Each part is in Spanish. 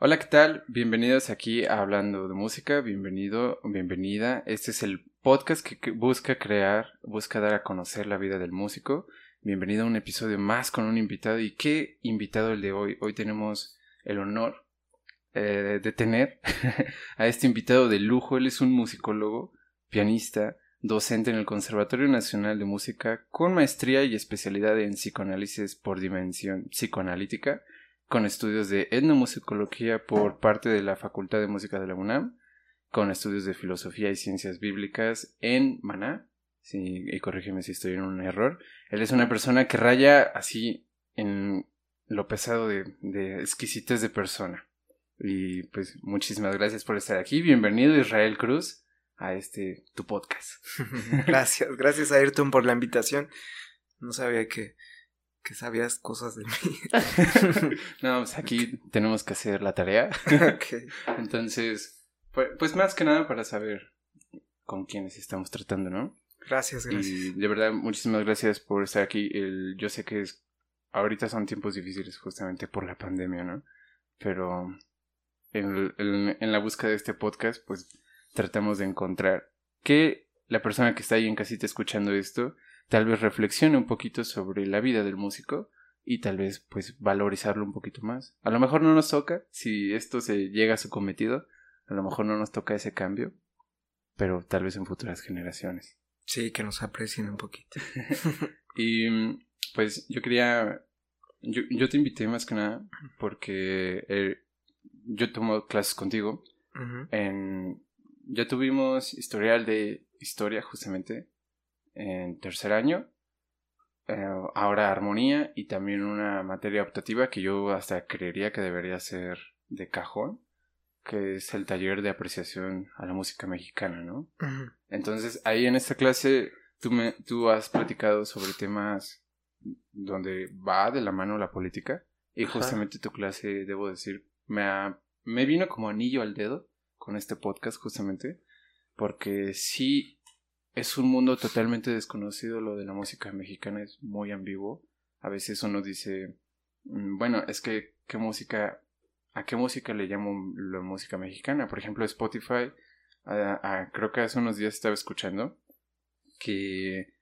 Hola, ¿qué tal? Bienvenidos aquí a Hablando de Música, bienvenido, bienvenida. Este es el podcast que busca crear, busca dar a conocer la vida del músico. Bienvenido a un episodio más con un invitado. ¿Y qué invitado el de hoy? Hoy tenemos el honor eh, de tener a este invitado de lujo. Él es un musicólogo, pianista, docente en el Conservatorio Nacional de Música con maestría y especialidad en psicoanálisis por dimensión psicoanalítica, con estudios de etnomusicología por parte de la Facultad de Música de la UNAM, con estudios de filosofía y ciencias bíblicas en Maná, sí, y corrígeme si estoy en un error. Él es una persona que raya así en lo pesado de, de exquisitez de persona. Y pues muchísimas gracias por estar aquí. Bienvenido Israel Cruz a este tu podcast. gracias, gracias a Ayrton por la invitación. No sabía que, que sabías cosas de mí. no, pues aquí tenemos que hacer la tarea. Entonces, pues, pues, más que nada para saber con quiénes estamos tratando, ¿no? Gracias, gracias. Y de verdad, muchísimas gracias por estar aquí. El, yo sé que es, ahorita son tiempos difíciles justamente por la pandemia, ¿no? Pero en, en la búsqueda de este podcast, pues tratamos de encontrar que la persona que está ahí en casita escuchando esto tal vez reflexione un poquito sobre la vida del músico y tal vez pues valorizarlo un poquito más. A lo mejor no nos toca, si esto se llega a su cometido, a lo mejor no nos toca ese cambio, pero tal vez en futuras generaciones. Sí, que nos aprecien un poquito. y pues yo quería, yo, yo, te invité más que nada porque eh, yo tomo clases contigo en ya tuvimos historial de historia justamente en tercer año. Eh, ahora armonía y también una materia optativa que yo hasta creería que debería ser de cajón, que es el taller de apreciación a la música mexicana, ¿no? Entonces ahí en esta clase tú, me, tú has platicado sobre temas donde va de la mano la política y justamente tu clase, debo decir, me, me vino como anillo al dedo con este podcast justamente, porque sí es un mundo totalmente desconocido lo de la música mexicana, es muy ambiguo. A veces uno dice, mm, bueno, es que qué música, a qué música le llamo la música mexicana. Por ejemplo, Spotify, creo que hace unos días estaba escuchando que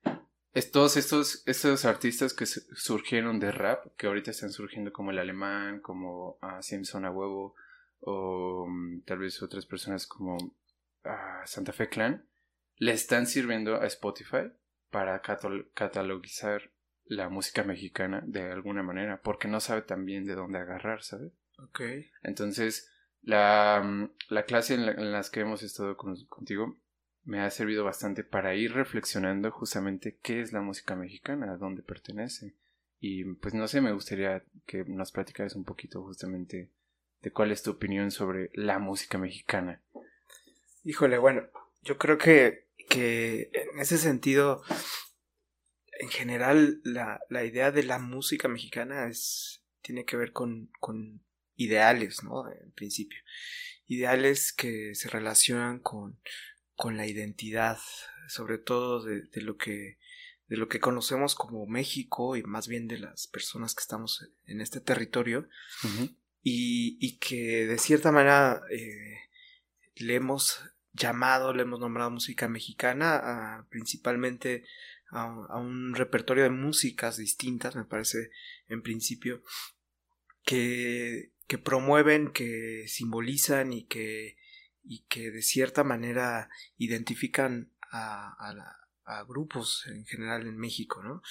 es todos estos, estos artistas que surgieron de rap, que ahorita están surgiendo como el alemán, como a Simpson a huevo, o mm, tal vez otras personas como Santa Fe Clan, le están sirviendo a Spotify para catalogizar la música mexicana de alguna manera, porque no sabe también de dónde agarrar, ¿sabes? Ok. Entonces, la, mm, la clase en, la, las que hemos estado contigo me ha servido bastante para ir reflexionando justamente qué es la música mexicana, a dónde pertenece. Y pues no sé, me gustaría que nos platicaras un poquito justamente de cuál es tu opinión sobre la música mexicana. Híjole, bueno, yo creo que, que en ese sentido, en general, la, la idea de la música mexicana es, tiene que ver con, con ideales, ¿no? En principio. Ideales que se relacionan con, con la identidad, sobre todo de, de, lo que de lo que conocemos como México y más bien de las personas que estamos en este territorio y, y, que de cierta manera eh, le hemos llamado, le hemos nombrado música mexicana, principalmente a, un repertorio de músicas distintas, me parece, en principio, que, que promueven, que simbolizan y que, y que de cierta manera identifican a, a, grupos en general en México, ¿no?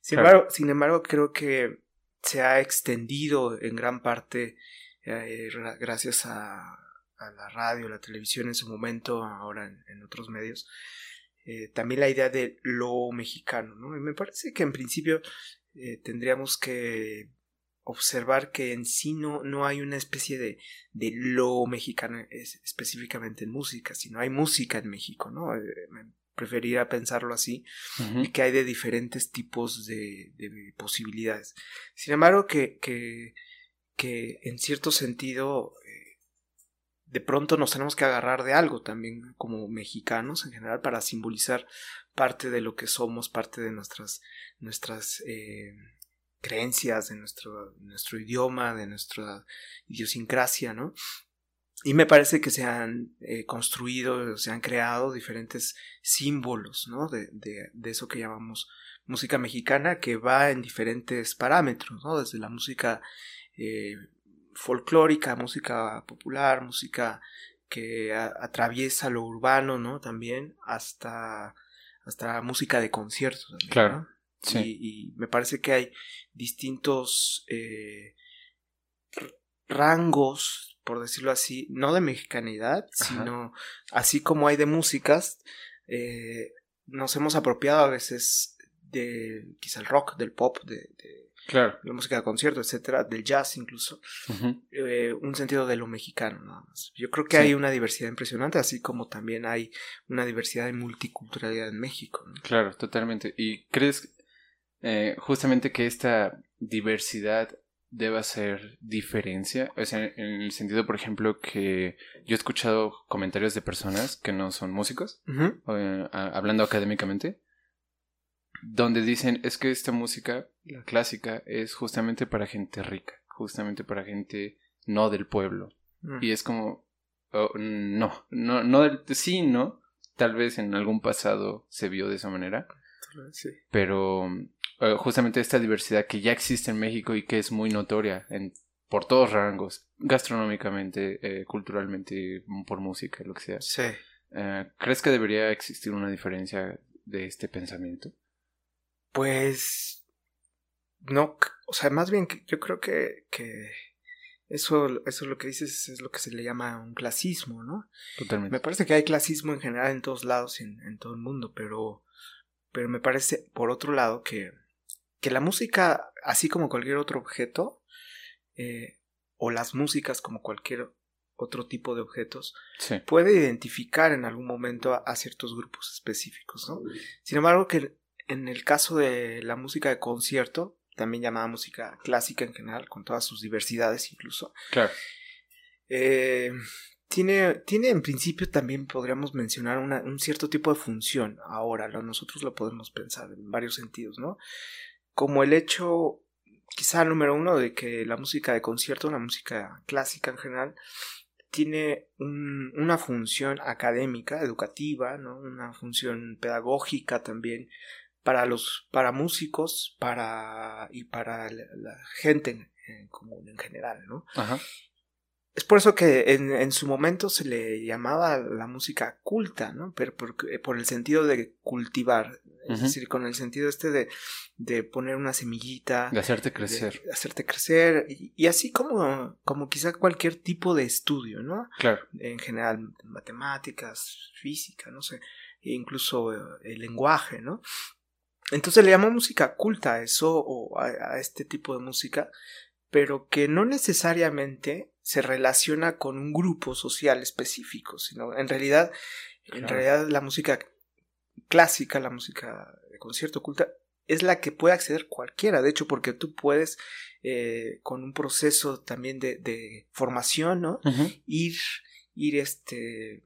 Sin, embargo, sin embargo, creo que se ha extendido en gran parte eh, gracias a, la radio, la televisión en su momento, ahora en, otros medios, eh, también la idea de lo mexicano, ¿no? Y me parece que en principio eh, tendríamos que observar que en sí no, no hay una especie de, de lo mexicano específicamente en música, sino hay música en México, ¿no? Eh, preferiría pensarlo así, y que hay de diferentes tipos de, de posibilidades. Sin embargo, que, que, que en cierto sentido de pronto nos tenemos que agarrar de algo también como mexicanos en general para simbolizar parte de lo que somos, parte de nuestras, nuestras eh, creencias, de nuestro, nuestro idioma, de nuestra idiosincrasia, ¿no? Y me parece que se han eh, construido, se han creado diferentes símbolos, ¿no? De, de, de, eso que llamamos música mexicana, que va en diferentes parámetros, ¿no? Desde la música eh, folclórica, música popular, música que atraviesa lo urbano, ¿no? También hasta, hasta música de conciertos. claro. Sí. Y, me parece que hay distintos eh, rangos, por decirlo así, no de mexicanidad, sino así como hay de músicas, eh, nos hemos apropiado a veces de quizá el rock, del pop, de, Claro. La música de concierto, etcétera, del jazz incluso. Eh, un sentido de lo mexicano, nada más. Yo creo que hay una diversidad impresionante, así como también hay una diversidad de multiculturalidad en México. Claro, totalmente. ¿Y crees eh, justamente que esta diversidad deba ser diferencia? O sea, en el sentido, por ejemplo, que yo he escuchado comentarios de personas que no son músicos, eh, hablando académicamente, donde dicen es que esta música, la clásica, es justamente para gente rica, justamente para gente no del pueblo. Mm. Y es como, oh, no, no, no del, sí, no, tal vez en algún pasado se vio de esa manera, sí. pero eh, justamente esta diversidad que ya existe en México y que es muy notoria en, por todos rangos, gastronómicamente, eh, culturalmente, por música, lo que sea. Sí. Eh, ¿Crees que debería existir una diferencia de este pensamiento? Pues no, o sea, más bien yo creo que, que eso, eso lo que dices es lo que se le llama un clasismo, ¿no? Totalmente. Me parece que hay clasismo en general en todos lados y en, todo el mundo, pero, pero me parece, por otro lado, que, que la música, así como cualquier otro objeto, eh, o las músicas como cualquier otro tipo de objetos, puede identificar en algún momento a, a, ciertos grupos específicos, ¿no? Sin embargo, que en el caso de la música de concierto, también llamada música clásica en general, con todas sus diversidades incluso. Claro. Eh, tiene, tiene en principio también podríamos mencionar un cierto tipo de función. Ahora, nosotros lo podemos pensar en varios sentidos, ¿no? Como el hecho, quizá número uno, de que la música de concierto, la música clásica en general, tiene una función académica, educativa, ¿no? una función pedagógica también, para los para músicos para y para la, gente en, común en general no Ajá. es por eso que en, en, su momento se le llamaba la música culta no pero por, por el sentido de cultivar es decir con el sentido este de, de poner una semillita de hacerte crecer. de, hacerte crecer y, así como como quizá cualquier tipo de estudio no claro. En general matemáticas física no sé e incluso el lenguaje no entonces le llamo música culta a eso o a, este tipo de música, pero que no necesariamente se relaciona con un grupo social específico, sino en realidad, en realidad la música clásica, la música de concierto culta, es la que puede acceder cualquiera, de hecho, porque tú puedes, eh, con un proceso también de, formación, ¿no? Ir, ir este,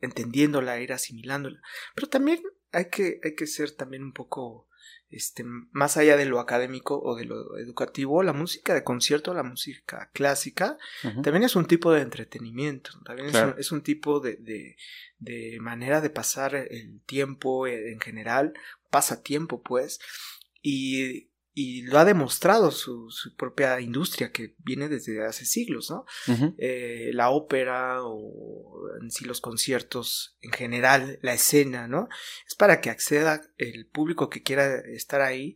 entendiéndola, ir asimilándola. Pero también hay que, hay que ser también un poco, este, más allá de lo académico o de lo educativo, la música de concierto, la música clásica, también es un tipo de entretenimiento, también es, un, tipo de, de, de, manera de pasar el tiempo en general, pasatiempo pues, y y lo ha demostrado su, su, propia industria que viene desde hace siglos, ¿no? Eh, la ópera o en sí los conciertos en general, la escena, ¿no? Es para que acceda el público que quiera estar ahí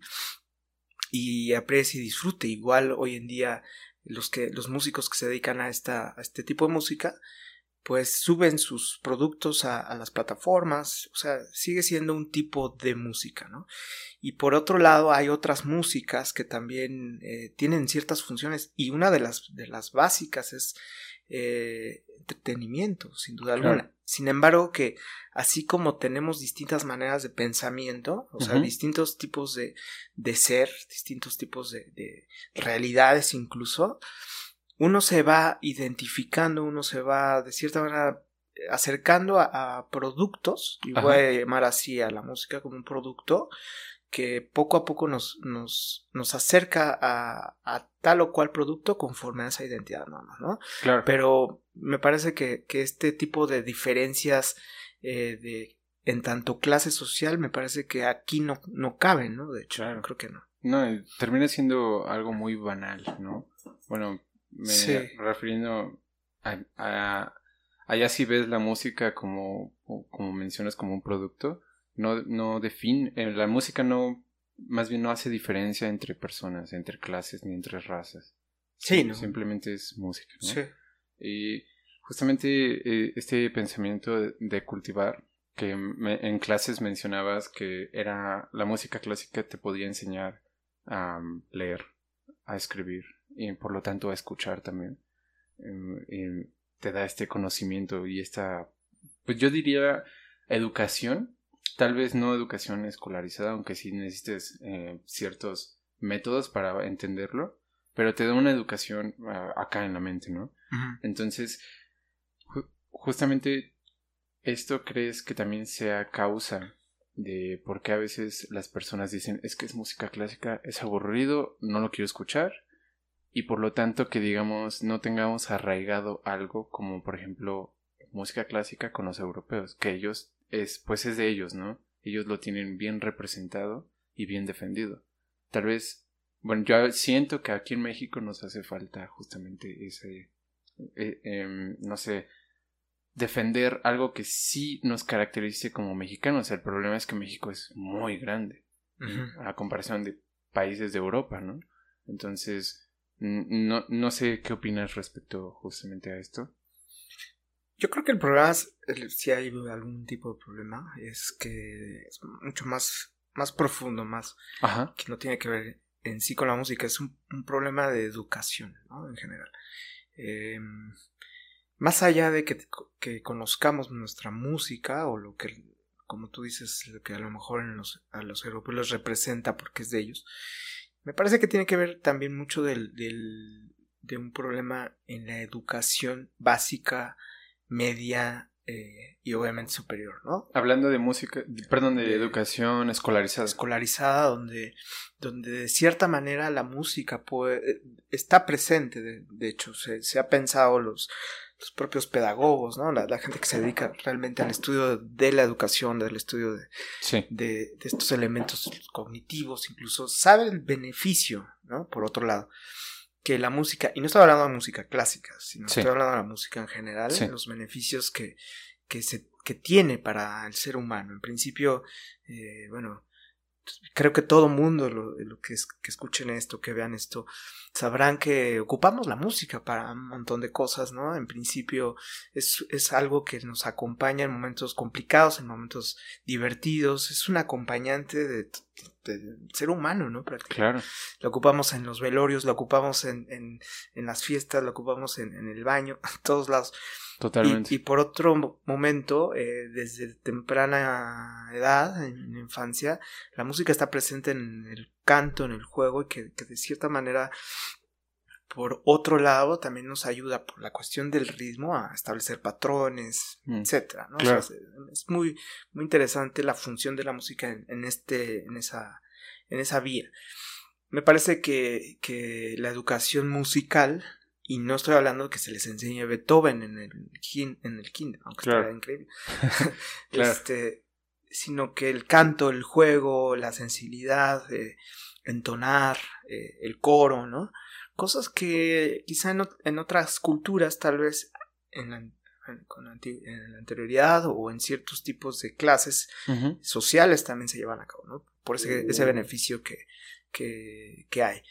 y aprecie y disfrute. Igual hoy en día los que los músicos que se dedican a esta a este tipo de música pues suben sus productos a, las plataformas, o sea, sigue siendo un tipo de música, ¿no? Y por otro lado hay otras músicas que también eh, tienen ciertas funciones y una de las, de las básicas es eh, entretenimiento, sin duda alguna. Sin embargo, que así como tenemos distintas maneras de pensamiento, o sea, distintos tipos de, de ser, distintos tipos de, de realidades incluso, uno se va identificando, uno se va de cierta manera acercando a, productos, y voy a llamar así a la música como un producto, que poco a poco nos, nos, nos acerca a, a, tal o cual producto conforme a esa identidad, ¿no? ¿no? Claro. Pero me parece que, que este tipo de diferencias eh, de en tanto clase social me parece que aquí no, no caben, ¿no? De hecho, creo que no. No, termina siendo algo muy banal, ¿no? Bueno, me refiriendo a, a, allá si ves la música como, como mencionas como un producto, no, no define, eh, la música no, más bien no hace diferencia entre personas, entre clases ni entre razas. Sí, ¿no? Simplemente es música, ¿no? Sí. Y justamente eh, este pensamiento de, cultivar, que en clases mencionabas que era la música clásica te podía enseñar a leer, a escribir y por lo tanto a escuchar también. Em, y te da este conocimiento y esta, pues yo diría educación tal vez no educación escolarizada, aunque sí necesites eh, ciertos métodos para entenderlo, pero te da una educación ah, acá en la mente, ¿no? Entonces, justamente esto crees que también sea causa de por qué a veces las personas dicen es que es música clásica, es aburrido, no lo quiero escuchar, y por lo tanto que digamos no tengamos arraigado algo como por ejemplo música clásica con los europeos, que ellos es, pues es de ellos, ¿no? Ellos lo tienen bien representado y bien defendido. Tal vez, bueno, yo siento que aquí en México nos hace falta justamente ese, eh, em, no sé, defender algo que sí nos caracterice como mexicanos. El problema es que México es muy grande a comparación de países de Europa, ¿no? Entonces, no, no sé qué opinas respecto justamente a esto. Yo creo que el problema, es, si hay algún tipo de problema, es que es mucho más, más profundo, más que no tiene que ver en sí con la música, es un, problema de educación, ¿no? En general. Em, más allá de que, que, conozcamos nuestra música o lo que, como tú dices, lo que a lo mejor en los, a los europeos les representa porque es de ellos, me parece que tiene que ver también mucho del, del, de un problema en la educación básica media eh, y obviamente superior, ¿no? Hablando de música, perdón, de, educación escolarizada. Escolarizada, donde, donde de cierta manera la música puede, está presente, de, hecho, se, se, ha pensado los, los propios pedagogos, ¿no? La, gente que se dedica realmente al estudio de la educación, del estudio de, de, de estos elementos cognitivos, incluso sabe el beneficio, ¿no? Por otro lado que la música, y no estoy hablando de música clásica, sino estoy hablando de la música en general, los beneficios que, que, se, que tiene para el ser humano. En principio, eh, bueno, creo que todo mundo lo, lo que, es, que escuchen esto, que vean esto, sabrán que ocupamos la música para un montón de cosas, ¿no? En principio es, es algo que nos acompaña en momentos complicados, en momentos divertidos, es un acompañante de, ser humano, ¿no? Claro. Lo ocupamos en los velorios, lo ocupamos en, en, en las fiestas, lo ocupamos en, en el baño, en todos lados. Totalmente. Y, por otro momento, eh, desde temprana edad, en, infancia, la música está presente en el canto, en el juego, y que, de cierta manera, por otro lado, también nos ayuda por la cuestión del ritmo a establecer patrones, mm. etcétera. ¿no? es muy, muy interesante la función de la música en, en, este, en esa, en esa vía. Me parece que, que la educación musical y no estoy hablando que se les enseñe Beethoven en el, en el kinder, aunque claro. increíble. este, sino que el canto, el juego, la sensibilidad, de entonar, eh, el coro, ¿no? Cosas que quizá en, otras culturas, tal vez en la, en, la anterioridad o en ciertos tipos de clases sociales también se llevan a cabo, ¿no? Por ese, ese beneficio que, que, que hay.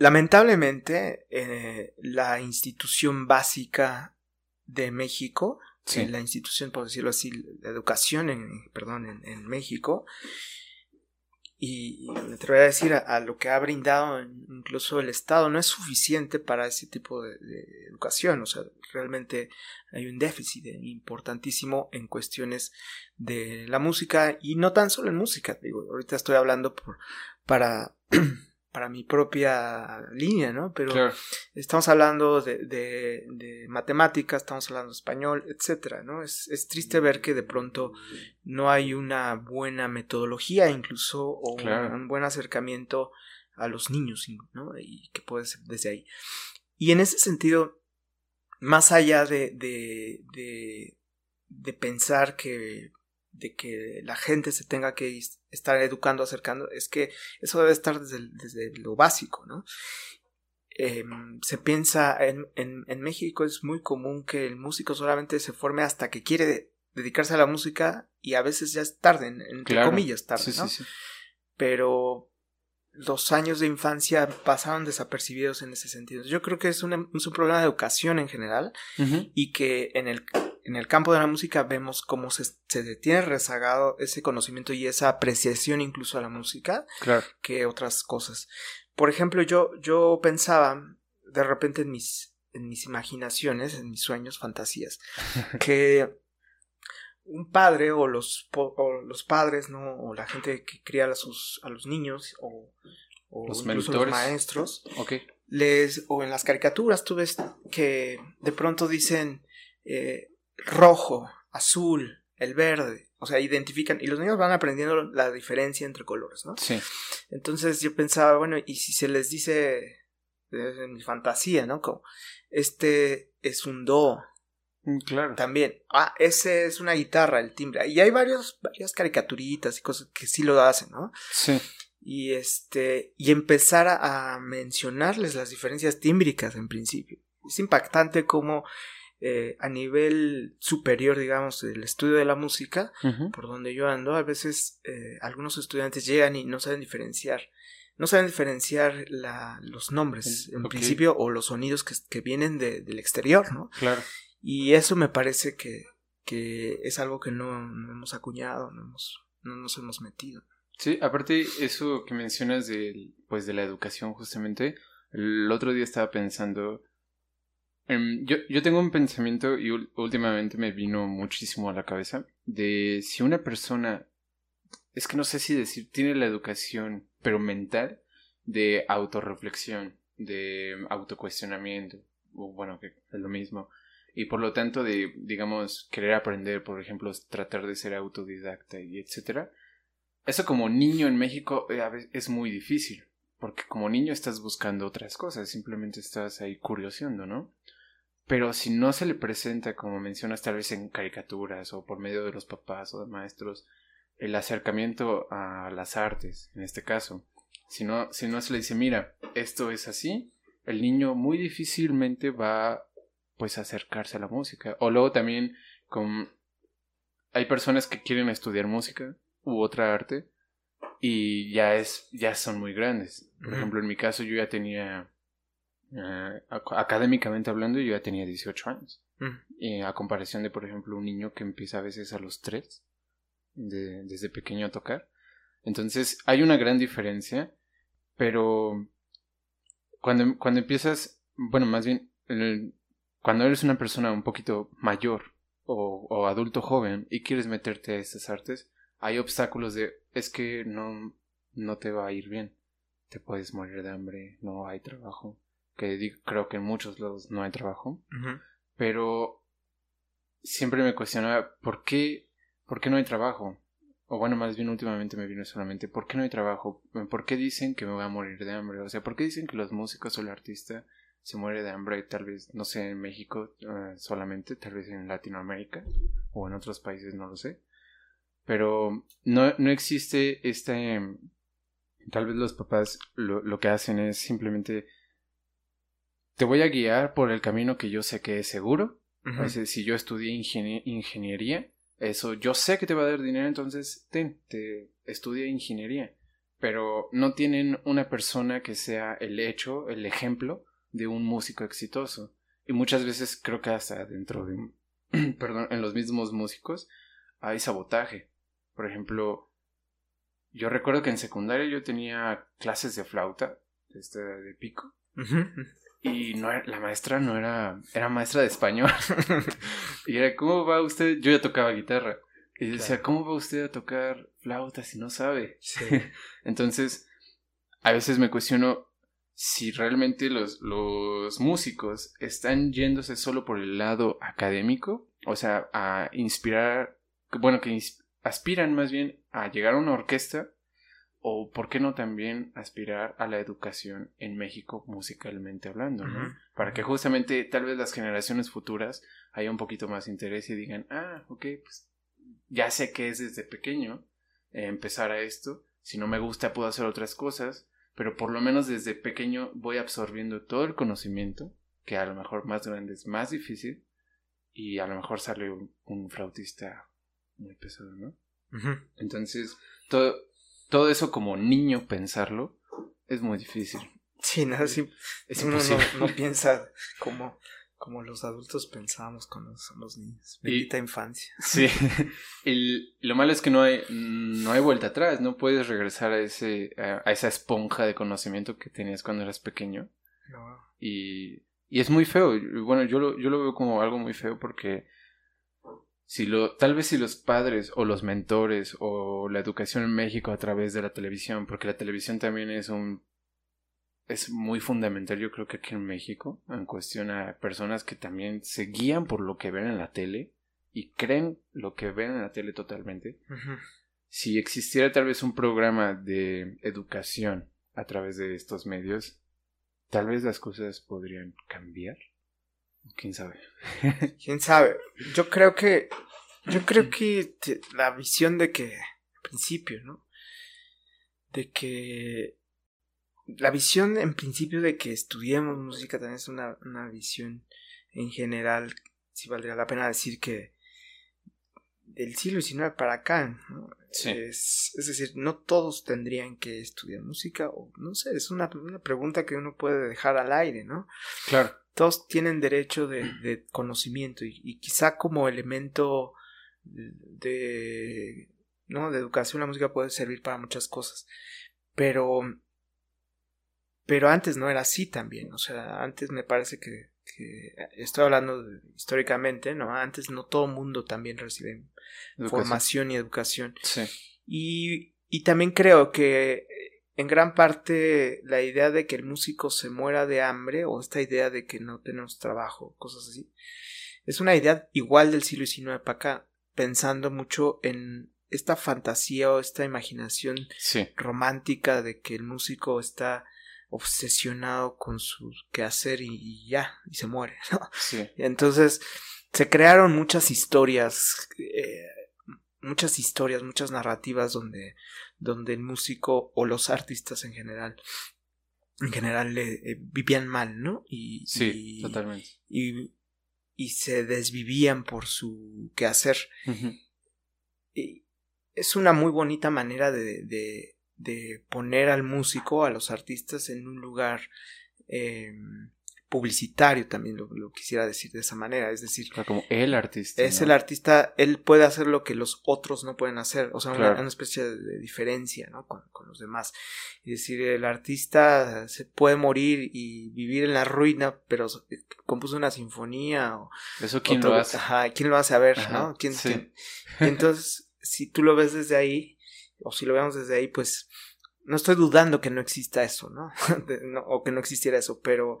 Lamentablemente, eh, la institución básica de México, eh, la institución, por decirlo así, la educación en, perdón, en, México, y, te voy a decir a, lo que ha brindado incluso el Estado no es suficiente para ese tipo de, educación, o sea, realmente hay un déficit importantísimo en cuestiones de la música y no tan solo en música, digo, ahorita estoy hablando por, para para mi propia línea, ¿no? Pero estamos hablando de, de, matemáticas, estamos hablando de español, etcétera, ¿no? Es, es, triste ver que de pronto no hay una buena metodología incluso o un, buen acercamiento a los niños, ¿no? Y que puede ser desde ahí. Y en ese sentido, más allá de, de pensar que de que la gente se tenga que estar educando, acercando, es que eso debe estar desde, desde lo básico, ¿no? Em, se piensa en, en, México es muy común que el músico solamente se forme hasta que quiere dedicarse a la música y a veces ya es tarde, entre comillas tarde, ¿no? Pero los años de infancia pasaron desapercibidos en ese sentido. Yo creo que es un, es un problema de educación en general y que en el en el campo de la música vemos cómo se, se tiene rezagado ese conocimiento y esa apreciación incluso a la música que otras cosas. Por ejemplo, yo, yo pensaba de repente en mis, en mis imaginaciones, en mis sueños, fantasías, que un padre o los, los padres, ¿no? O la gente que cría a, sus, a los niños o, los incluso los maestros. Les, o en las caricaturas tú ves que de pronto dicen eh, rojo, azul, el verde. O sea, identifican y los niños van aprendiendo la diferencia entre colores, ¿no? Sí. Entonces yo pensaba, bueno, y si se les dice en mi fantasía, ¿no? Como este es un do. Mm, claro. También. Ah, ese es una guitarra, el timbre. Y hay varios, varias caricaturitas y cosas que sí lo hacen, ¿no? Sí. Y este. Y empezar a, a mencionarles las diferencias tímbricas en principio. Es impactante cómo eh, a nivel superior, digamos, del estudio de la música, por donde yo ando, a veces eh, algunos estudiantes llegan y no saben diferenciar. No saben diferenciar la, los nombres, en principio, o los sonidos que, que vienen de, del exterior, ¿no? Claro. Y eso me parece que, que es algo que no, no hemos acuñado, no, hemos, no nos hemos metido. Sí, aparte eso que mencionas de, pues, de la educación justamente, el otro día estaba pensando Em, yo, yo tengo un pensamiento y últimamente me vino muchísimo a la cabeza de si una persona, es que no sé si decir, tiene la educación, pero mental, de autorreflexión, de autocuestionamiento, o bueno, que es lo mismo, y por lo tanto de, digamos, querer aprender, por ejemplo, tratar de ser autodidacta y etcétera. Eso como niño en México eh, es muy difícil, porque como niño estás buscando otras cosas, simplemente estás ahí curioseando, ¿no? Pero si no se le presenta, como mencionas, tal vez en caricaturas o por medio de los papás o de maestros, el acercamiento a las artes, en este caso, si no, si no se le dice, mira, esto es así, el niño muy difícilmente va pues a acercarse a la música. O luego también con hay personas que quieren estudiar música u otra arte y ya es ya son muy grandes. Por ejemplo, en mi caso yo ya tenía eh, académicamente hablando, yo ya tenía 18 años. Mm. a comparación de, por ejemplo, un niño que empieza a veces a los 3, desde pequeño a tocar. Entonces, hay una gran diferencia, pero cuando, cuando empiezas, bueno, más bien, cuando eres una persona un poquito mayor o, o adulto joven y quieres meterte a estas artes, hay obstáculos de, es que no, no te va a ir bien, te puedes morir de hambre, no hay trabajo que creo que en muchos lados no hay trabajo, pero siempre me cuestionaba por qué, por qué no hay trabajo. O bueno, más bien últimamente me vino solamente, ¿por qué no hay trabajo? ¿Por qué dicen que me voy a morir de hambre? O sea, ¿por qué dicen que los músicos o el artista se muere de hambre? Tal vez, no sé, en México eh, solamente, tal vez en Latinoamérica o en otros países, no lo sé. Pero no, no existe este... Tal vez los papás lo, lo que hacen es simplemente te voy a guiar por el camino que yo sé que es seguro. si yo estudié ingeniería, eso yo sé que te va a dar dinero, entonces ten, te estudia ingeniería. Pero no tienen una persona que sea el hecho, el ejemplo de un músico exitoso. Y muchas veces creo que hasta dentro de, perdón, en los mismos músicos hay sabotaje. Por ejemplo, yo recuerdo que en secundaria yo tenía clases de flauta, este, de pico. Y no la maestra no era, era maestra de español. y era, ¿cómo va usted? Yo ya tocaba guitarra. Y decía, ¿cómo va usted a tocar flauta si no sabe? Sí. Entonces, a veces me cuestiono si realmente los, los músicos están yéndose solo por el lado académico, o sea, a inspirar, bueno, que aspiran más bien a llegar a una orquesta, o por qué no también aspirar a la educación en México musicalmente hablando, ¿no? Para que justamente tal vez las generaciones futuras haya un poquito más interés y digan, ah, ok, pues ya sé que es desde pequeño eh, empezar a esto, si no me gusta puedo hacer otras cosas, pero por lo menos desde pequeño voy absorbiendo todo el conocimiento, que a lo mejor más grande es más difícil, y a lo mejor sale un, flautista muy pesado, ¿no? Entonces, todo, todo eso como niño pensarlo es muy difícil. Sí, no, sí, uno no, no, piensa como como los adultos pensábamos cuando somos niños. Bendita infancia. Sí. y lo malo es que no hay, no hay vuelta atrás. No puedes regresar a, ese, a, esa esponja de conocimiento que tenías cuando eras pequeño. No. Y, y es muy feo. Bueno, yo lo, yo lo veo como algo muy feo porque si lo, tal vez si los padres o los mentores o la educación en México a través de la televisión, porque la televisión también es un es muy fundamental, yo creo que aquí en México, en cuestión a personas que también se guían por lo que ven en la tele y creen lo que ven en la tele totalmente. Si existiera tal vez un programa de educación a través de estos medios, tal vez las cosas podrían cambiar. ¿Quién sabe? ¿Quién sabe? Yo creo que yo creo que la visión de que al principio, ¿no? De que la visión en principio de que estudiemos música también es una, visión en general, si valdría la pena decir que del siglo XIX para acá, es, decir, no todos tendrían que estudiar música, o no sé, es una, pregunta que uno puede dejar al aire, ¿no? Claro. Todos tienen derecho de, conocimiento y, quizá como elemento de, ¿no? de educación la música puede servir para muchas cosas, pero pero antes no era así también, o sea, antes me parece que, estoy hablando históricamente, ¿no? Antes no todo mundo también recibe formación y educación. Sí. Y, y también creo que en gran parte la idea de que el músico se muera de hambre o esta idea de que no tenemos trabajo, cosas así, es una idea igual del siglo XIX para acá, pensando mucho en esta fantasía o esta imaginación romántica de que el músico está obsesionado con su quehacer y, ya, y se muere, ¿no? Sí. Entonces, se crearon muchas historias, eh, muchas historias, muchas narrativas donde, donde el músico o los artistas en general, en general eh, vivían mal, ¿no? Y, sí, totalmente. Y, y, se desvivían por su quehacer. y es una muy bonita manera de, de de poner al músico, a los artistas en un lugar eh, publicitario también lo, quisiera decir de esa manera, es decir, como el artista. Es el artista, él puede hacer lo que los otros no pueden hacer, o sea, una, especie de, diferencia, ¿no? Con, los demás. Es decir, el artista se puede morir y vivir en la ruina, pero compuso una sinfonía o... Eso quién lo hace. Ajá, quién lo hace a ver, ¿no? ¿Quién, entonces, si tú lo ves desde ahí, o si lo vemos desde ahí, pues no estoy dudando que no exista eso, ¿no? o que no existiera eso, pero,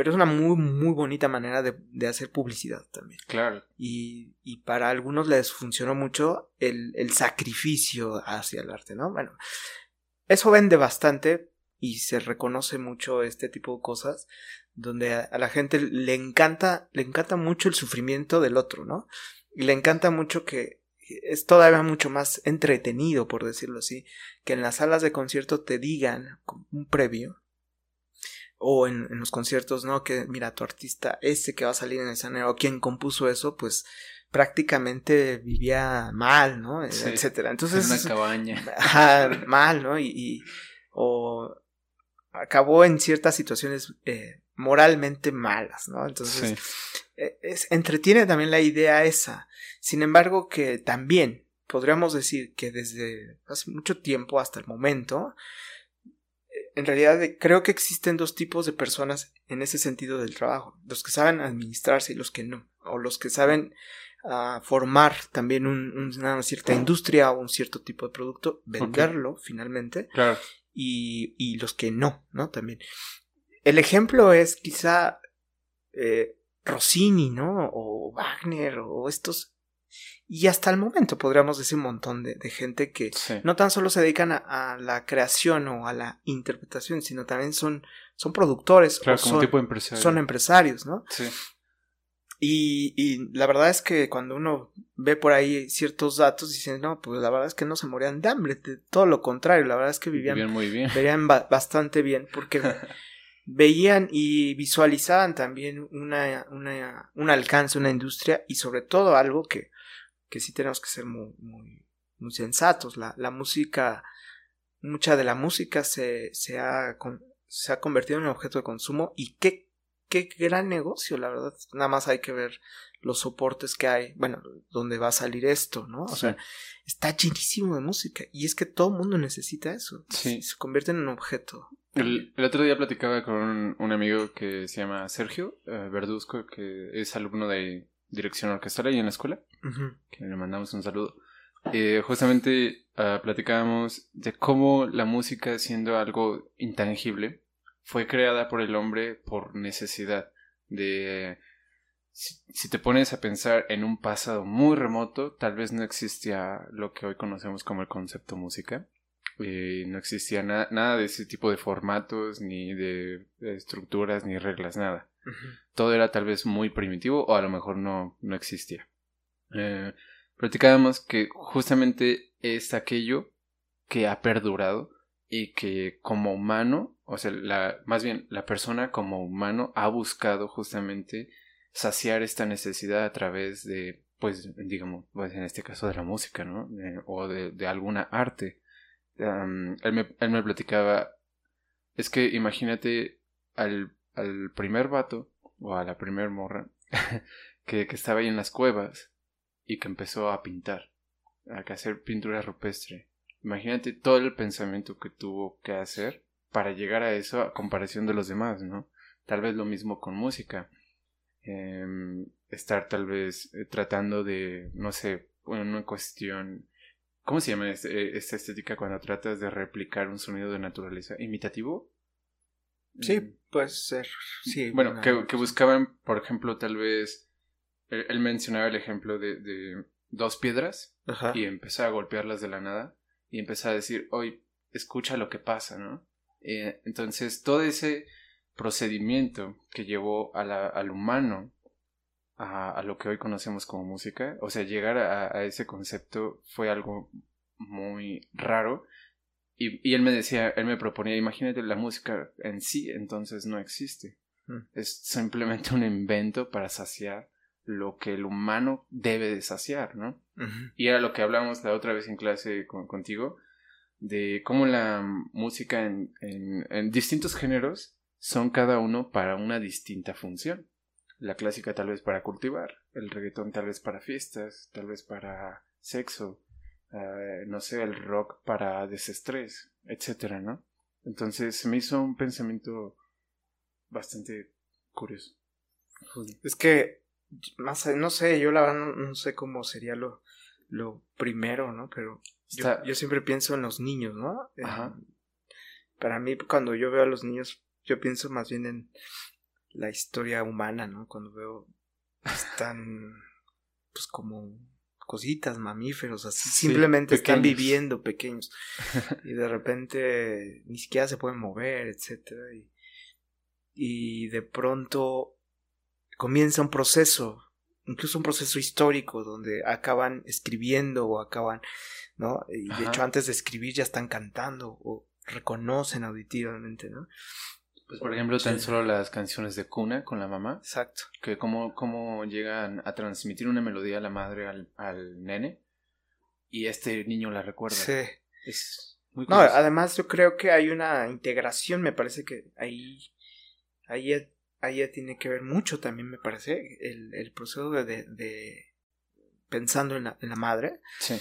pero es una muy, muy bonita manera de, de hacer publicidad también. Claro. Y, y, para algunos les funcionó mucho el, el sacrificio hacia el arte, ¿no? Bueno, eso vende bastante y se reconoce mucho este tipo de cosas donde a, a la gente le encanta, le encanta mucho el sufrimiento del otro, ¿no? Y le encanta mucho que es todavía mucho más entretenido, por decirlo así, que en las salas de concierto te digan un previo o en, los conciertos, ¿no? Que mira, tu artista, ese que va a salir en el escenario, o quien compuso eso, pues prácticamente vivía mal, ¿no? Etcétera. Entonces. En una cabaña. mal, ¿no? Y, o acabó en ciertas situaciones eh, moralmente malas, ¿no? Entonces, e, es, entretiene también la idea esa. Sin embargo, que también podríamos decir que desde hace mucho tiempo hasta el momento, en realidad creo que existen dos tipos de personas en ese sentido del trabajo, los que saben administrarse y los que no, o los que saben ah, formar también una cierta industria o un cierto tipo de producto, venderlo finalmente, y, y los que no, ¿no? También. El ejemplo es quizá eh, Rossini, ¿no? O Wagner, o estos. Y hasta el momento podríamos decir un montón de, gente que no tan solo se dedican a, la creación o a la interpretación, sino también son, son productores o son, tipo son empresarios, ¿no? Sí. Y, y, la verdad es que cuando uno ve por ahí ciertos datos, dicen, no, pues la verdad es que no se morían de hambre, todo lo contrario, la verdad es que vivían, muy bien. vivían bastante bien, porque veían y visualizaban también una, una, un alcance, una industria y sobre todo algo que, que sí tenemos que ser muy, muy, muy sensatos. La, la, música, mucha de la música se, se, ha, se ha convertido en un objeto de consumo y qué, qué gran negocio, la verdad. Nada más hay que ver los soportes que hay, bueno, donde va a salir esto, ¿no? O sea, está llenísimo de música y es que todo el mundo necesita eso. Sí. Se convierte en un objeto. El, otro día platicaba con un, amigo que se llama Sergio eh, Verduzco, que es alumno de dirección orquestal ahí en la escuela, que le mandamos un saludo. Eh, justamente uh, platicábamos de cómo la música, siendo algo intangible, fue creada por el hombre por necesidad de... si, te pones a pensar en un pasado muy remoto, tal vez no existía lo que hoy conocemos como el concepto música no existía nada de ese tipo de formatos, ni de, estructuras, ni reglas, nada. Todo era tal vez muy primitivo o a lo mejor no, no existía. Eh, platicábamos que justamente es aquello que ha perdurado y que como humano, o sea, la, más bien la persona como humano ha buscado justamente saciar esta necesidad a través de, pues, digamos, pues en este caso de la música, ¿no? O de, de, alguna arte él, me, él, me, platicaba, es que imagínate al, al primer vato o a la primer morra que, que, estaba ahí en las cuevas y que empezó a pintar, a hacer pintura rupestre. Imagínate todo el pensamiento que tuvo que hacer para llegar a eso a comparación de los demás, ¿no? Tal vez lo mismo con música. Em, estar tal vez eh, tratando de, no sé, una cuestión ¿Cómo se llama este, esta estética cuando tratas de replicar un sonido de naturaleza? ¿Imitativo? Sí, mm. puede ser. Sí, bueno, que, buscaban, por ejemplo, tal vez. Él, mencionaba el ejemplo de, dos piedras y empezó a golpearlas de la nada y empezó a decir, hoy escucha lo que pasa, ¿no? Eh, entonces, todo ese procedimiento que llevó al humano a, lo que hoy conocemos como música. O sea, llegar a, ese concepto fue algo muy raro. Y, y, él me decía, él me proponía, imagínate la música en sí, entonces no existe. Mm. Es simplemente un invento para saciar lo que el humano debe de saciar, ¿no? Y era lo que hablamos la otra vez en clase contigo, de cómo la música en, en distintos géneros son cada uno para una distinta función la clásica tal vez para cultivar, el reggaetón tal vez para fiestas, tal vez para sexo, eh, no sé, el rock para desestrés, etcétera, ¿no? Entonces se me hizo un pensamiento bastante curioso. Es que, más, no sé, yo la verdad no, sé cómo sería lo, lo primero, ¿no? Pero yo, yo, siempre pienso en los niños, ¿no? Ajá. para mí, cuando yo veo a los niños, yo pienso más bien en, la historia humana, ¿no? Cuando veo están pues como cositas, mamíferos, así simplemente están viviendo pequeños y de repente ni siquiera se pueden mover, etcétera y, y de pronto comienza un proceso, incluso un proceso histórico donde acaban escribiendo o acaban, ¿no? Y de hecho antes de escribir ya están cantando o reconocen auditivamente, ¿no? Pues por ejemplo, tan solo las canciones de cuna con la mamá. Exacto. Que cómo, cómo llegan a transmitir una melodía a la madre al, nene y este niño la recuerda. Sí. Es muy No, además yo creo que hay una integración, me parece que ahí, ahí, ahí tiene que ver mucho también, me parece, el, el proceso de, de, pensando en la, en la madre. Sí.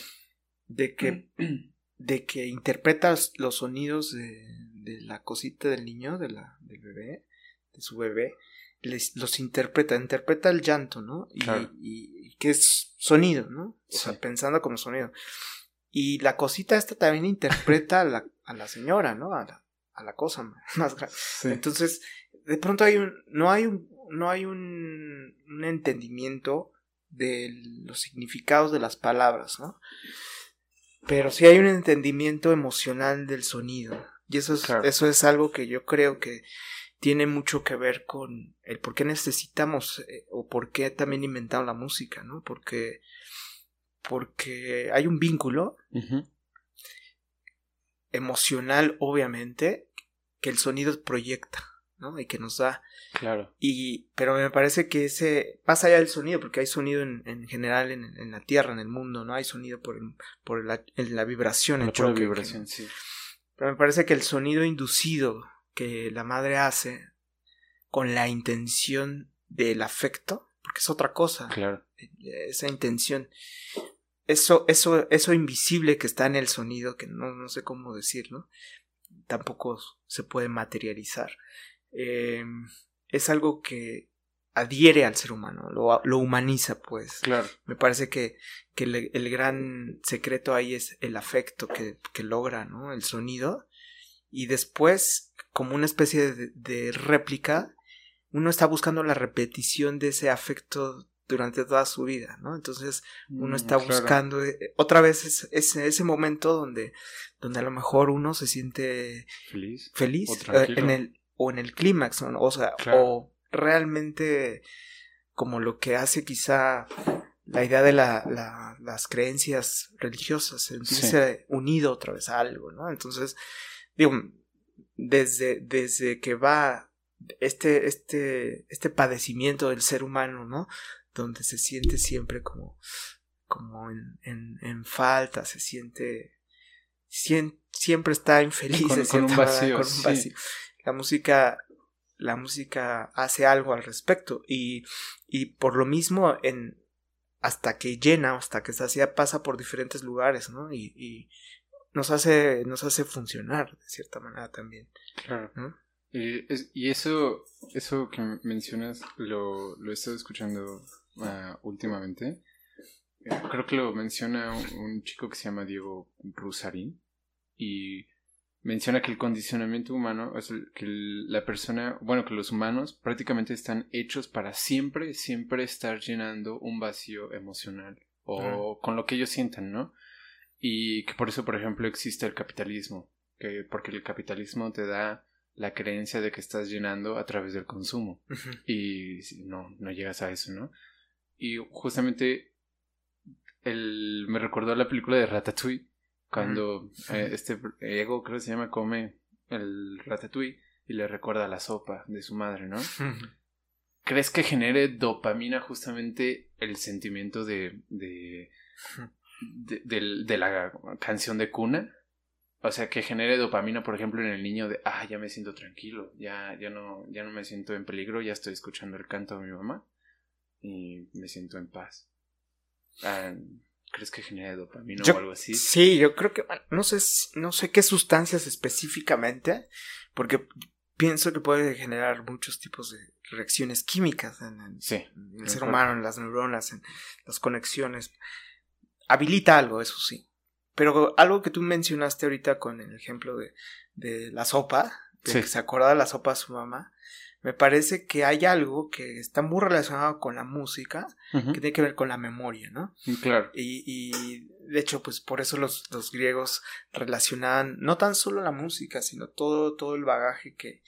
De que, de que interpretas los sonidos de de la cosita del niño, de la, del bebé, de su bebé, les, los interpreta, interpreta el llanto, ¿no? Y, y, que es sonido, ¿no? O sea, pensando como sonido. Y la cosita esta también interpreta a la, a la señora, ¿no? A la, a la cosa más grande. Entonces, de pronto hay un, no hay un, no hay un, un entendimiento de los significados de las palabras, ¿no? Pero sí hay un entendimiento emocional del sonido. Y eso es, eso es algo que yo creo que tiene mucho que ver con el por qué necesitamos eh, o por qué también inventamos la música, ¿no? Porque, porque hay un vínculo emocional, obviamente, que el sonido proyecta. ¿no? Y que nos da. Claro. Y, pero me parece que ese, pasa allá del sonido, porque hay sonido en, en general en, en, la Tierra, en el mundo, ¿no? Hay sonido por, por la, la vibración, el choque. vibración, sí. Pero me parece que el sonido inducido que la madre hace con la intención del afecto, porque es otra cosa. Claro. Esa intención. Eso, eso, eso invisible que está en el sonido, que no, no sé cómo decirlo, tampoco se puede materializar. Eh, es algo que adhiere al ser humano, lo, humaniza, pues. Claro. Me parece que, que el, gran secreto ahí es el afecto que, que, logra, ¿no? El sonido. Y después, como una especie de, réplica, uno está buscando la repetición de ese afecto durante toda su vida, ¿no? Entonces uno mm, está buscando eh, otra vez ese, ese momento donde, donde a lo mejor uno se siente feliz, feliz eh, en el o en el clímax, o sea, o realmente como lo que hace quizá la idea de la, las creencias religiosas, sentirse unido otra vez a algo, ¿no? Entonces, digo, desde, desde que va este, este, este padecimiento del ser humano, ¿no? Donde se siente siempre como, como en, en, falta, se siente, siempre está infeliz. Con, un vacío la música la música hace algo al respecto. Y, y por lo mismo en hasta que llena hasta que sacia pasa por diferentes lugares no y, y, nos hace nos hace funcionar de cierta manera también claro. y, y, eso eso que mencionas lo, lo he estado escuchando uh, últimamente. Creo que lo menciona un, un, chico que se llama Diego Rusarín y menciona que el condicionamiento humano, es que la persona, bueno, que los humanos prácticamente están hechos para siempre, siempre estar llenando un vacío emocional o con lo que ellos sientan, ¿no? Y que por eso, por ejemplo, existe el capitalismo, que porque el capitalismo te da la creencia de que estás llenando a través del consumo y no, no llegas a eso, ¿no? Y justamente el, me recordó la película de Ratatouille, cuando eh, este ego, creo que se llama, come el ratatouille y le recuerda la sopa de su madre, ¿no? ¿Crees que genere dopamina justamente el sentimiento de, de, de, la canción de cuna? O sea, que genere dopamina, por ejemplo, en el niño de, ah, ya me siento tranquilo, ya, ya, no, ya no me siento en peligro, ya estoy escuchando el canto de mi mamá y me siento en paz. Ah, ¿Crees que genera dopamina o algo así? Sí, yo creo que, no sé, no sé qué sustancias específicamente, porque pienso que puede generar muchos tipos de reacciones químicas en, el ser humano, en las neuronas, en las conexiones. Habilita algo, eso sí. Pero algo que tú mencionaste ahorita con el ejemplo de, de la sopa, de que se acordaba de la sopa a su mamá, me parece que hay algo que está muy relacionado con la música, que tiene que ver con la memoria, ¿no? Claro. Y, y de hecho, pues por eso los, los, griegos relacionaban no tan solo la música, sino todo, todo el bagaje que,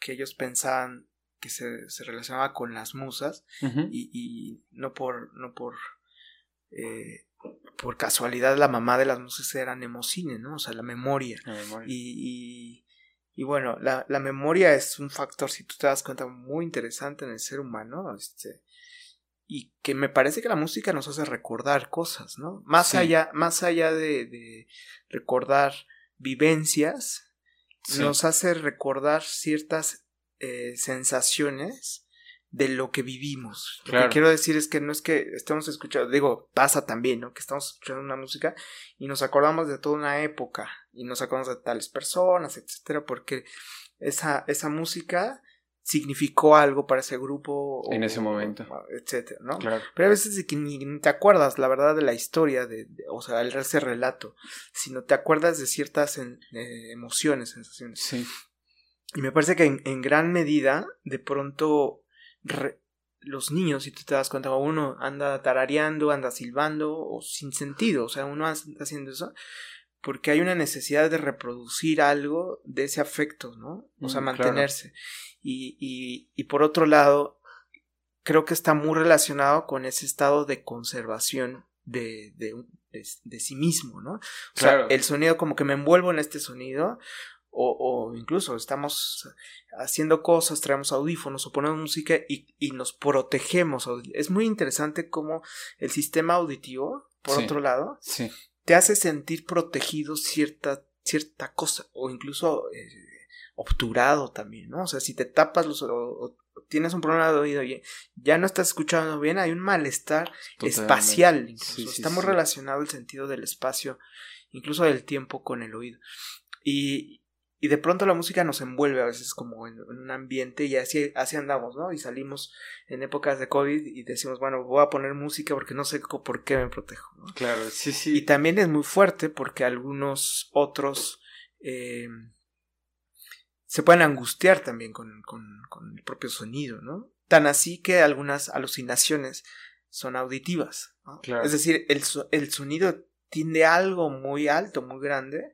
que ellos pensaban que se, se relacionaba con las musas, y, y, no por, no por, eh, por casualidad la mamá de las musas era Nemocine, ¿no? O sea, la memoria. La memoria. y, y y bueno, la, la, memoria es un factor, si tú te das cuenta, muy interesante en el ser humano. Este, y que me parece que la música nos hace recordar cosas, ¿no? Más allá, más allá de, de recordar vivencias, nos hace recordar ciertas eh, sensaciones de lo que vivimos. Lo que quiero decir es que no es que estemos escuchando, digo, pasa también, ¿no? Que estamos escuchando una música y nos acordamos de toda una época y nos acordamos de tales personas, etcétera, porque esa, esa música significó algo para ese grupo. en ese momento. etcétera, ¿no? Claro. Pero a veces de que ni te acuerdas, la verdad, de la historia, de, o sea, ese relato, sino te acuerdas de ciertas eh, emociones, sensaciones. Sí. Y me parece que en, gran medida, de pronto, los niños, si tú te das cuenta, uno anda tarareando, anda silbando, o sin sentido, o sea, uno anda haciendo eso, porque hay una necesidad de reproducir algo de ese afecto, ¿no? O sea, mm, mantenerse. Y, y, y por otro lado, creo que está muy relacionado con ese estado de conservación de, de, de, sí mismo, ¿no? O sea, el sonido, como que me envuelvo en este sonido, o, o, incluso estamos haciendo cosas, traemos audífonos o ponemos música y, y nos protegemos. Es muy interesante cómo el sistema auditivo, por otro lado, sí. Te hace sentir protegido cierta, cierta cosa o incluso eh, obturado también, ¿no? O sea, si te tapas los o, tienes un problema de oído y ya no estás escuchando bien, hay un malestar espacial. Incluso. Estamos relacionados el sentido del espacio, incluso del tiempo con el oído. Y, y de pronto la música nos envuelve a veces como en, un ambiente y así, así andamos, ¿no? Y salimos en épocas de COVID y decimos, bueno, voy a poner música porque no sé por qué me protejo, ¿no? Claro, sí, sí. Y también es muy fuerte porque algunos otros eh, se pueden angustiar también con, con, con el propio sonido, ¿no? Tan así que algunas alucinaciones son auditivas, ¿no? Claro. Es decir, el, el sonido tiene algo muy alto, muy grande,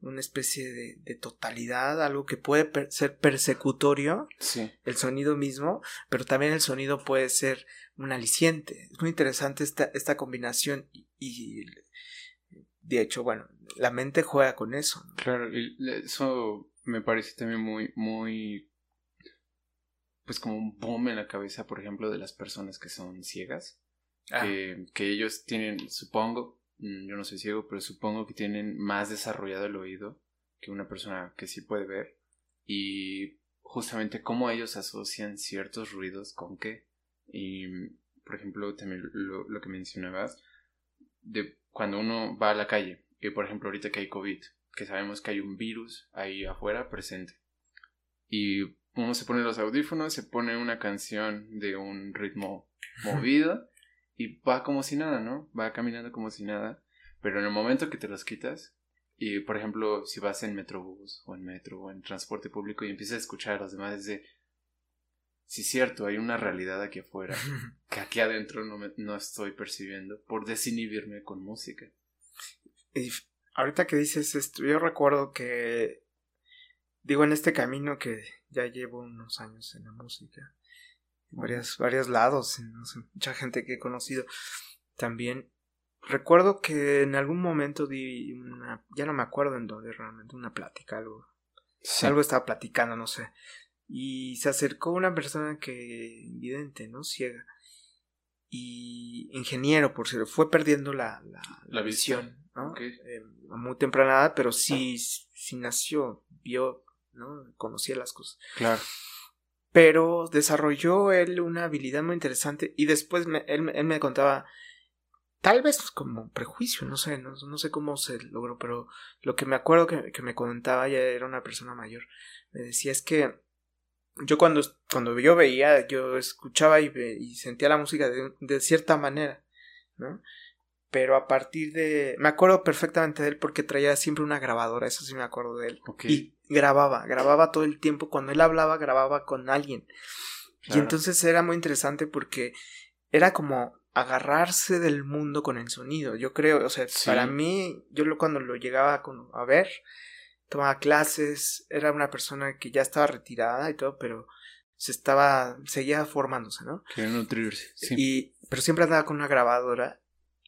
una especie de, de totalidad, algo que puede ser persecutorio, sí. el sonido mismo, pero también el sonido puede ser un aliciente. Es muy interesante esta, esta combinación y, de hecho, bueno, la mente juega con eso. Claro, y eso me parece también muy, muy, pues como un boom en la cabeza, por ejemplo, de las personas que son ciegas. Ah. que ellos tienen, supongo, yo no soy ciego, pero supongo que tienen más desarrollado el oído que una persona que sí puede ver. Y justamente cómo ellos asocian ciertos ruidos con qué. Y, por ejemplo, también lo, lo que mencionabas, de cuando uno va a la calle, y por ejemplo ahorita que hay COVID, que sabemos que hay un virus ahí afuera presente. Y uno se pone los audífonos, se pone una canción de un ritmo movido y va como si nada, ¿no? Va caminando como si nada, pero en el momento que te los quitas, y por ejemplo, si vas en metrobús o en metro o en transporte público y empiezas a escuchar a los demás, es de, sí, cierto, hay una realidad aquí afuera que aquí adentro no, me, no estoy percibiendo por desinhibirme con música. Y ahorita que dices esto, yo recuerdo que, digo, en este camino que ya llevo unos años en la música, varios, varios lados, no sé, mucha gente que he conocido. También recuerdo que en algún momento di una, ya no me acuerdo en dónde realmente, una plática, algo. Algo estaba platicando, no sé. Y se acercó una persona que, evidente, ¿no? Ciega. Y ingeniero, por cierto, fue perdiendo la, la, visión, ¿no? Eh, muy temprana pero sí, sí nació, vio, ¿no? Conocía las cosas. Claro pero desarrolló él una habilidad muy interesante y después él, me contaba, tal vez como prejuicio, no sé, no, sé cómo se logró, pero lo que me acuerdo que, me contaba, ya era una persona mayor, me decía es que yo cuando, cuando yo veía, yo escuchaba y, y sentía la música de, de cierta manera, ¿no? pero a partir de... Me acuerdo perfectamente de él porque traía siempre una grabadora, eso sí me acuerdo de él. Y grababa, grababa todo el tiempo, cuando él hablaba, grababa con alguien. Y entonces era muy interesante porque era como agarrarse del mundo con el sonido. Yo creo, o sea, para mí, yo lo, cuando lo llegaba a ver, tomaba clases, era una persona que ya estaba retirada y todo, pero se estaba, seguía formándose, ¿no? Quería nutrirse, sí. Y, pero siempre andaba con una grabadora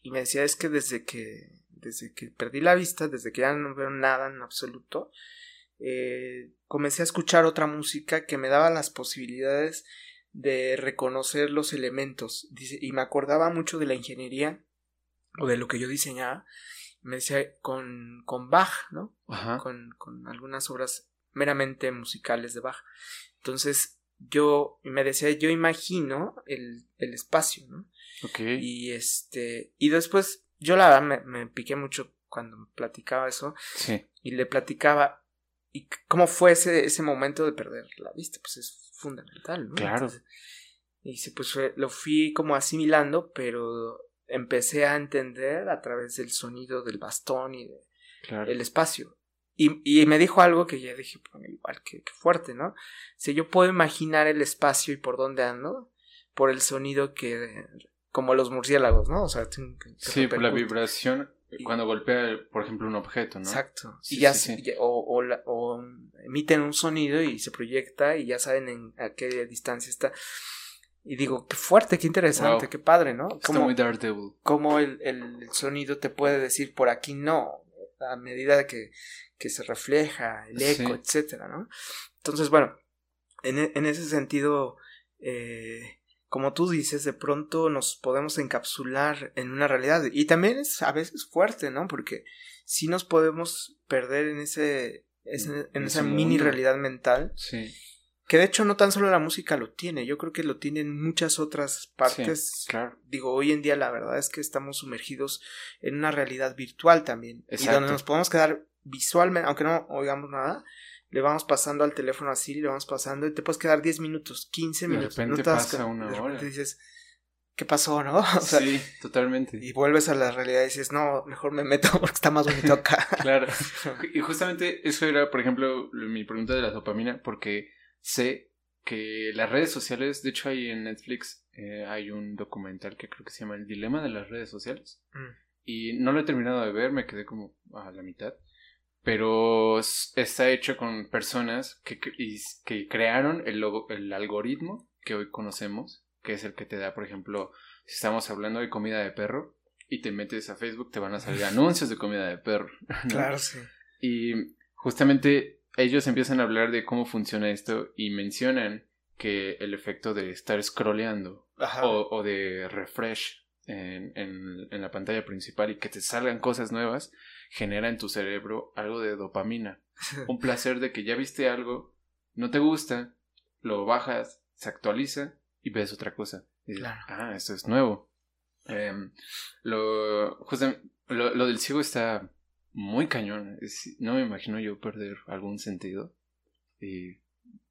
y me decía, es que desde que, desde que perdí la vista, desde que ya no veo nada en absoluto, eh, comencé a escuchar otra música que me daba las posibilidades de reconocer los elementos. y me acordaba mucho de la ingeniería o de lo que yo diseñaba. Me decía con, con Bach, ¿no? Con, con algunas obras meramente musicales de Bach. Entonces, yo me decía, yo imagino el, el espacio, ¿no? Y este, y después, yo la verdad me, me piqué mucho cuando platicaba eso. Sí. Y le platicaba, y cómo fue ese, ese momento de perder la vista, pues es fundamental, ¿no? Claro. y sí, pues lo fui como asimilando, pero empecé a entender a través del sonido del bastón y del espacio. Y, me dijo algo que ya dije, pues, igual, que, fuerte, ¿no? Si yo puedo imaginar el espacio y por dónde ando, por el sonido que, como los murciélagos, ¿no? O sea, sí, por la vibración cuando golpea, por ejemplo, un objeto, ¿no? Exacto. y ya, o, o, emiten un sonido y se proyecta y ya saben en a qué distancia está. Y digo, qué fuerte, qué interesante, qué padre, ¿no? Como, muy Daredevil. Como el, el, sonido te puede decir por aquí no, a medida que, que se refleja, el eco, etcétera, ¿no? Entonces, bueno, en, en ese sentido, eh, como tú dices, de pronto nos podemos encapsular en una realidad. Y también es a veces fuerte, ¿no? Porque si nos podemos perder en ese, en, esa mini realidad mental. Sí. Que de hecho no tan solo la música lo tiene, yo creo que lo tienen muchas otras partes. claro. Digo, hoy en día la verdad es que estamos sumergidos en una realidad virtual también. Y donde nos podemos quedar visualmente, aunque no oigamos nada, le vamos pasando al teléfono así, le vamos pasando y te puedes quedar 10 minutos, 15 minutos. De repente pasa una de repente dices, ¿qué pasó, no? sí, totalmente. Y vuelves a la realidad y dices, no, mejor me meto porque está más bonito acá. claro. Y justamente eso era, por ejemplo, mi pregunta de la dopamina, porque sé que las redes sociales, de hecho hay en Netflix, eh, hay un documental que creo que se llama El Dilema de las redes sociales. Mm. Y no lo he terminado de ver, me quedé como a la mitad pero está hecho con personas que, que crearon el, logo, el algoritmo que hoy conocemos, que es el que te da, por ejemplo, si estamos hablando de comida de perro y te metes a Facebook, te van a salir anuncios de comida de perro. Claro, sí. Y justamente ellos empiezan a hablar de cómo funciona esto y mencionan que el efecto de estar scrolleando o, o, de refresh en, en, en la pantalla principal y que te salgan cosas nuevas genera en tu cerebro algo de dopamina. Un placer de que ya viste algo, no te gusta, lo bajas, se actualiza y ves otra cosa. ah, esto es nuevo. Em, lo, lo, lo, del ciego está muy cañón. no me imagino yo perder algún sentido. Y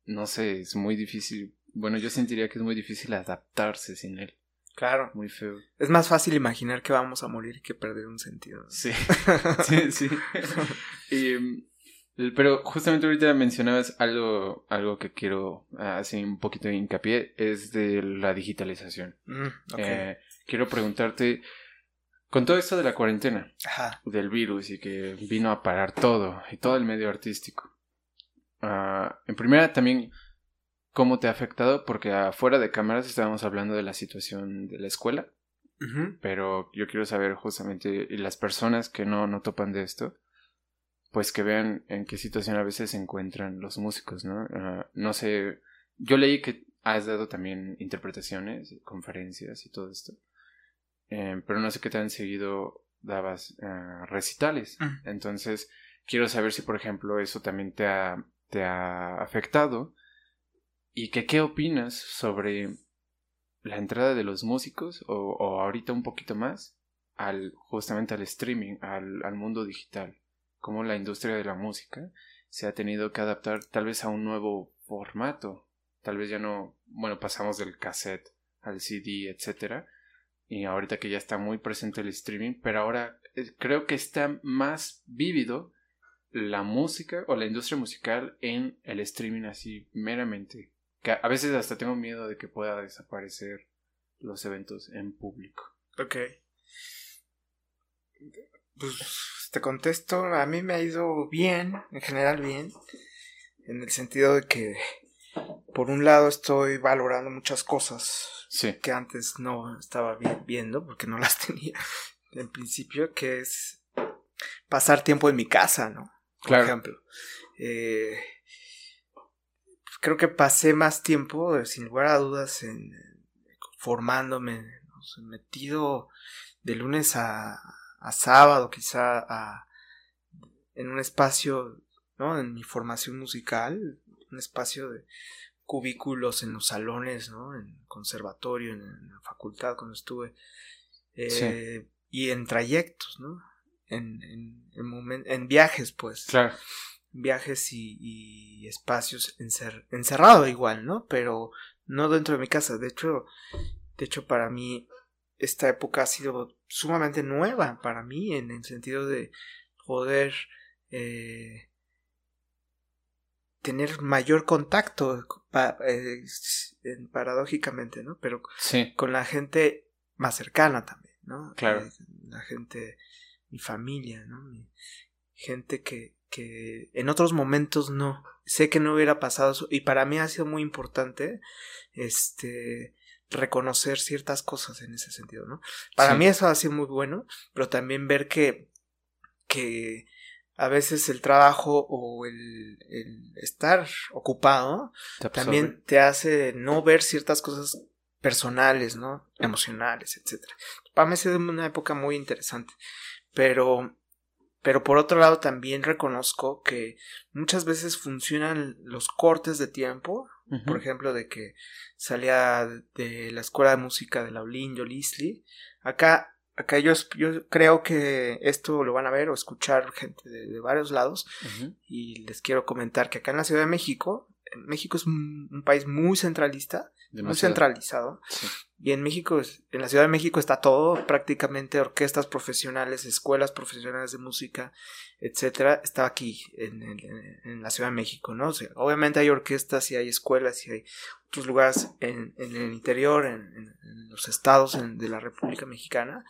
no sé, es muy difícil. Bueno, yo sentiría que es muy difícil adaptarse sin él. Claro. Muy feo. Es más fácil imaginar que vamos a morir que perder un sentido. Sí, sí, sí. y, pero justamente ahorita mencionabas algo, algo que quiero hacer un poquito de hincapié, es de la digitalización. Mm, eh, quiero preguntarte, con todo esto de la cuarentena, del virus y que vino a parar todo y todo el medio artístico, ah, en primera también cómo te ha afectado, porque afuera de cámaras estábamos hablando de la situación de la escuela, pero yo quiero saber justamente, y las personas que no, no topan de esto, pues que vean en qué situación a veces se encuentran los músicos, ¿no? Ah, no sé, yo leí que has dado también interpretaciones, conferencias y todo esto, eh, pero no sé qué tan seguido dabas ah, recitales. Entonces, quiero saber si, por ejemplo, eso también te ha, te ha afectado ¿Y que, qué opinas sobre la entrada de los músicos o, o ahorita un poquito más al justamente al streaming, al, al, mundo digital? Cómo la industria de la música se ha tenido que adaptar tal vez a un nuevo formato. Tal vez ya no, bueno, pasamos del cassette al CD, etcétera. Y ahorita que ya está muy presente el streaming, pero ahora eh, creo que está más vívido la música o la industria musical en el streaming así meramente que a veces hasta tengo miedo de que pueda desaparecer los eventos en público. Ok. Pues te contesto, a mí me ha ido bien, en general bien, en el sentido de que por un lado estoy valorando muchas cosas que antes no estaba viendo porque no las tenía en principio, que es pasar tiempo en mi casa, ¿no? Por ejemplo. Eh, creo que pasé más tiempo, eh, sin lugar a dudas, en, formándome, metido de lunes a, a sábado, quizá a, en un espacio, ¿no? En mi formación musical, un espacio de cubículos en los salones, ¿no? En conservatorio, en, la facultad cuando estuve. Eh, y en trayectos, ¿no? En, en, en, en, viajes, pues. Claro. Viajes y, espacios encerrado igual, ¿no? Pero no dentro de mi casa. De hecho, de hecho para mí esta época ha sido sumamente nueva para mí en el sentido de poder eh, tener mayor contacto eh, paradójicamente, ¿no? Pero con la gente más cercana también, ¿no? Claro. Eh, la gente, mi familia, ¿no? gente que, que en otros momentos no. Sé que no hubiera pasado eso y para mí ha sido muy importante este reconocer ciertas cosas en ese sentido, ¿no? Para mí eso ha sido muy bueno, pero también ver que que a veces el trabajo o el, estar ocupado también te hace no ver ciertas cosas personales, ¿no? Emocionales, etcétera. Para mí ha sido una época muy interesante, pero pero por otro lado también reconozco que muchas veces funcionan los cortes de tiempo, por ejemplo, de que salía de la escuela de música de Laulín, Yolisli. Acá, acá yo, yo creo que esto lo van a ver o escuchar gente de, varios lados. Y les quiero comentar que acá en la Ciudad de México, México es un país muy centralista muy centralizado. Y en México, en la Ciudad de México está todo, prácticamente orquestas profesionales, escuelas profesionales de música, etcétera, está aquí en, la Ciudad de México, ¿no? obviamente hay orquestas y hay escuelas y hay otros lugares en, el interior, en, los estados de la República Mexicana,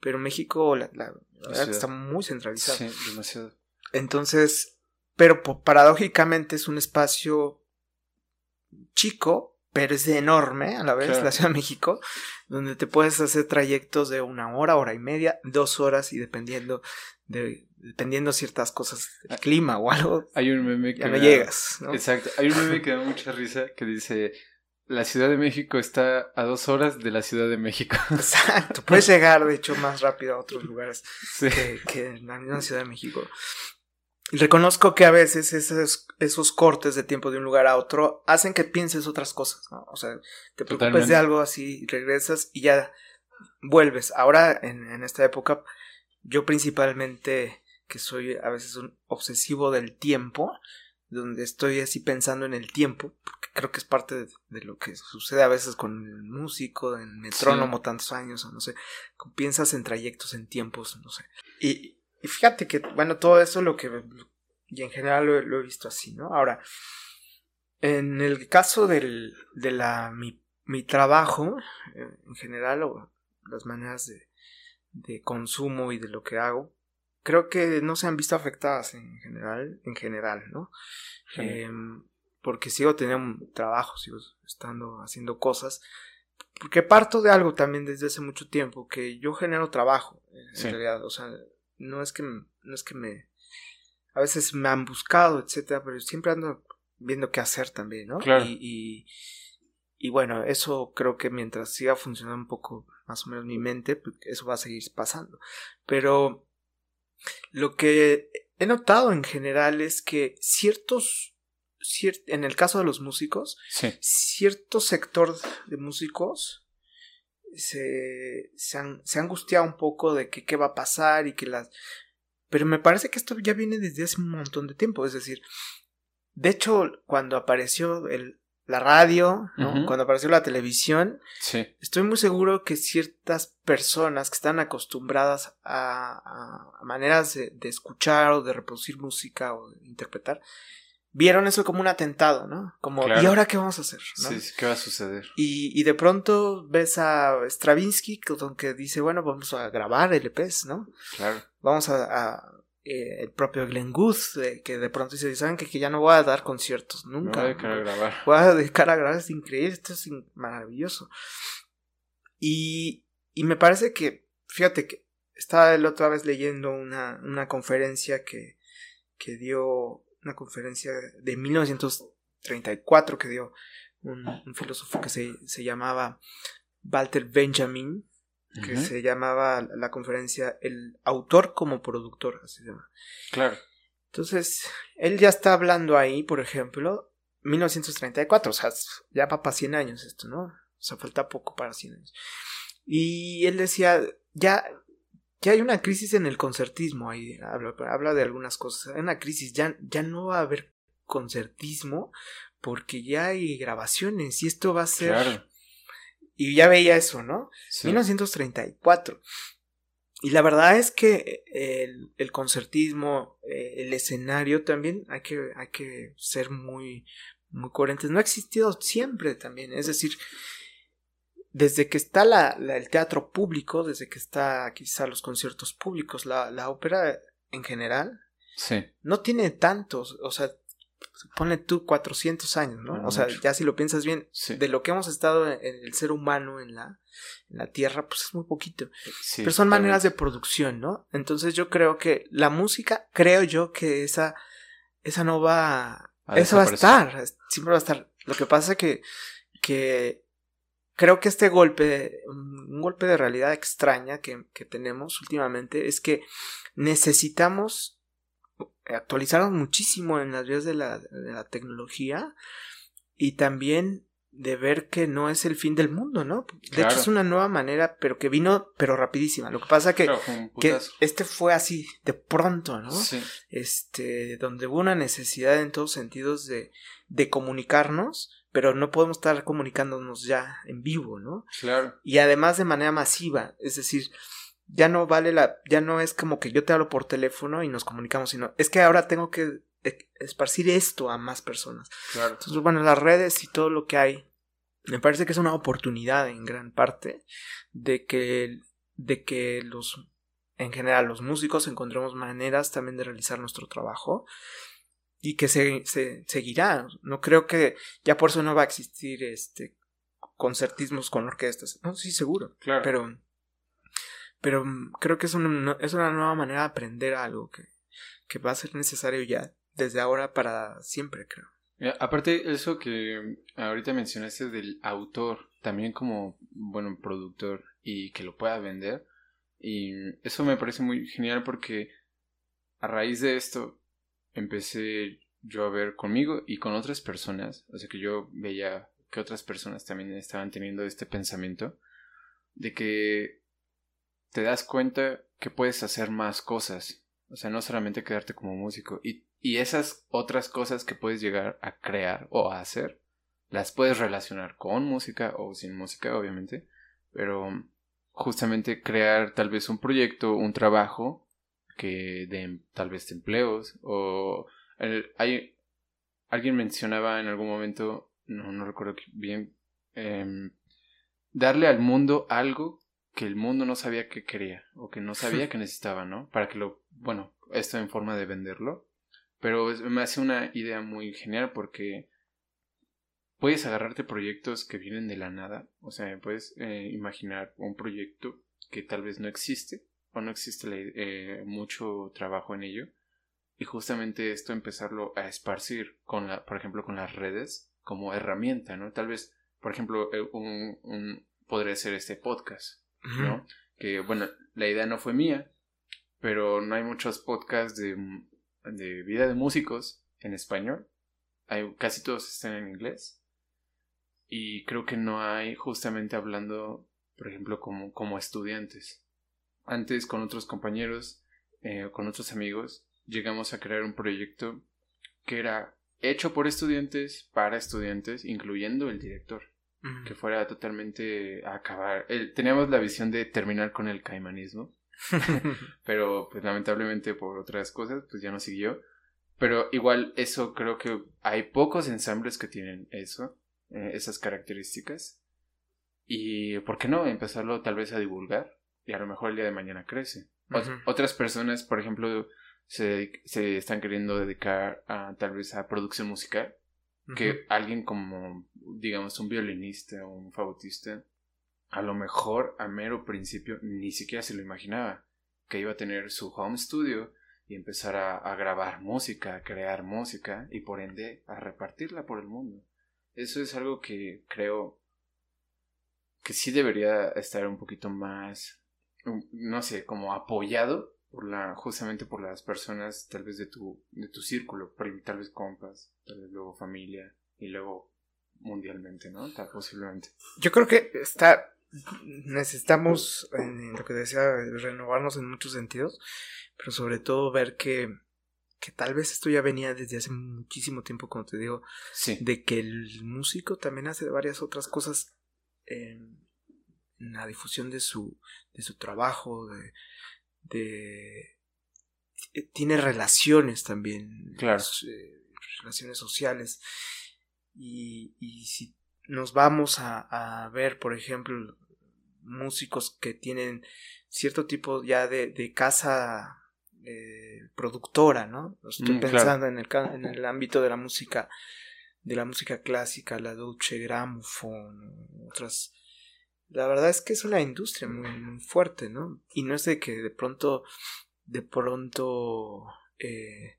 pero México, la, verdad, está muy centralizado. Sí, demasiado. Entonces, pero paradójicamente es un espacio chico, pero es enorme a la vez la Ciudad de México, donde te puedes hacer trayectos de una hora, hora y media, dos horas y dependiendo de dependiendo ciertas cosas del ah, clima o algo. Hay un meme que ya no llegas, ¿no? Exacto, hay un meme que da mucha risa que dice la Ciudad de México está a dos horas de la Ciudad de México. Exacto, puedes llegar de hecho más rápido a otros lugares que, que en la misma Ciudad de México. Reconozco que a veces esos, esos cortes de tiempo de un lugar a otro hacen que pienses otras cosas, ¿no? O sea, te preocupes de algo así, regresas y ya vuelves. Ahora, en, en esta época, yo principalmente, que soy a veces un obsesivo del tiempo, donde estoy así pensando en el tiempo, porque creo que es parte de, lo que sucede a veces con el músico, en metrónomo tantos años, o no sé, piensas en trayectos, en tiempos, no sé. Y, y fíjate que, bueno, todo eso lo que... Y en general lo, he visto así, ¿no? Ahora, en el caso del, de la, mi, mi trabajo, eh, en general, o las maneras de, de consumo y de lo que hago, creo que no se han visto afectadas en general, en general, ¿no? Em, porque sigo teniendo trabajo, sigo estando haciendo cosas, porque parto de algo también desde hace mucho tiempo, que yo genero trabajo, en realidad, o sea, no es que, no es que me, a veces me han buscado, etcétera, pero siempre ando viendo qué hacer también, ¿no? Y, y, bueno, eso creo que mientras siga funcionando un poco más o menos mi mente, pues, eso va a seguir pasando. Pero lo que he notado en general es que ciertos, en el caso de los músicos, cierto sector de músicos se, se, han, se angustiado un poco de que qué va a pasar y que las... Pero me parece que esto ya viene desde hace un montón de tiempo, es decir, de hecho, cuando apareció el, la radio, cuando apareció la televisión, estoy muy seguro que ciertas personas que están acostumbradas a, a maneras de, de, escuchar o de reproducir música o de interpretar, vieron eso como un atentado, ¿no? Como, ¿y ahora qué vamos a hacer? Sí, ¿qué va a suceder? Y, y de pronto ves a Stravinsky que dice, bueno, vamos a grabar LPs, ¿no? Claro. Vamos a, eh, el propio Glenn Good, que de pronto dice, ¿saben que, que ya no voy a dar conciertos nunca? voy a dedicar a grabar. Voy a dedicar a grabar, es increíble, esto es maravilloso. Y, y me parece que, fíjate que estaba la otra vez leyendo una, una conferencia que, que dio una conferencia de 1934 que dio un, filósofo que se, se, llamaba Walter Benjamin, que se llamaba la conferencia El autor como productor, así se llama. Claro. Entonces, él ya está hablando ahí, por ejemplo, 1934, o sea, ya va para 100 años esto, ¿no? O sea, falta poco para 100 años. Y él decía, ya que hay una crisis en el concertismo, ahí habla, habla de algunas cosas, hay una crisis, ya, ya no va a haber concertismo porque ya hay grabaciones y esto va a ser... Claro. Y ya veía eso, ¿no? 1934. Y la verdad es que el, el concertismo, eh, el escenario también hay que, hay que ser muy, muy coherentes. No ha existido siempre también. Es decir, desde que está la, el teatro público, desde que está quizá los conciertos públicos, la, la ópera en general, sí. no tiene tantos, o sea, pone tú 400 años, ¿no? o sea, ya si lo piensas bien, de lo que hemos estado en, el ser humano en la, en la Tierra, pues es muy poquito. Pero son maneras de producción, ¿no? Entonces yo creo que la música, creo yo que esa, esa no va, esa va a estar, siempre va a estar. Lo que pasa que, que creo que este golpe, un golpe de realidad extraña que, tenemos últimamente es que necesitamos actualizarnos muchísimo en las vías de la, de la tecnología y también de ver que no es el fin del mundo, ¿no? De hecho es una nueva manera, pero que vino, pero rapidísima. Lo que pasa que, que este fue así, de pronto, ¿no? Sí. Este, donde hubo una necesidad en todos sentidos de, de comunicarnos, pero no podemos estar comunicándonos ya en vivo, ¿no? Claro. Y además de manera masiva, es decir, ya no vale la, ya no es como que yo te hablo por teléfono y nos comunicamos, sino es que ahora tengo que esparcir esto a más personas. Claro. Entonces, bueno, las redes y todo lo que hay, me parece que es una oportunidad en gran parte de que, de que los, en general, los músicos encontremos maneras también de realizar nuestro trabajo y que se, se, seguirá. No creo que ya por eso no va a existir este concertismos con orquestas. No, sí, seguro. Claro. Pero, pero creo que es una, es una nueva manera de aprender algo que, que va a ser necesario ya desde ahora para siempre, creo. Aparte, eso que ahorita mencionaste del autor, también como, bueno, productor y que lo pueda vender. Y eso me parece muy genial porque a raíz de esto empecé yo a ver conmigo y con otras personas, o sea que yo veía que otras personas también estaban teniendo este pensamiento de que te das cuenta que puedes hacer más cosas, o sea, no solamente quedarte como músico y, y esas otras cosas que puedes llegar a crear o a hacer, las puedes relacionar con música o sin música, obviamente, pero justamente crear tal vez un proyecto, un trabajo que den tal vez empleos o hay alguien mencionaba en algún momento no, no recuerdo bien em, darle al mundo algo que el mundo no sabía que quería o que no sabía que necesitaba, ¿no? Para que lo, bueno, esto en forma de venderlo, pero me hace una idea muy genial porque puedes agarrarte proyectos que vienen de la nada, o sea, puedes eh, imaginar un proyecto que tal vez no existe o no existe eh, mucho trabajo en ello. Y justamente esto empezarlo a esparcir con la, por ejemplo, con las redes como herramienta, ¿no? Tal vez, por ejemplo, eh, un, un podría ser este podcast, ¿no? Que bueno, la idea no fue mía, pero no hay muchos podcasts de, de vida de músicos en español. Hay, casi todos están en inglés. Y creo que no hay justamente hablando, por ejemplo, como, como estudiantes antes con otros compañeros, eh, con otros amigos, llegamos a crear un proyecto que era hecho por estudiantes para estudiantes, incluyendo el director, que fuera totalmente a acabar. teníamos la visión de terminar con el caimanismo, pero pues lamentablemente por otras cosas, pues ya no siguió. Pero igual eso creo que hay pocos ensambles que tienen eso, eh, esas características. Y ¿por qué no empezarlo tal vez a divulgar? Y a lo mejor el día de mañana crece. Otras personas, por ejemplo, se, se, están queriendo dedicar a tal vez a producción musical, que alguien como, digamos, un violinista o un fagotista, a lo mejor a mero principio ni siquiera se lo imaginaba, que iba a tener su home studio y empezar a, a grabar música, a crear música y por ende a repartirla por el mundo. Eso es algo que creo que sí debería estar un poquito más no sé, como apoyado por la, justamente por las personas tal vez de tu, de tu círculo, tal vez compas, tal vez luego familia y luego mundialmente, ¿no? Tal, posiblemente. Yo creo que está, necesitamos, lo que decía, renovarnos en muchos sentidos, pero sobre todo ver que, que tal vez esto ya venía desde hace muchísimo tiempo, como te digo, de que el músico también hace varias otras cosas en, la difusión de su, de su trabajo, de, de tiene relaciones también, claro. Eh, relaciones sociales. Y, y si nos vamos a, a, ver, por ejemplo, músicos que tienen cierto tipo ya de, de casa eh, productora, ¿no? Estoy mm, pensando en, el, en el ámbito de la música, de la música clásica, la Dolce Gramophone, otras. La verdad es que es una industria muy, muy fuerte, ¿no? Y no es de que de pronto, de pronto, eh,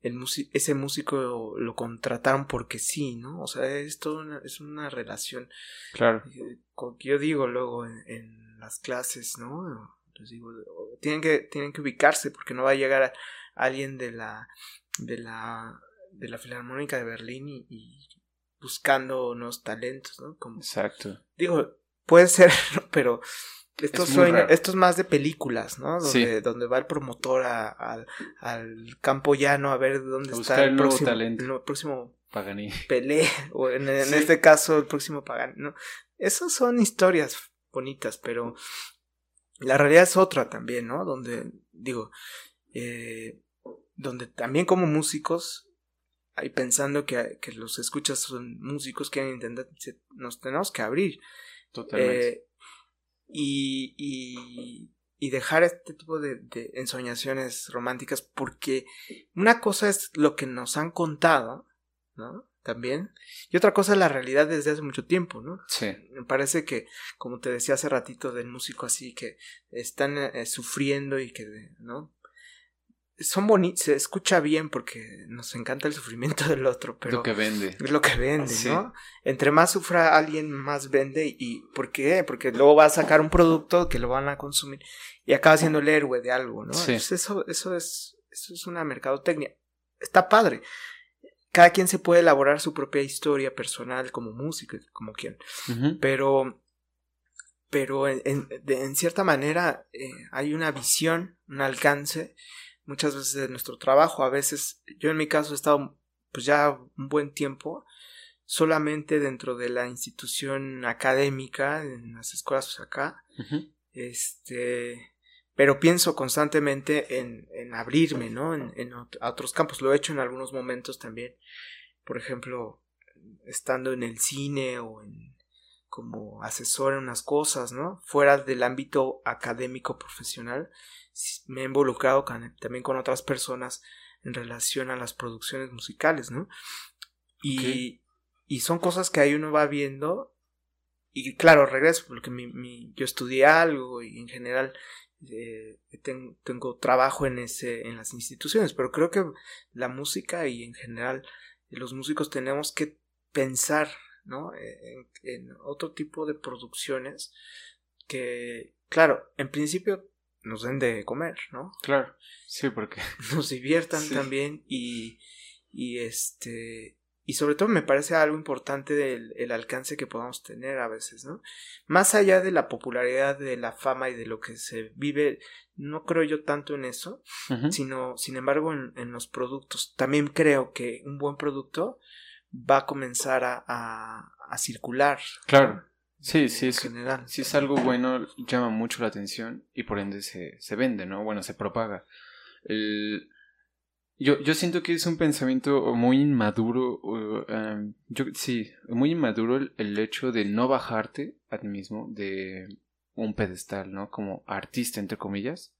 el ese músico lo, contrataron porque sí, ¿no? O sea, es todo una, es una relación. Claro. Eh, yo digo luego en, las clases, ¿no? Les digo, tienen que, tienen que ubicarse porque no va a llegar alguien de la, de la, de la Filarmónica de Berlín y, buscando unos talentos, ¿no? Como, Exacto. Digo, puede ser, pero esto es, más de películas, ¿no? Donde, donde va el promotor al campo llano a ver dónde está el, próximo, talento. próximo Pagani. Pelé, o en, este caso el próximo Pagani, ¿no? Esas son historias bonitas, pero la realidad es otra también, ¿no? Donde, digo, eh, donde también como músicos, ahí pensando que, que los escuchas son músicos que entender, nos tenemos que abrir. Totalmente. Eh, y, y, dejar este tipo de, de, ensoñaciones románticas porque una cosa es lo que nos han contado, ¿no? También. Y otra cosa es la realidad desde hace mucho tiempo, ¿no? Sí. Me parece que, como te decía hace ratito del músico así, que están eh, sufriendo y que, ¿no? Son bonitos, se escucha bien porque nos encanta el sufrimiento del otro, pero lo que vende. Es lo que vende, ¿no? Entre más sufra alguien, más vende y ¿por qué? Porque luego va a sacar un producto que lo van a consumir y acaba siendo el héroe de algo, ¿no? eso eso es eso es una mercadotecnia. Está padre. Cada quien se puede elaborar su propia historia personal como músico, como quien. Pero pero en, en, cierta manera eh, hay una visión, un alcance muchas veces de nuestro trabajo. A veces, yo en mi caso he estado pues ya un buen tiempo solamente dentro de la institución académica, en las escuelas pues, acá. Este, pero pienso constantemente en, en abrirme, ¿no? En, en a otros campos. Lo he hecho en algunos momentos también. Por ejemplo, estando en el cine o en como asesor en unas cosas, ¿no? Fuera del ámbito académico profesional me he involucrado también con otras personas en relación a las producciones musicales, ¿no? Y, y son cosas que ahí uno va viendo y claro, regreso porque mi, yo estudié algo y en general eh, tengo, trabajo en ese en las instituciones, pero creo que la música y en general los músicos tenemos que pensar, ¿no? En, en otro tipo de producciones que, claro, en principio nos den de comer, ¿no? Claro, sí, porque nos diviertan también y, y este y sobre todo me parece algo importante del el alcance que podamos tener a veces, ¿no? Más allá de la popularidad, de la fama y de lo que se vive, no creo yo tanto en eso, sino, sin embargo, en, en, los productos. También creo que un buen producto va a comenzar a, a, a circular. Claro. Sí, sí, es, si es algo bueno, llama mucho la atención y por ende se, se vende, ¿no? Bueno, se propaga. El, yo, yo siento que es un pensamiento muy inmaduro, em, yo, sí, muy inmaduro el, el, hecho de no bajarte a ti mismo de un pedestal, ¿no? Como artista, entre comillas.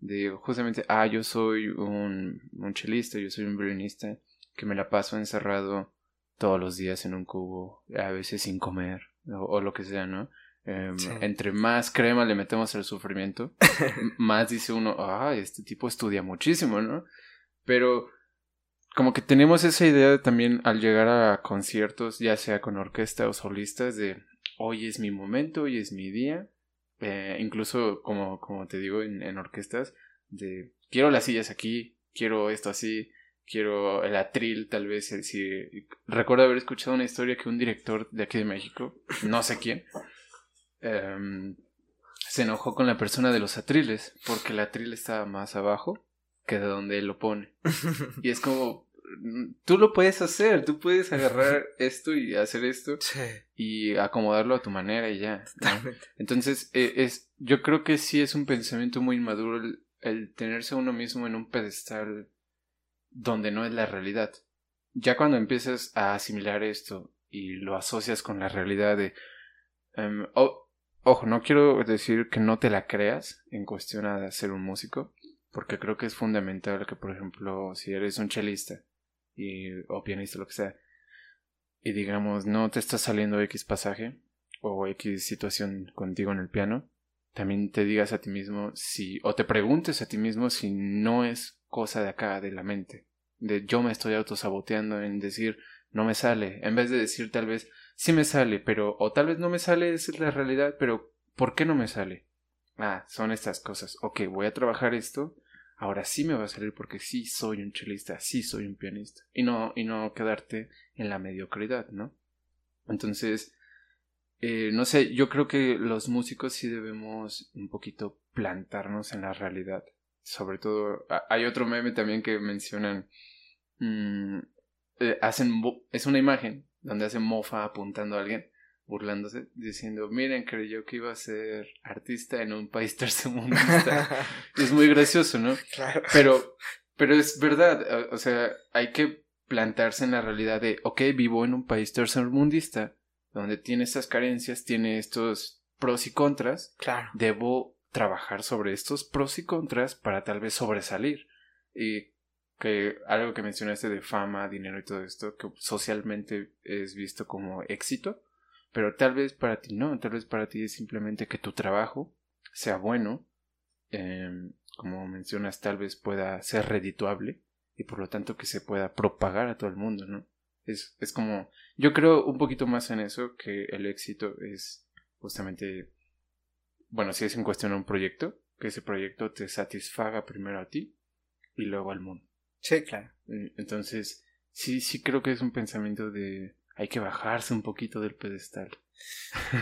De justamente, ah, yo soy un, un chelista, yo soy un violinista que me la paso encerrado todos los días en un cubo, a veces sin comer, o, lo que sea, ¿no? Em, entre más crema le metemos al sufrimiento, más dice uno, ah, este tipo estudia muchísimo, ¿no? Pero como que tenemos esa idea también al llegar a conciertos, ya sea con orquesta o solistas, de hoy es mi momento, hoy es mi día. Eh, incluso, como, como te digo, en, en, orquestas, de quiero las sillas aquí, quiero esto así, quiero el atril, tal vez. Eh, si, recuerdo haber escuchado una historia que un director de aquí de México, no sé quién, em, se enojó con la persona de los atriles, porque el atril estaba más abajo que de donde él lo pone. y es como, tú lo puedes hacer, tú puedes agarrar esto y hacer esto y acomodarlo a tu manera y ya. Entonces, e, es, yo creo que sí es un pensamiento muy inmaduro el, tenerse uno mismo en un pedestal donde no es la realidad. Ya cuando empiezas a asimilar esto y lo asocias con la realidad de... Em, ojo, no quiero decir que no te la creas en cuestión de ser un músico, porque creo que es fundamental que, por ejemplo, si eres un chelista y, o pianista, lo que sea, y digamos, no te está saliendo X pasaje o X situación contigo en el piano, también te digas a ti mismo si, o te preguntes a ti mismo si no es cosa de acá, de la mente, de yo me estoy autosaboteando en decir, no me sale, en vez de decir tal vez, sí me sale, pero, o tal vez no me sale, es la realidad, pero, ¿por qué no me sale? Ah, son estas cosas, ok, voy a trabajar esto, ahora sí me va a salir porque sí soy un chelista, sí soy un pianista. Y no, y no quedarte en la mediocridad, ¿no? Entonces, eh, no sé, yo creo que los músicos sí debemos un poquito plantarnos en la realidad. Sobre todo, hay otro meme también que mencionan, mm, eh, hacen, es una imagen donde hacen mofa apuntando a alguien burlándose, diciendo, miren, creyó que iba a ser artista en un país tercermundista. es muy gracioso, ¿no? Claro. Pero, pero es verdad, o sea, hay que plantarse en la realidad de, ok, vivo en un país tercermundista, donde tiene estas carencias, tiene estos pros y contras. Claro. Debo trabajar sobre estos pros y contras para tal vez sobresalir. Y que algo que mencionaste de fama, dinero y todo esto, que socialmente es visto como éxito, pero tal vez para ti no, tal vez para ti es simplemente que tu trabajo sea bueno, em, como mencionas, tal vez pueda ser redituable y por lo tanto que se pueda propagar a todo el mundo, ¿no? Es, es como, yo creo un poquito más en eso que el éxito es justamente, bueno, si es en cuestión un proyecto, que ese proyecto te satisfaga primero a ti y luego al mundo. Sí, claro. Entonces, sí, sí creo que es un pensamiento de hay que bajarse un poquito del pedestal.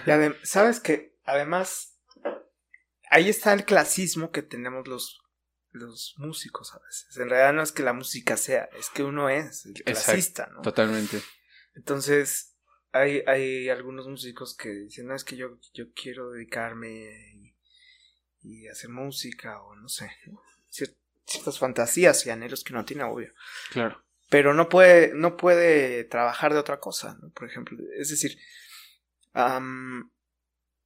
Y sabes que además ahí está el clasismo que tenemos los, los músicos a veces. En realidad no es que la música sea, es que uno es el clasista, ¿no? Totalmente. Entonces, hay, hay algunos músicos que dicen, no, es que yo, yo quiero dedicarme y, hacer música o no sé, ciertas fantasías y anhelos que uno tiene, obvio. Claro pero no puede, no puede trabajar de otra cosa, ¿no? Por ejemplo, es decir,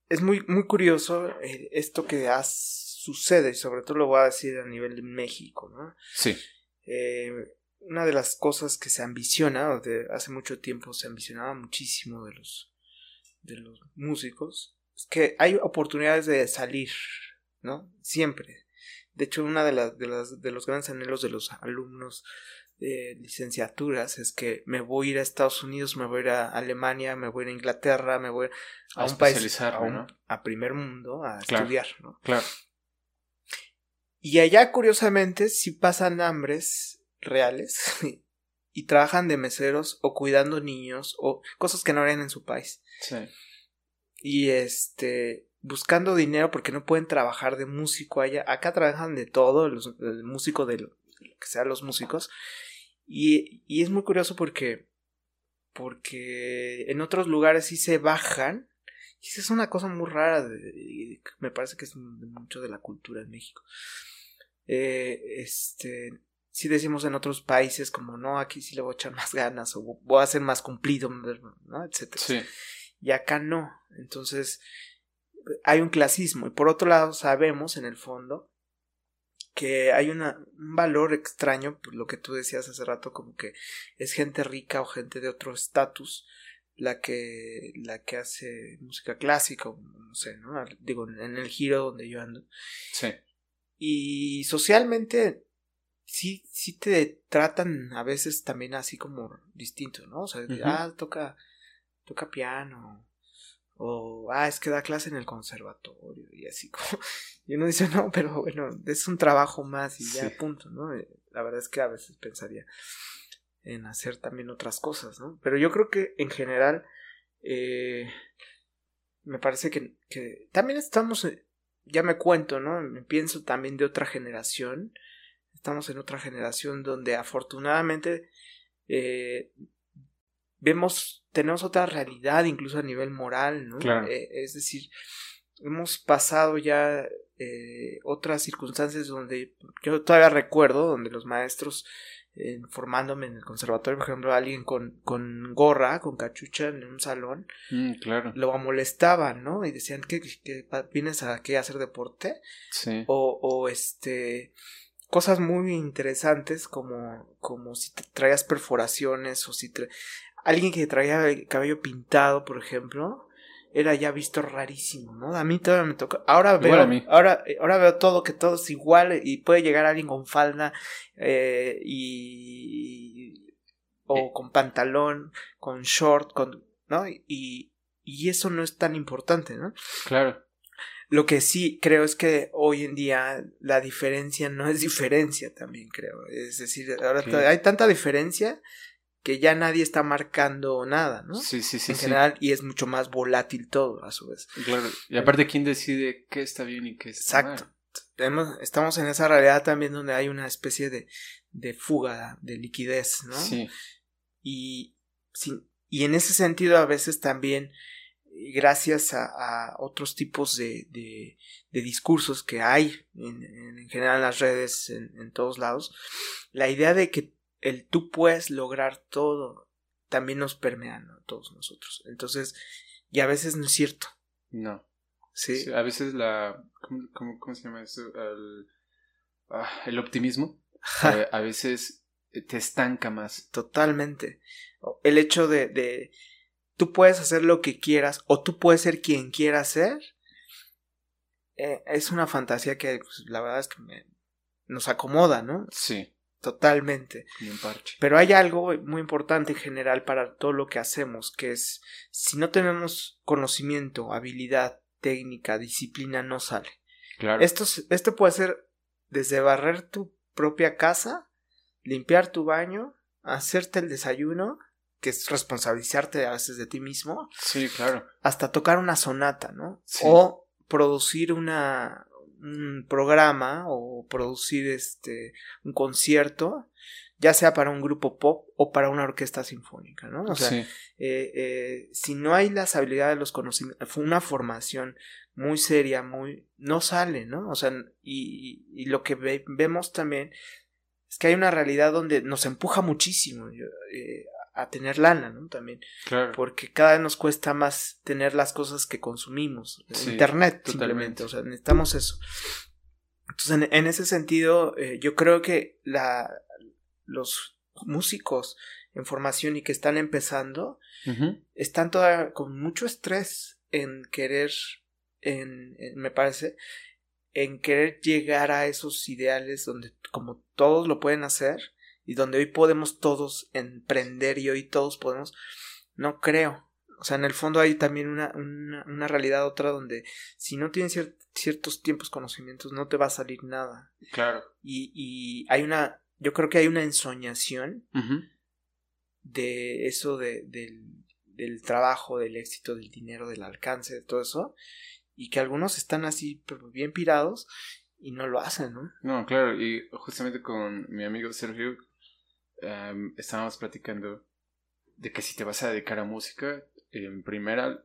es muy, muy curioso eh, esto que sucede, y sobre todo lo voy a decir a nivel de México, ¿no? Sí. Eh, una de las cosas que se ambiciona, de hace mucho tiempo se ambicionaba muchísimo de los, de los músicos, es que hay oportunidades de salir, ¿no? Siempre. De hecho, una de, las, de, las, de los grandes anhelos de los alumnos de licenciaturas es que me voy a ir a Estados Unidos, me voy a ir a Alemania, me voy a ir a Inglaterra, me voy a, un país, a, a, primer mundo, a estudiar, ¿no? Claro. Y allá, curiosamente, sí pasan hambres reales y trabajan de meseros o cuidando niños o cosas que no harían en su país. Sí. Y este, buscando dinero porque no pueden trabajar de músico allá. Acá trabajan de todo, los, el músico de lo que sean los músicos. Y, y es muy curioso porque, porque en otros lugares sí se bajan. Y esa es una cosa muy rara. me parece que es mucho de la cultura en México. Eh, este, si decimos en otros países como no, aquí sí le voy a echar más ganas o voy a ser más cumplido, ¿no? etcétera. Y acá no. Entonces, hay un clasismo. Y por otro lado, sabemos en el fondo que hay una, un valor extraño, por lo que tú decías hace rato, como que es gente rica o gente de otro estatus la que, la que hace música clásica, no sé, ¿no? Digo, en el giro donde yo ando. Sí. Y socialmente sí, sí te tratan a veces también así como distinto, ¿no? O sea, ah, toca, toca piano, o, ah, es que da clase en el conservatorio y así como... Y uno dice, no, pero bueno, es un trabajo más y ya, punto, ¿no? Eh, la verdad es que a veces pensaría en hacer también otras cosas, ¿no? Pero yo creo que en general, eh, me parece que, que también estamos, eh, ya me cuento, ¿no? Me pienso también de otra generación. Estamos en otra generación donde afortunadamente eh, vemos, tenemos otra realidad, incluso a nivel moral, ¿no? Eh, es decir, hemos pasado ya eh, otras circunstancias donde yo todavía recuerdo, donde los maestros formándome en el conservatorio, por ejemplo, alguien con, con gorra, con cachucha en un salón, mm, claro. lo molestaban, ¿no? Y decían que, vienes a qué hacer deporte. Sí. O, o este cosas muy interesantes como, como si te traías perforaciones o si alguien que traía el cabello pintado, por ejemplo, era ya visto rarísimo, ¿no? A mí todavía me toca. Ahora veo, ahora, eh, ahora veo todo que todo es igual y puede llegar alguien con falda eh, y o eh. con pantalón, con short, con, ¿no? Y, y eso no es tan importante, ¿no? Claro. Lo que sí creo es que hoy en día la diferencia no es diferencia también creo. Es decir, ahora hay tanta diferencia que ya nadie está marcando nada, ¿no? Sí, sí, sí. En general, y es mucho más volátil todo, a su vez. Claro, y aparte, ¿quién decide qué está bien y qué está Exacto. estamos en esa realidad también donde hay una especie de, de fuga, de liquidez, ¿no? Sí. Y, y en ese sentido, a veces también, gracias a, otros tipos de, de, discursos que hay en, en, general en las redes, en, en todos lados, la idea de que el tú puedes lograr todo también nos permea a todos nosotros. Entonces, y a veces no es cierto. No. Sí. a veces la. ¿cómo, cómo, se llama eso? El, ah, el optimismo. Eh, a veces te estanca más. Totalmente. El hecho de, de. Tú puedes hacer lo que quieras o tú puedes ser quien quieras ser. Eh, es una fantasía que pues, la verdad es que me, nos acomoda, ¿no? Sí. Totalmente. Pero hay algo muy importante en general para todo lo que hacemos, que es si no tenemos conocimiento, habilidad, técnica, disciplina, no sale. Claro. Esto, esto puede ser desde barrer tu propia casa, limpiar tu baño, hacerte el desayuno, que es responsabilizarte a veces de ti mismo. Sí, claro. Hasta tocar una sonata, ¿no? O producir una, un programa o producir este un concierto ya sea para un grupo pop o para una orquesta sinfónica, ¿no? O sea, eh, eh, si no hay las habilidades, los conocimientos, una formación muy seria, muy, no sale, ¿no? O sea, y, y lo que vemos también es que hay una realidad donde nos empuja muchísimo. Eh, a tener lana, ¿no? También. Claro. Porque cada vez nos cuesta más tener las cosas que consumimos. Internet, simplemente. O sea, necesitamos eso. Entonces, en, ese sentido, eh, yo creo que la, los músicos en formación y que están empezando, están todavía con mucho estrés en querer, en, me parece, en querer llegar a esos ideales donde como todos lo pueden hacer, y donde hoy podemos todos emprender y hoy todos podemos, no creo. O sea, en el fondo hay también una, una, realidad otra donde si no tienes ciertos tiempos, conocimientos, no te va a salir nada. Claro. Y, y hay una, yo creo que hay una ensoñación de eso de, del, del trabajo, del éxito, del dinero, del alcance, de todo eso. Y que algunos están así bien pirados y no lo hacen, ¿no? No, claro, y justamente con mi amigo Sergio estábamos platicando de que si te vas a dedicar a música, en primera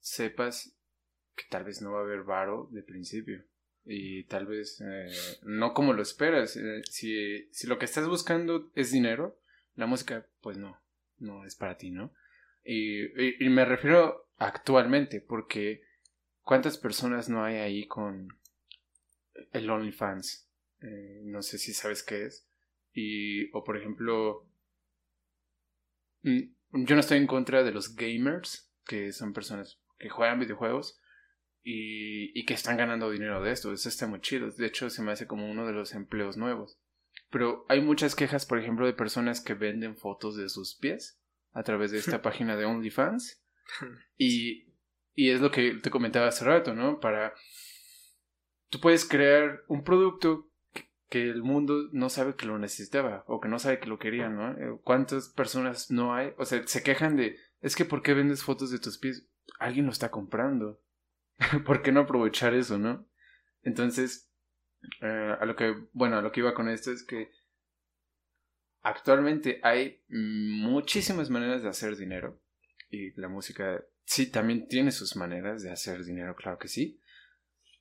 sepas que tal vez no va a haber varo de principio. Y tal vez eh, no como lo esperas. Eh, si, si lo que estás buscando es dinero, la música, pues no, no es para ti, ¿no? Y, y, me refiero actualmente, porque ¿cuántas personas no hay ahí con el OnlyFans? Eh, no sé si sabes qué es. Y, o por ejemplo, mm, yo no estoy en contra de los gamers, que son personas que juegan videojuegos y, y que están ganando dinero de esto. Eso está muy chido. De hecho, se me hace como uno de los empleos nuevos. Pero hay muchas quejas, por ejemplo, de personas que venden fotos de sus pies a través de esta página de OnlyFans. Y, y es lo que te comentaba hace rato, ¿no? Para... Tú puedes crear un producto que el mundo no sabe que lo necesitaba o que no sabe que lo quería, ¿no? Eh, ¿Cuántas personas no hay? O sea, se quejan de, es que ¿por qué vendes fotos de tus pies? alguien lo está comprando. ¿Por qué no aprovechar eso, no? Entonces, eh, a lo que, bueno, a lo que iba con esto es que actualmente hay muchísimas maneras de hacer dinero y la música sí también tiene sus maneras de hacer dinero, claro que sí,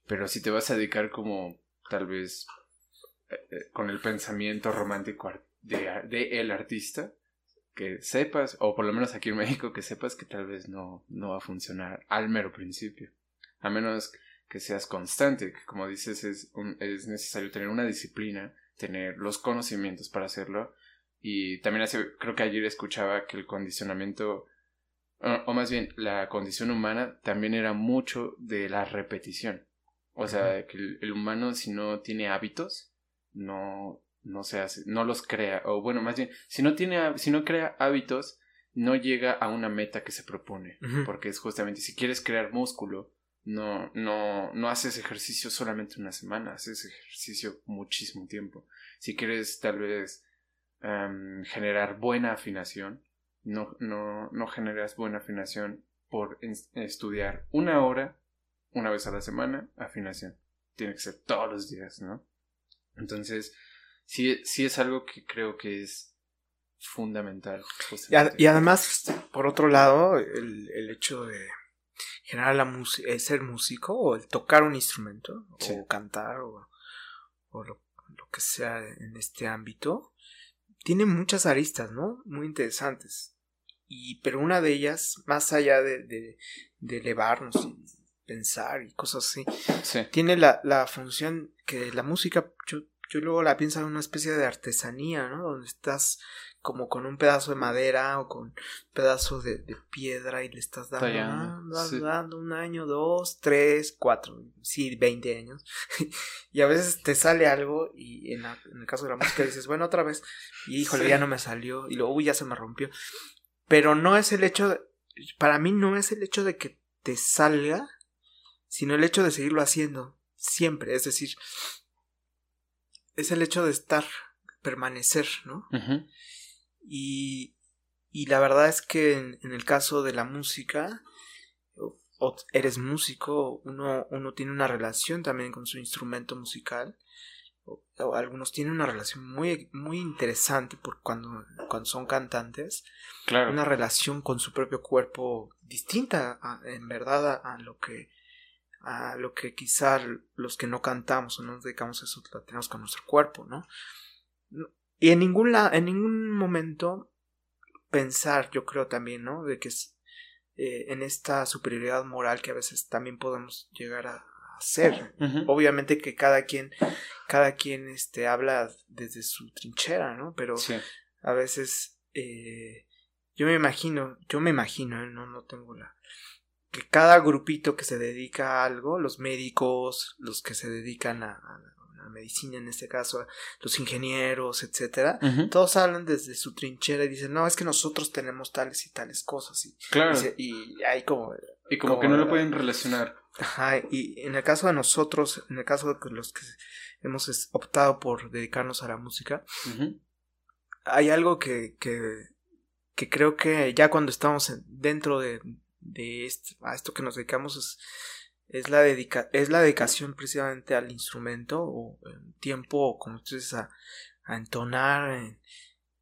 pero si te vas a dedicar como tal vez eh, eh, con el pensamiento romántico de, de, el artista, que sepas, o por lo menos aquí en México, que sepas que tal vez no, no va a funcionar al mero principio, a menos que seas constante, que como dices es, es necesario tener una disciplina, tener los conocimientos para hacerlo. Y también hace, creo que ayer escuchaba que el condicionamiento, o, más bien la condición humana también era mucho de la repetición. O sea, que el, humano si no tiene hábitos, no, no se hace, no los crea. O bueno, más bien, si no tiene, si no crea hábitos, no llega a una meta que se propone. Porque es justamente, si quieres crear músculo, no, no, no haces ejercicio solamente una semana, haces ejercicio muchísimo tiempo. Si quieres tal vez Em, generar buena afinación. No, no, no generas buena afinación por estudiar una hora, una vez a la semana, afinación. Tiene que ser todos los días, ¿no? Entonces, sí, sí es algo que creo que es fundamental. Y, además, por otro lado, el, el hecho de generar la música, ser músico o el tocar un instrumento o cantar o, o lo, lo, que sea en este ámbito, tiene muchas aristas, ¿no? Muy interesantes. Y, pero una de ellas, más allá de, de, elevarnos y pensar y cosas así, tiene la, la, función que la música, yo, yo luego la pienso en una especie de artesanía, ¿no? Donde estás como con un pedazo de madera o con un pedazo de, piedra y le estás dando, dando un año, dos, tres, cuatro, sí, veinte años. y a veces te sale algo y en, el caso de la música dices, bueno, otra vez, y híjole, ya no me salió, y luego, uy, ya se me rompió. Pero no es el hecho, de, para mí no es el hecho de que te salga, sino el hecho de seguirlo haciendo siempre, es decir, es el hecho de estar, permanecer, ¿no? Y, y la verdad es que en, el caso de la música, o, eres músico, uno, uno tiene una relación también con su instrumento musical. O, algunos tienen una relación muy, muy interesante por cuando, cuando son cantantes. Claro. Una relación con su propio cuerpo distinta, en verdad, a, lo que a lo que quizá los que no cantamos o no nos dedicamos a eso lo tenemos con nuestro cuerpo, ¿no? Y en ningún, en ningún momento pensar, yo creo también, ¿no? De que es, eh, en esta superioridad moral que a veces también podemos llegar a hacer. Obviamente que cada quien, cada quien este, habla desde su trinchera, ¿no? Pero a veces eh, yo me imagino, yo me imagino, ¿eh? no, no tengo la que cada grupito que se dedica a algo, los médicos, los que se dedican a, medicina en este caso, los ingenieros, etcétera, todos hablan desde su trinchera y dicen, no, es que nosotros tenemos tales y tales cosas. Y, claro. y, hay como... Y como, que no lo pueden relacionar. Ajá, y en el caso de nosotros, en el caso de los que hemos optado por dedicarnos a la música, hay algo que, que, que, creo que ya cuando estamos dentro de, de esto, a esto que nos dedicamos es es la, dedica es la dedicación precisamente al instrumento o tiempo, como tú dices, a, entonar.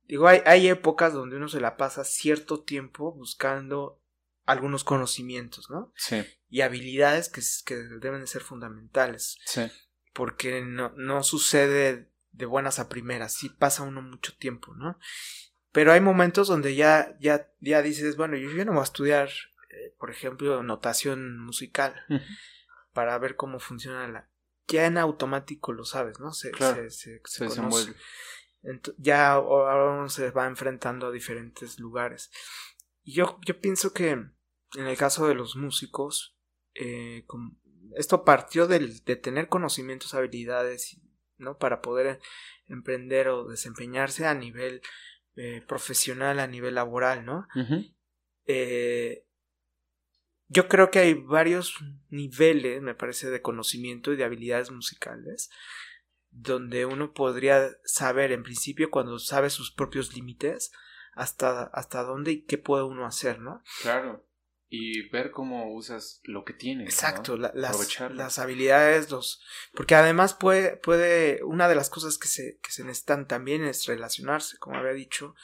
Digo, hay, hay épocas donde uno se la pasa cierto tiempo buscando algunos conocimientos, ¿no? Sí. Y habilidades que, que deben de ser fundamentales. Sí. Porque no, no sucede de buenas a primeras, sí pasa uno mucho tiempo, ¿no? Pero hay momentos donde ya, ya, ya dices, bueno, yo ya no voy a estudiar por ejemplo, notación musical para ver cómo funciona la... Ya en automático lo sabes, ¿no? Se, se, se, ya ahora uno se va enfrentando a diferentes lugares. Y yo, yo pienso que en el caso de los músicos, eh, esto partió del, de tener conocimientos, habilidades, ¿no? Para poder emprender o desempeñarse a nivel eh, profesional, a nivel laboral, ¿no? eh, yo creo que hay varios niveles, me parece, de conocimiento y de habilidades musicales, donde uno podría saber, en principio, cuando sabe sus propios límites, hasta, hasta dónde y qué puede uno hacer, ¿no? Claro. y ver cómo usas lo que tienes. Exacto, las, las, habilidades, los... Porque además puede, puede, una de las cosas que se, que se necesitan también es relacionarse, como había dicho,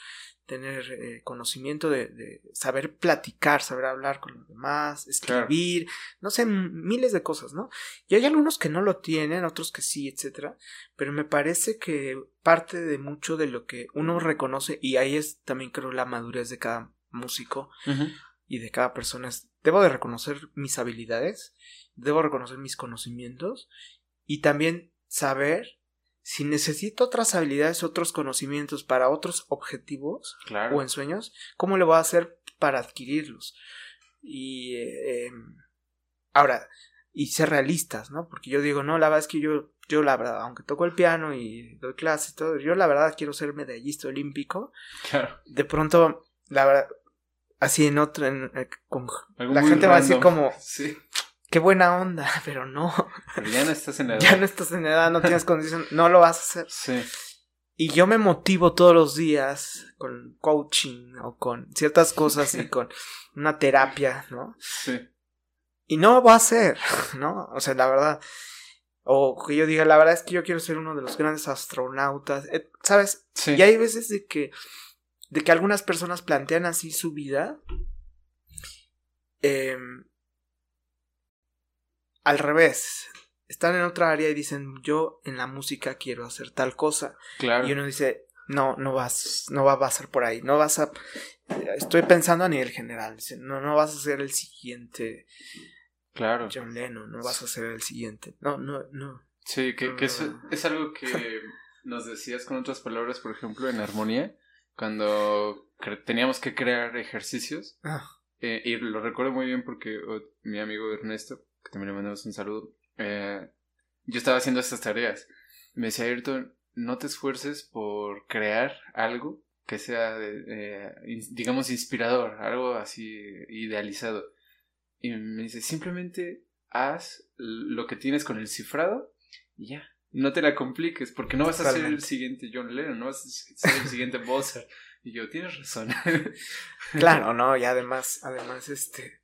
tener eh, conocimiento de, saber platicar, saber hablar con los demás, escribir, no sé, miles de cosas, ¿no? Y hay algunos que no lo tienen, otros que sí, etcétera, pero me parece que parte de mucho de lo que uno reconoce, y ahí es también creo la madurez de cada músico, y de cada persona es, debo de reconocer mis habilidades, debo reconocer mis conocimientos y también saber si necesito otras habilidades, otros conocimientos para otros objetivos o en sueños, ¿cómo le voy a hacer para adquirirlos? Y eh, em, ahora, y ser realistas, ¿no? Porque yo digo, no, la verdad es que yo, yo la verdad, aunque toco el piano y doy clases y todo, yo la verdad quiero ser medallista olímpico. Claro. De pronto, la verdad, así en otro, en, eh, la gente va a decir como, sí. Qué buena onda, pero no. Pero ya no estás en edad. Ya no estás en edad, no tienes condición, no lo vas a hacer. Sí. Y yo me motivo todos los días con coaching o con ciertas cosas y con una terapia, ¿no? Sí. Y no lo voy a hacer, ¿no? O sea, la verdad. O que yo diga, la verdad es que yo quiero ser uno de los grandes astronautas, eh, ¿sabes? Sí. Y hay veces de que de que algunas personas plantean así su vida. Em, al revés. Están en otra área y dicen, yo en la música quiero hacer tal cosa. Claro. Y uno dice, no, no vas, no va a pasar por ahí. No vas a. Estoy pensando a nivel general. No, no vas a ser el siguiente. Claro. John Lennon, no vas a ser el siguiente. No, no, no. Sí, que, que es algo que nos decías con otras palabras, por ejemplo, en armonía cuando teníamos que crear ejercicios. Ah. Eh, y lo recuerdo muy bien porque mi amigo Ernesto, que también le mandamos un saludo, eh, yo estaba haciendo estas tareas. Me decía, Ayrton, no te esfuerces por crear algo que sea, eh, digamos, inspirador, algo así idealizado. Y me dice, simplemente haz lo que tienes con el cifrado y ya no te la compliques, porque no vas a ser el siguiente John Lennon, no vas a ser el siguiente Bowser. Y yo, tienes razón. claro, no, y además, además, este.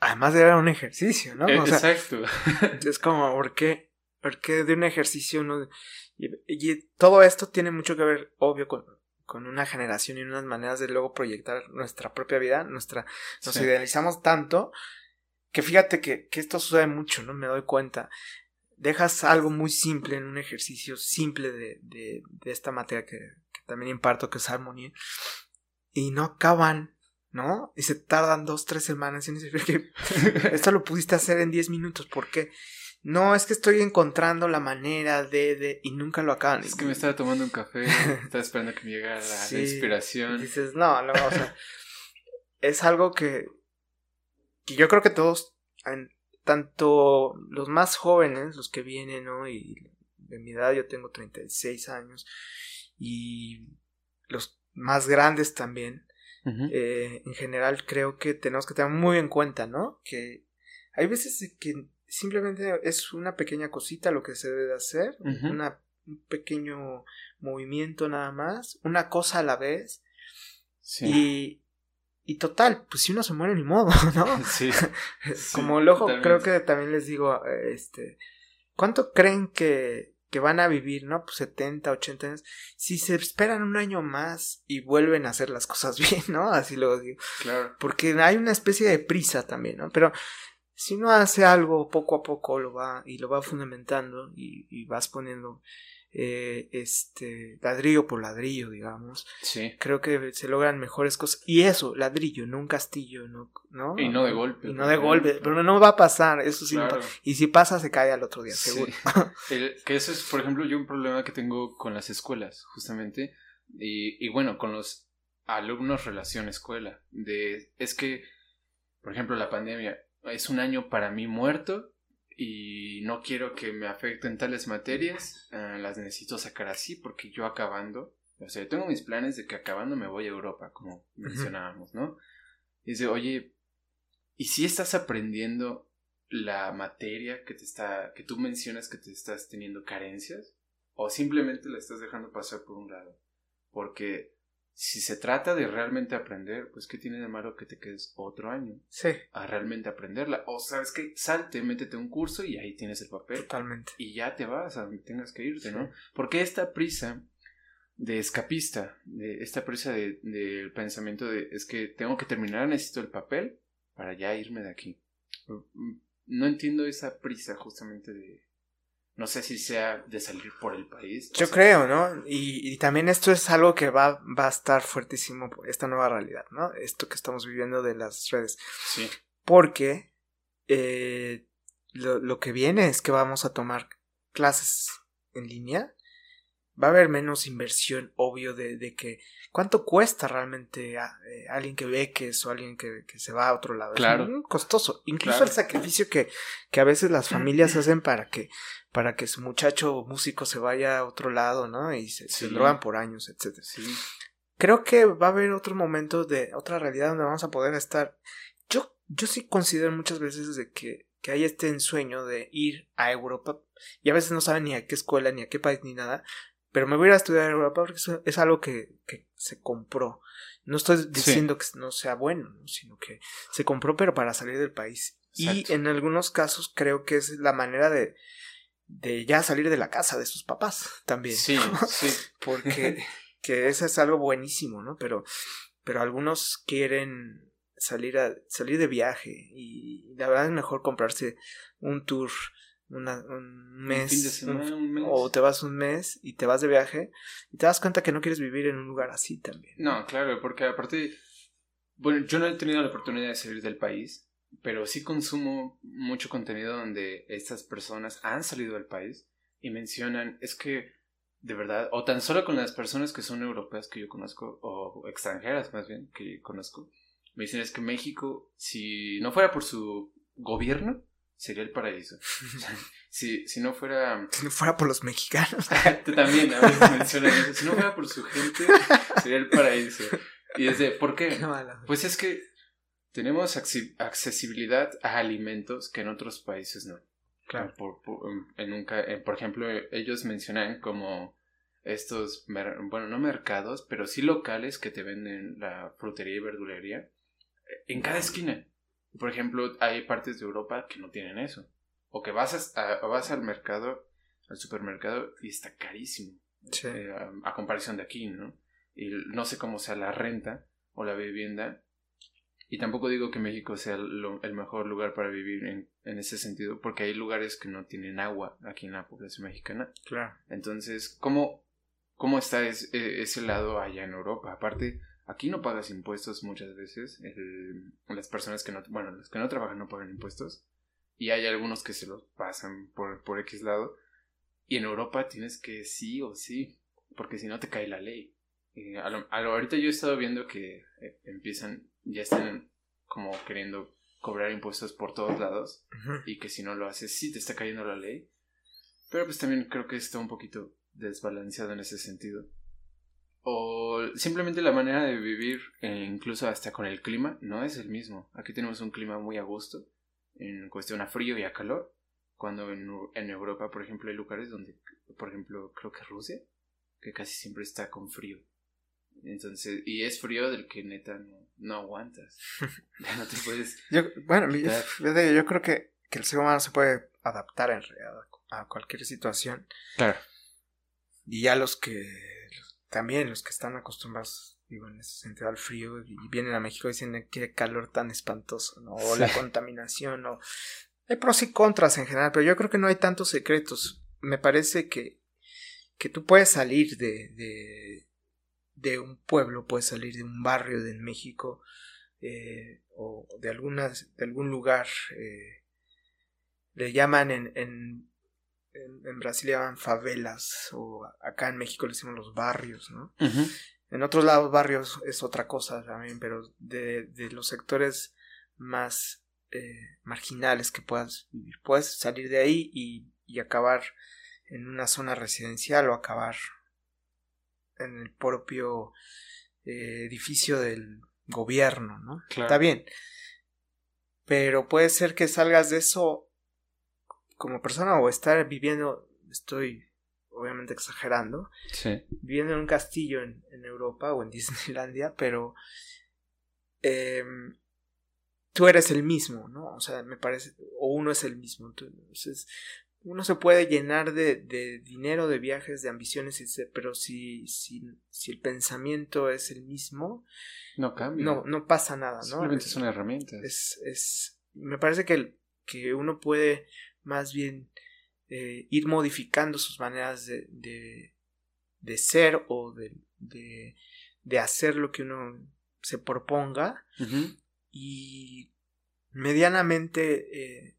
Además era un ejercicio, ¿no? Exacto. es como, ¿por qué? ¿Por qué de un ejercicio no? Y, todo esto tiene mucho que ver, obvio, con, con una generación y unas maneras de luego proyectar nuestra propia vida, nuestra. Nos idealizamos tanto que fíjate que, que esto sucede mucho, ¿no? Me doy cuenta dejas algo muy simple en un ejercicio simple de, de, de esta materia que, que, también imparto, que es armonía, y no acaban, ¿no? Y se tardan dos, tres semanas y dice que esto lo pudiste hacer en diez minutos, ¿por qué? No, es que estoy encontrando la manera de, de, y nunca lo acaban. Es que me estaba tomando un café, estaba esperando que me llegara la, inspiración. dices, no, no, o sea, es algo que, que yo creo que todos tanto los más jóvenes, los que vienen, ¿no? Y de mi edad yo tengo 36 años, y los más grandes también, eh, en general creo que tenemos que tener muy en cuenta, ¿no? Que hay veces que simplemente es una pequeña cosita lo que se debe hacer, una, un pequeño movimiento nada más, una cosa a la vez, y y total, pues si uno se muere ni modo, ¿no? Sí. Como el ojo, creo que también les digo, este, ¿cuánto creen que, que van a vivir, no? Pues 70, 80 años. Si se esperan un año más y vuelven a hacer las cosas bien, ¿no? Así lo digo. Claro. Porque hay una especie de prisa también, ¿no? Pero si uno hace algo poco a poco lo va y lo va fundamentando y, y vas poniendo eh, este ladrillo por ladrillo, digamos. Sí. Creo que se logran mejores cosas. Y eso, ladrillo, no un castillo, ¿no? ¿no? Y no de golpe. Y no de golpe, pero no va a pasar, eso sí. Y si pasa, se cae al otro día, seguro. que eso es, por ejemplo, yo un problema que tengo con las escuelas, justamente. Y, y bueno, con los alumnos relación escuela. De, es que, por ejemplo, la pandemia es un año para mí muerto y no quiero que me afecten tales materias, eh, las necesito sacar así porque yo acabando, o sea, tengo mis planes de que acabando me voy a Europa, como mencionábamos, ¿no? Y dice, oye, ¿y si estás aprendiendo la materia que te está, que tú mencionas que te estás teniendo carencias? ¿O simplemente la estás dejando pasar por un lado? Porque si se trata de realmente aprender, pues ¿qué tiene de malo que te quedes otro año? Sí. A realmente aprenderla. O sabes que salte, métete un curso y ahí tienes el papel. Totalmente. Y ya te vas a donde tengas que irte, ¿no? Porque esta prisa de escapista, de esta prisa del de, pensamiento de es que tengo que terminar, necesito el papel para ya irme de aquí. No entiendo esa prisa justamente de, no sé si sea de salir por el país. Yo creo, ¿no? Y, también esto es algo que va, va a estar fuertísimo, esta nueva realidad, ¿no? Esto que estamos viviendo de las redes. Sí. Porque eh, lo, lo que viene es que vamos a tomar clases en línea va a haber menos inversión, obvio, de, de que cuánto cuesta realmente a, eh, alguien que beques o alguien que, que, se va a otro lado. Claro. Es muy costoso. Incluso el sacrificio que, que a veces las familias hacen para que, para que su muchacho músico se vaya a otro lado, ¿no? Y se, se drogan por años, etcétera. Sí. Creo que va a haber otro momento de otra realidad donde vamos a poder estar. Yo, yo sí considero muchas veces de que, que hay este ensueño de ir a Europa y a veces no saben ni a qué escuela, ni a qué país, ni nada, pero me voy a ir a estudiar Europa porque es algo que, que se compró. No estoy diciendo que no sea bueno, sino que se compró pero para salir del país. Y en algunos casos creo que es la manera de, de ya salir de la casa de sus papás también. Sí, sí. Porque que eso es algo buenísimo, ¿no? Pero, pero algunos quieren salir a salir de viaje y la verdad es mejor comprarse un tour un mes, o te vas un mes y te vas de viaje y te das cuenta que no quieres vivir en un lugar así también. No, claro, porque aparte, bueno, yo no he tenido la oportunidad de salir del país, pero sí consumo mucho contenido donde estas personas han salido del país y mencionan, es que de verdad, o tan solo con las personas que son europeas que yo conozco, o extranjeras más bien que conozco, me dicen es que México, si no fuera por su gobierno, sería el paraíso. si, si no fuera... Si no fuera por los mexicanos. Tú también a veces mencionas eso. Si no fuera por su gente, sería el paraíso. Y desde, ¿por qué? pues es que tenemos accesibilidad a alimentos que en otros países no. Claro. Por, en un, por ejemplo, ellos mencionan como estos, bueno, no mercados, pero sí locales que te venden la frutería y verdulería en cada esquina. Por ejemplo, hay partes de Europa que no tienen eso. O que vas, a, vas al mercado, al supermercado, y está carísimo. Eh, a, comparación de aquí, ¿no? Y no sé cómo sea la renta o la vivienda. Y tampoco digo que México sea el mejor lugar para vivir en, en, ese sentido, porque hay lugares que no tienen agua aquí en la población mexicana. Claro. Entonces, ¿cómo, cómo está e, ese lado allá en Europa? Aparte, Aquí no pagas impuestos muchas veces. las personas que no, bueno, los que no trabajan no pagan impuestos. Y hay algunos que se los pasan por, por X lado. Y en Europa tienes que sí o sí, porque si no te cae la ley. ahorita yo he estado viendo que eh, empiezan, ya están como queriendo cobrar impuestos por todos lados. Y que si no lo haces, sí te está cayendo la ley. Pero pues también creo que está un poquito desbalanceado en ese sentido o simplemente la manera de vivir, eh, incluso hasta con el clima, no es el mismo. Aquí tenemos un clima muy a gusto, en cuestión a frío y a calor, cuando en, en Europa, por ejemplo, hay lugares donde, por ejemplo, creo que Rusia, que casi siempre está con frío. Entonces, y es frío del que neta no, aguantas. no te puedes. Yo, bueno, yo, yo, creo que, que, el ser humano se puede adaptar en realidad a cualquier situación. Claro. Y ya los que también los que están acostumbrados, digo, en ese sentido al frío y vienen a México dicen que calor tan espantoso, ¿no? O la contaminación, o... Hay pros y contras en general, pero yo creo que no hay tantos secretos. Me parece que, que tú puedes salir de, de, de un pueblo, puedes salir de un barrio de México eh, o de, algunas, de algún lugar. Eh, le llaman en, en en, Brasil llaman favelas o acá en México le decimos los barrios, ¿no? En otros lados barrios es otra cosa también, pero de, los sectores más eh, marginales que puedas vivir. Puedes salir de ahí y, acabar en una zona residencial o acabar en el propio eh, edificio del gobierno, ¿no? Está bien. Pero puede ser que salgas de eso como persona o estar viviendo, estoy obviamente exagerando, viviendo en un castillo en, Europa o en Disneylandia, pero em, tú eres el mismo, ¿no? O sea, me parece, o uno es el mismo. Entonces, uno se puede llenar de, de dinero, de viajes, de ambiciones, pero si, si, si, el pensamiento es el mismo, no cambia. No, no pasa nada, ¿no? Simplemente son herramientas. Es, es, me parece que, que uno puede más bien eh, ir modificando sus maneras de, de, de ser o de, de, de, hacer lo que uno se proponga. Y medianamente eh,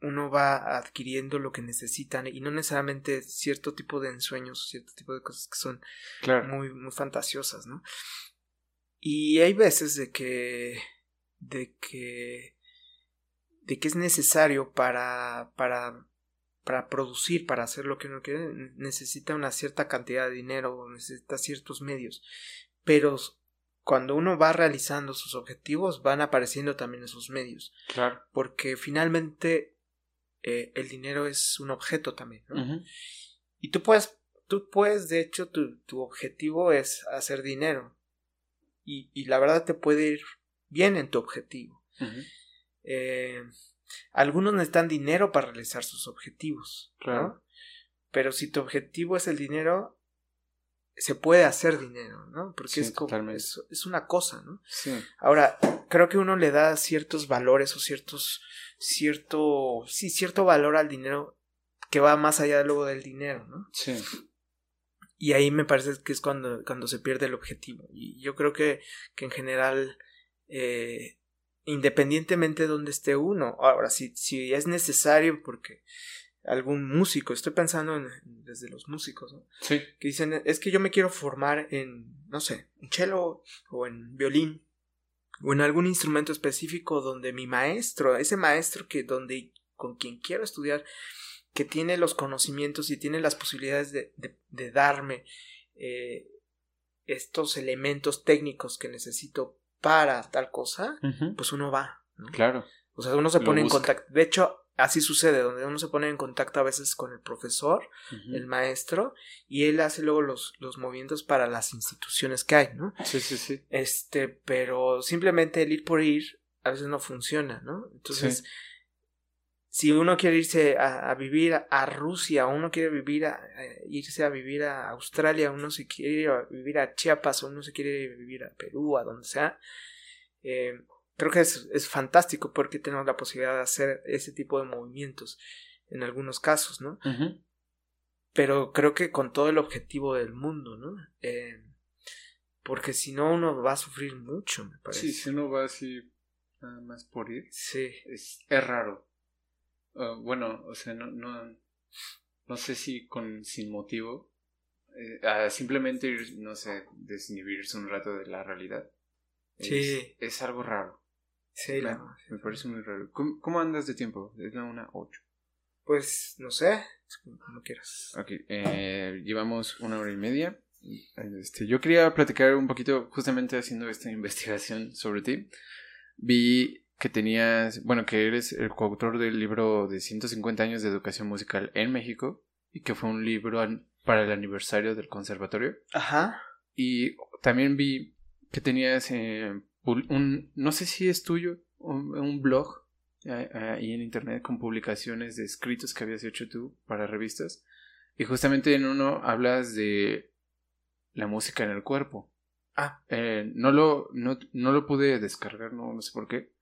uno va adquiriendo lo que necesitan y no necesariamente cierto tipo de ensueños, cierto tipo de cosas que son muy, muy fantasiosas, ¿no? Y hay veces de que, de que, de que es necesario para, para, para producir, para hacer lo que uno quiere, necesita una cierta cantidad de dinero, necesita ciertos medios. Pero cuando uno va realizando sus objetivos, van apareciendo también esos medios. Claro. Porque finalmente eh, el dinero es un objeto también. Y tú puedes, tú puedes, de hecho, tu, tu objetivo es hacer dinero. Y, y, la verdad te puede ir bien en tu objetivo. Eh, algunos necesitan dinero para realizar sus objetivos. Claro. Pero si tu objetivo es el dinero, se puede hacer dinero, ¿no? Porque es, como, es, es, una cosa, ¿no? Sí. Ahora, creo que uno le da ciertos valores o ciertos cierto, sí, cierto valor al dinero que va más allá luego del dinero, ¿no? Sí. Y ahí me parece que es cuando, cuando se pierde el objetivo. Y yo creo que, que en general, eh, independientemente de donde esté uno, ahora, si, si es necesario, porque algún músico, estoy pensando en, desde los músicos, ¿no? Sí. Que dicen, es que yo me quiero formar en, no sé, en cello o en violín o en algún instrumento específico donde mi maestro, ese maestro que donde con quien quiero estudiar, que tiene los conocimientos y tiene las posibilidades de, de, darme eh, estos elementos técnicos que necesito para tal cosa, pues uno va. Claro. O sea, uno se pone en contacto. De hecho, así sucede, donde uno se pone en contacto a veces con el profesor, el maestro, y él hace luego los, los movimientos para las instituciones que hay, ¿no? Sí, sí, sí. Este, pero simplemente el ir por ir a veces no funciona, ¿no? Entonces, si uno quiere irse a, vivir a, Rusia, uno quiere vivir a, irse a vivir a Australia, uno se quiere ir a vivir a Chiapas, uno se quiere vivir a Perú, a donde sea, eh, creo que es, es, fantástico porque tenemos la posibilidad de hacer ese tipo de movimientos en algunos casos, ¿no? Pero creo que con todo el objetivo del mundo, ¿no? Eh, porque si no uno va a sufrir mucho, me parece. Sí, si uno va así nada más por ir. Sí. Es, es raro. Ah, bueno, o sea, no, no, no sé si con sin motivo. Eh, simplemente ir, no sé, desinhibirse un rato de la realidad. Sí. Es algo raro. Sí, me, parece muy raro. ¿Cómo, andas de tiempo? Es la una ocho. Pues no sé, como quieras. Ok, eh, llevamos una hora y media. Este, yo quería platicar un poquito, justamente haciendo esta investigación sobre ti. Vi que tenías, bueno, que eres el coautor del libro de 150 años de educación musical en México y que fue un libro para el aniversario del conservatorio. Ajá. Y también vi que tenías eh, un, no sé si es tuyo, un, blog ahí en internet con publicaciones de escritos que habías hecho tú para revistas. Y justamente en uno hablas de la música en el cuerpo. Ah. Eh, no, lo, no, no, lo pude descargar, no, no sé por qué,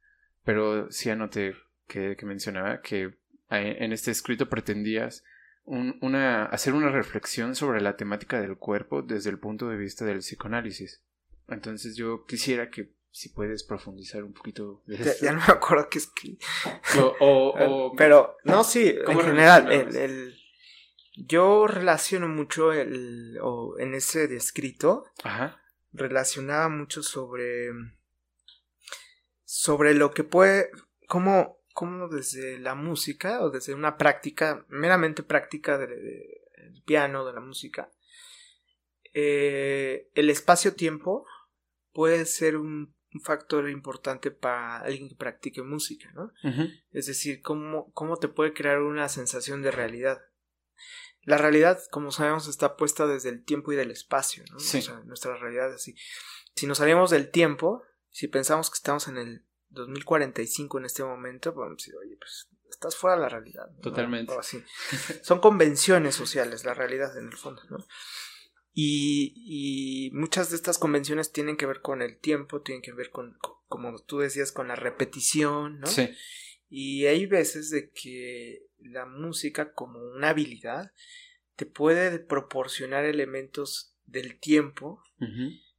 pero sí anoté que, que mencionaba que en este escrito pretendías un, una, hacer una reflexión sobre la temática del cuerpo desde el punto de vista del psicoanálisis. Entonces yo quisiera que si puedes profundizar un poquito de ya, ya, no me acuerdo qué escribí. O, Pero, no, sí, en general, el, el, yo relaciono mucho el, o en ese descrito, Ajá. relacionaba mucho sobre, sobre lo que puede, cómo, cómo desde la música o desde una práctica, meramente práctica del de, piano, de la música, eh, el espacio-tiempo puede ser un un factor importante para alguien que practique música, ¿no? Es decir, cómo, cómo te puede crear una sensación de realidad. la realidad, como sabemos, está puesta desde el tiempo y del espacio, ¿no? O sea, nuestra realidad es así. Si nos salimos del tiempo, si pensamos que estamos en el 2045 en este momento, podemos decir, oye, pues estás fuera de la realidad. Totalmente. así. Son convenciones sociales, la realidad en el fondo, ¿no? Y, y, muchas de estas convenciones tienen que ver con el tiempo, tienen que ver con, como tú decías, con la repetición, ¿no? Sí. Y hay veces de que la música como una habilidad te puede proporcionar elementos del tiempo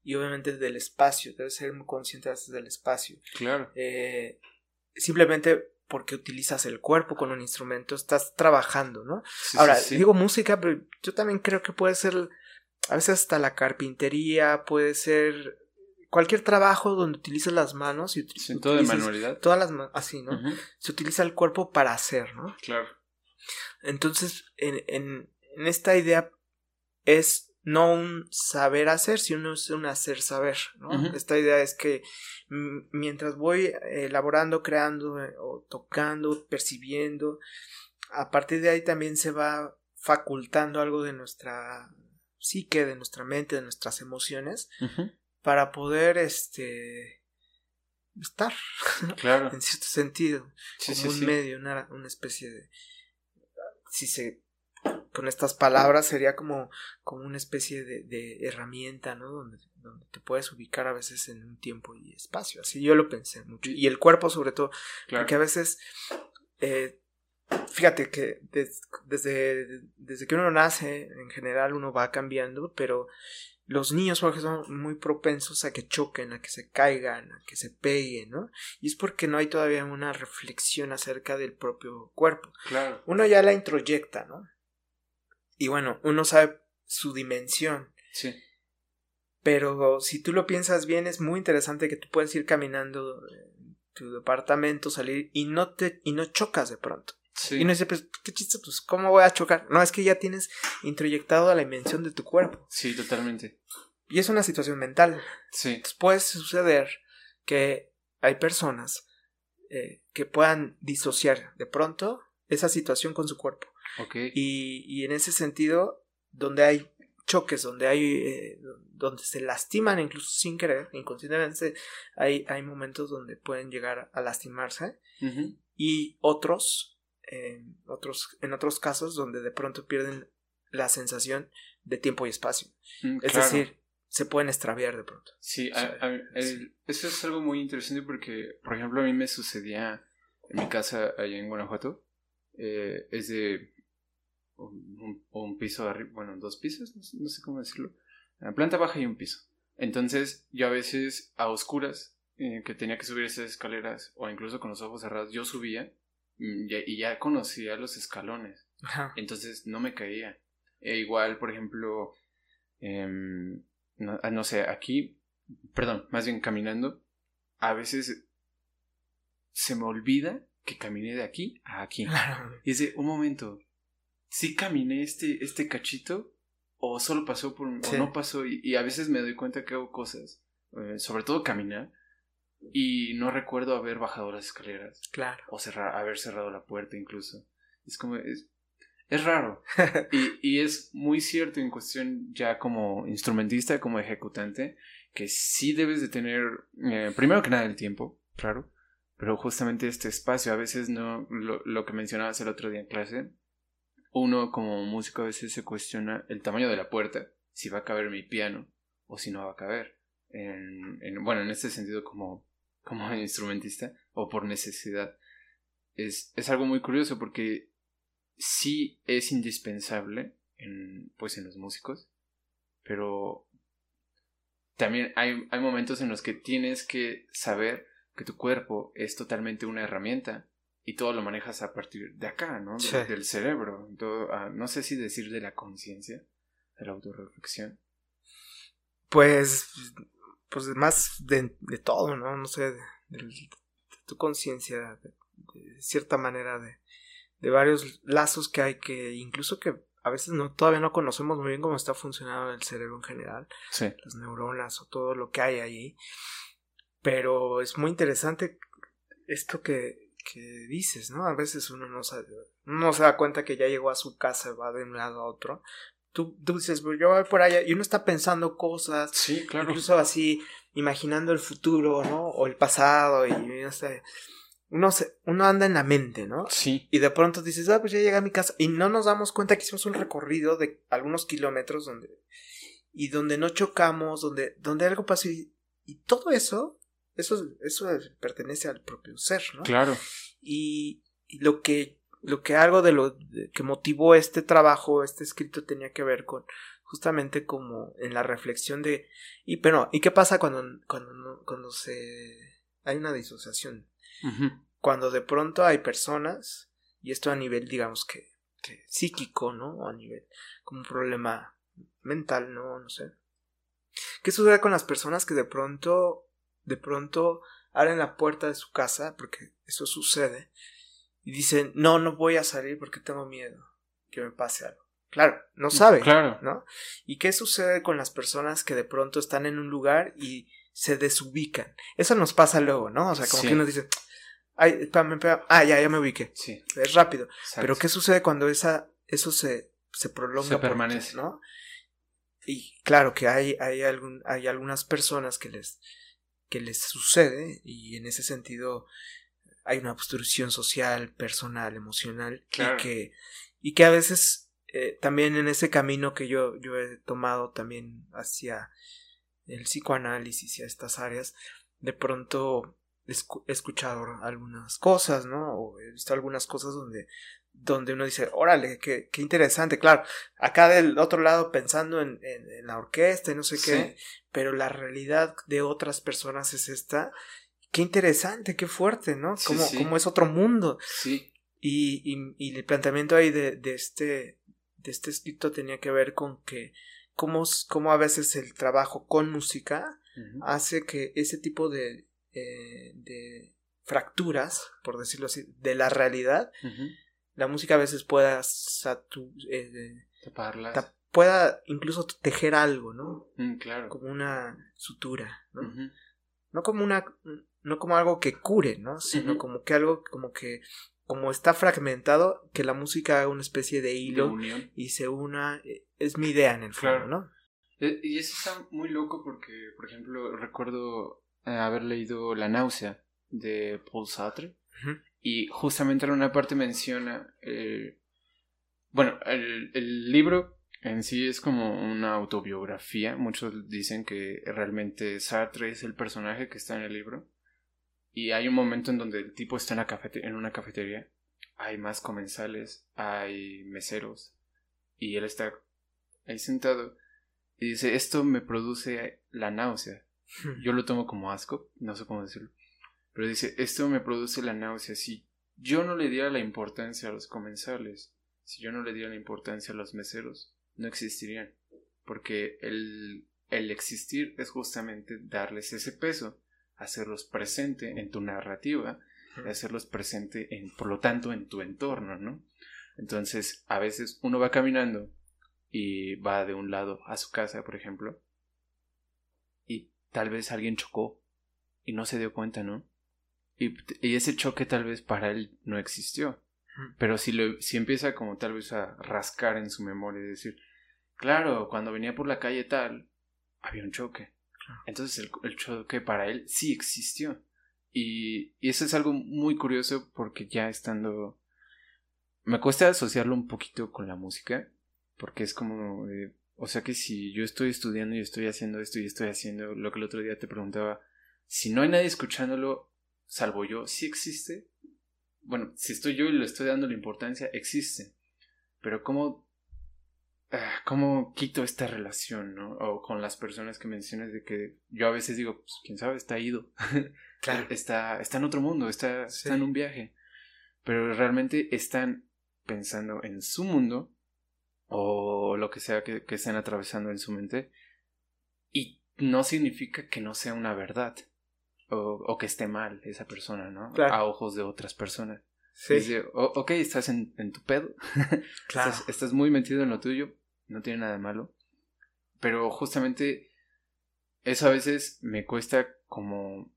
y obviamente del espacio. Debes ser muy consciente del espacio. Claro. Eh, simplemente porque utilizas el cuerpo con un instrumento, estás trabajando, ¿no? Ahora, digo música, pero yo también creo que puede ser, a veces hasta la carpintería, puede ser cualquier trabajo donde utilizas las manos y todo de manualidad. Todas las así, ¿no? Se utiliza el cuerpo para hacer, ¿no? Claro. Entonces, en, en, en esta idea es no un saber hacer, sino un hacer saber. ¿no? Esta idea es que mientras voy elaborando, creando eh, o tocando, percibiendo, a partir de ahí también se va facultando algo de nuestra psique, de nuestra mente, de nuestras emociones, para poder este estar claro. en cierto sentido como un medio una, una especie de si se con estas palabras sería como, como una especie de, herramienta, ¿no? Donde, donde, te puedes ubicar a veces en un tiempo y espacio. Así yo lo pensé mucho. Y el cuerpo sobre todo, porque a veces, eh, fíjate que desde, desde que uno nace, en general uno va cambiando, pero los niños, por ejemplo, son muy propensos a que choquen, a que se caigan, a que se peguen, ¿no? Y es porque no hay todavía una reflexión acerca del propio cuerpo. Claro. Uno ya la introyecta, ¿no? Y bueno, uno sabe su dimensión. Sí. Pero si tú lo piensas bien, es muy interesante que tú puedes ir caminando en tu departamento, salir y no te y no chocas de pronto. Sí. Y no dices, pues, qué chiste, pues, ¿cómo voy a chocar? No, es que ya tienes introyectado a la dimensión de tu cuerpo. Sí, totalmente. Y es una situación mental. Sí. Entonces puede suceder que hay personas eh, que puedan disociar de pronto esa situación con su cuerpo. Y, y en ese sentido, donde hay choques, donde hay, eh, donde se lastiman incluso sin querer, inconscientemente, hay, hay momentos donde pueden llegar a lastimarse y otros, otros, en otros casos donde de pronto pierden la sensación de tiempo y espacio. Mm, es decir, se pueden extraviar de pronto. Sí, eso es algo muy interesante porque, por ejemplo, a mí me sucedía en mi casa allá en Guanajuato. Eh, es de un, un piso arriba, bueno, dos pisos, no sé, cómo decirlo. La planta baja y un piso. Entonces, yo a veces a oscuras, eh, que tenía que subir esas escaleras, o incluso con los ojos cerrados, yo subía mm, y ya conocía los escalones. Entonces no me caía. E igual, por ejemplo, em, ah, no, sé, aquí, perdón, más bien caminando, a veces se me olvida que caminé de aquí a aquí. Y de un momento, sí caminé este, este cachito o solo pasó por o no pasó y, a veces me doy cuenta que hago cosas, eh, sobre todo caminar y no recuerdo haber bajado las escaleras. Claro. O cerrar, haber cerrado la puerta incluso. Es como es, es raro. y, y es muy cierto en cuestión ya como instrumentista, como ejecutante, que sí debes de tener, eh, primero que nada, el tiempo, claro, pero justamente este espacio, a veces no, lo, lo que mencionabas el otro día en clase, uno como músico a veces se cuestiona el tamaño de la puerta, si va a caber mi piano o si no va a caber. En, bueno, en este sentido como, como instrumentista o por necesidad. Es, es algo muy curioso porque sí es indispensable en, pues en los músicos, pero también hay, hay momentos en los que tienes que saber que tu cuerpo es totalmente una herramienta y todo lo manejas a partir de acá, ¿no? Del cerebro. Todo, ah, no sé si decir de la conciencia, de la autorreflexión. Pues, pues más de, de todo, ¿no? No sé, de, tu conciencia, de, cierta manera, de, de varios lazos que hay que, incluso que a veces no, todavía no conocemos muy bien cómo está funcionando el cerebro en general, sí. las neuronas o todo lo que hay ahí. Pero es muy interesante esto que, que dices, ¿no? A veces uno no sabe, no se da cuenta que ya llegó a su casa, va de un lado a otro. Tú, tú dices, pues yo voy por allá y uno está pensando cosas. Sí, claro. Incluso así, imaginando el futuro, ¿no? O el pasado y no sé. Uno, se, uno anda en la mente, ¿no? Sí. Y de pronto dices, ah, pues ya llegué a mi casa. Y no nos damos cuenta que hicimos un recorrido de algunos kilómetros donde. Y donde no chocamos, donde, donde algo pasó. Y, y todo eso, eso, eso pertenece al propio ser, ¿no? Claro. Y, y lo que lo que algo de lo que motivó este trabajo, este escrito tenía que ver con justamente como en la reflexión de y pero y qué pasa cuando cuando cuando se hay una disociación cuando de pronto hay personas y esto a nivel digamos que, que psíquico no o a nivel como un problema mental no no sé. Qué sucede con las personas que de pronto de pronto abren la puerta de su casa porque eso sucede y dicen, no, no voy a salir porque tengo miedo que me pase algo. Claro, no sabe. Claro. ¿No? ¿Y qué sucede con las personas que de pronto están en un lugar y se desubican? Eso nos pasa luego, ¿no? O sea, como que uno dice, ay, espérame, espérame. ah, ya, ya me ubiqué. Sí. Es rápido. Pero ¿qué sucede cuando esa, eso se, se prolonga? Se permanece. ¿no? Y claro que hay, hay, algún, hay algunas personas que les, que les sucede y en ese sentido hay una obstrucción social, personal, emocional y que y que a veces eh, también en ese camino que yo, yo he tomado también hacia el psicoanálisis y a estas áreas, de pronto he escuchado algunas cosas, ¿no? O he visto algunas cosas donde, donde uno dice, órale, qué, qué interesante, claro, acá del otro lado pensando en, en, la orquesta y no sé qué, pero la realidad de otras personas es esta qué interesante, qué fuerte, ¿no? Como, es otro mundo. Sí. Y, y, el planteamiento ahí de, de, este, de este escrito tenía que ver con que cómo, cómo a veces el trabajo con música hace que ese tipo de, eh, de fracturas, por decirlo así, de la realidad, la música a veces pueda eh, taparlas. pueda incluso tejer algo, ¿no? Mm, claro. Como una sutura, ¿no? No como una no como algo que cure, ¿no? Sino como que algo como que como está fragmentado, que la música haga una especie de hilo y se una, eh, es mi idea en el fondo, ¿no? Eh, y eso está muy loco porque, por ejemplo, recuerdo eh, haber leído La náusea de Paul Sartre y justamente en una parte menciona, bueno, el, el libro en sí es como una autobiografía. Muchos dicen que realmente Sartre es el personaje que está en el libro. Y hay un momento en donde el tipo está en, la en una cafetería, hay más comensales, hay meseros, y él está ahí sentado y dice, esto me produce la náusea. Yo lo tomo como asco, no sé cómo decirlo, pero dice, esto me produce la náusea. Si yo no le diera la importancia a los comensales, si yo no le diera la importancia a los meseros, no existirían. Porque el, el existir es justamente darles ese peso hacerlos presente en tu narrativa, hacerlos presente en, por lo tanto, en tu entorno, ¿no? Entonces, a veces uno va caminando y va de un lado a su casa, por ejemplo, y tal vez alguien chocó y no se dio cuenta, ¿no? Y, ese choque tal vez para él no existió. Pero si, lo, si empieza como tal vez a rascar en su memoria y decir, claro, cuando venía por la calle tal, había un choque. Entonces el, choque para él sí existió. Y, y, eso es algo muy curioso porque ya estando... Me cuesta asociarlo un poquito con la música, porque es como... o sea que si yo estoy estudiando y estoy haciendo esto y estoy haciendo lo que el otro día te preguntaba, si no hay nadie escuchándolo, salvo yo, sí existe. Bueno, si estoy yo y le estoy dando la importancia, existe. Pero ¿cómo Ah, ¿cómo quito esta relación, no? O con las personas que mencionas de que yo a veces digo, pues quién sabe, está ido. Claro. está, está en otro mundo, está, está en un viaje. Pero realmente están pensando en su mundo o lo que sea que, que estén atravesando en su mente. Y no significa que no sea una verdad. O, o que esté mal esa persona, ¿no? A ojos de otras personas. Sí. ok, estás en, en tu pedo. Claro. estás, estás, muy metido en lo tuyo, no tiene nada de malo. Pero justamente eso a veces me cuesta como...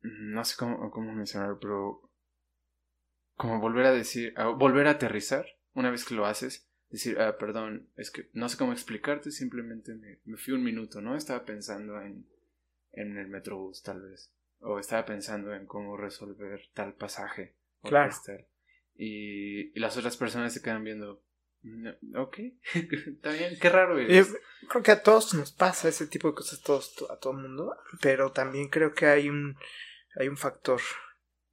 No sé cómo, cómo mencionarlo, pero... como volver a decir, volver a aterrizar una vez que lo haces, decir, ah, perdón, es que no sé cómo explicarte, simplemente me, me fui un minuto, ¿no? Estaba pensando en, en el metrobús tal vez, o estaba pensando en cómo resolver tal pasaje. Claro. Y, y las otras personas se quedan viendo, ok, está bien, qué raro es. creo que a todos nos pasa ese tipo de cosas, todos, a todo el mundo, pero también creo que hay un, hay un factor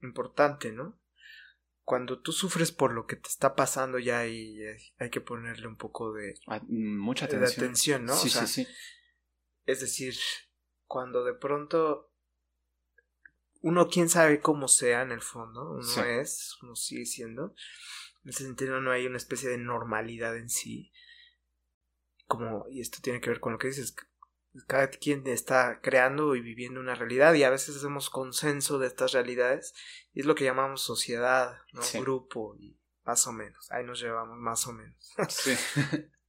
importante, ¿no? Cuando tú sufres por lo que te está pasando ya hay, hay que ponerle un poco de... Ah, mucha atención. ¿no? Sí, sí, sí. Es decir, cuando de pronto uno quién sabe cómo sea en el fondo, uno es, uno sigue siendo, en ese sentido no hay una especie de normalidad en sí. Como, y esto tiene que ver con lo que dices, cada quien está creando y viviendo una realidad y a veces hacemos consenso de estas realidades y es lo que llamamos sociedad, ¿no? Grupo y más o menos, ahí nos llevamos más o menos. Sí.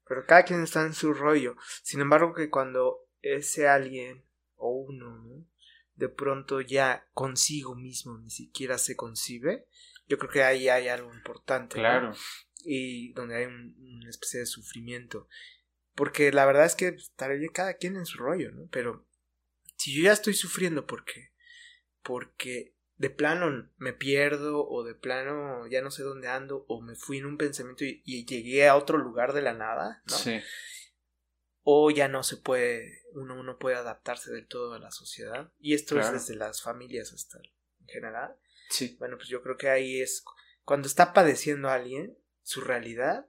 Pero cada quien está en su rollo. Sin embargo que cuando ese alguien o uno, ¿no? de pronto ya consigo mismo ni siquiera se concibe, yo creo que ahí hay algo importante. Claro. Y donde hay una especie de sufrimiento. Porque la verdad es que estaré cada quien en su rollo, ¿no? Pero si yo ya estoy sufriendo porque, porque de plano me pierdo o de plano ya no sé dónde ando o me fui en un pensamiento y, llegué a otro lugar de la nada, ¿no? Sí. O ya no se puede, uno no puede adaptarse del todo a la sociedad. Y esto es desde las familias hasta en general. Sí. Bueno, pues yo creo que ahí es cuando está padeciendo a alguien su realidad,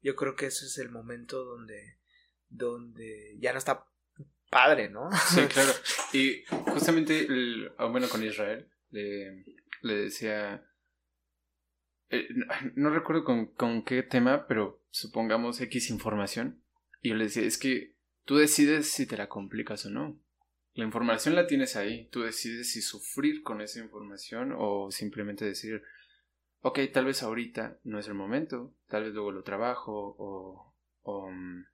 yo creo que ese es el momento donde donde ya no está padre, ¿no? Sí, claro. Y justamente, ah, bueno, con Israel le, le decía, eh, no, recuerdo con, con, qué tema, pero supongamos X información, y yo le decía, es que tú decides si te la complicas o no. La información la tienes ahí, tú decides si sufrir con esa información o simplemente decir, ok, tal vez ahorita no es el momento, tal vez luego lo trabajo o, o, mm,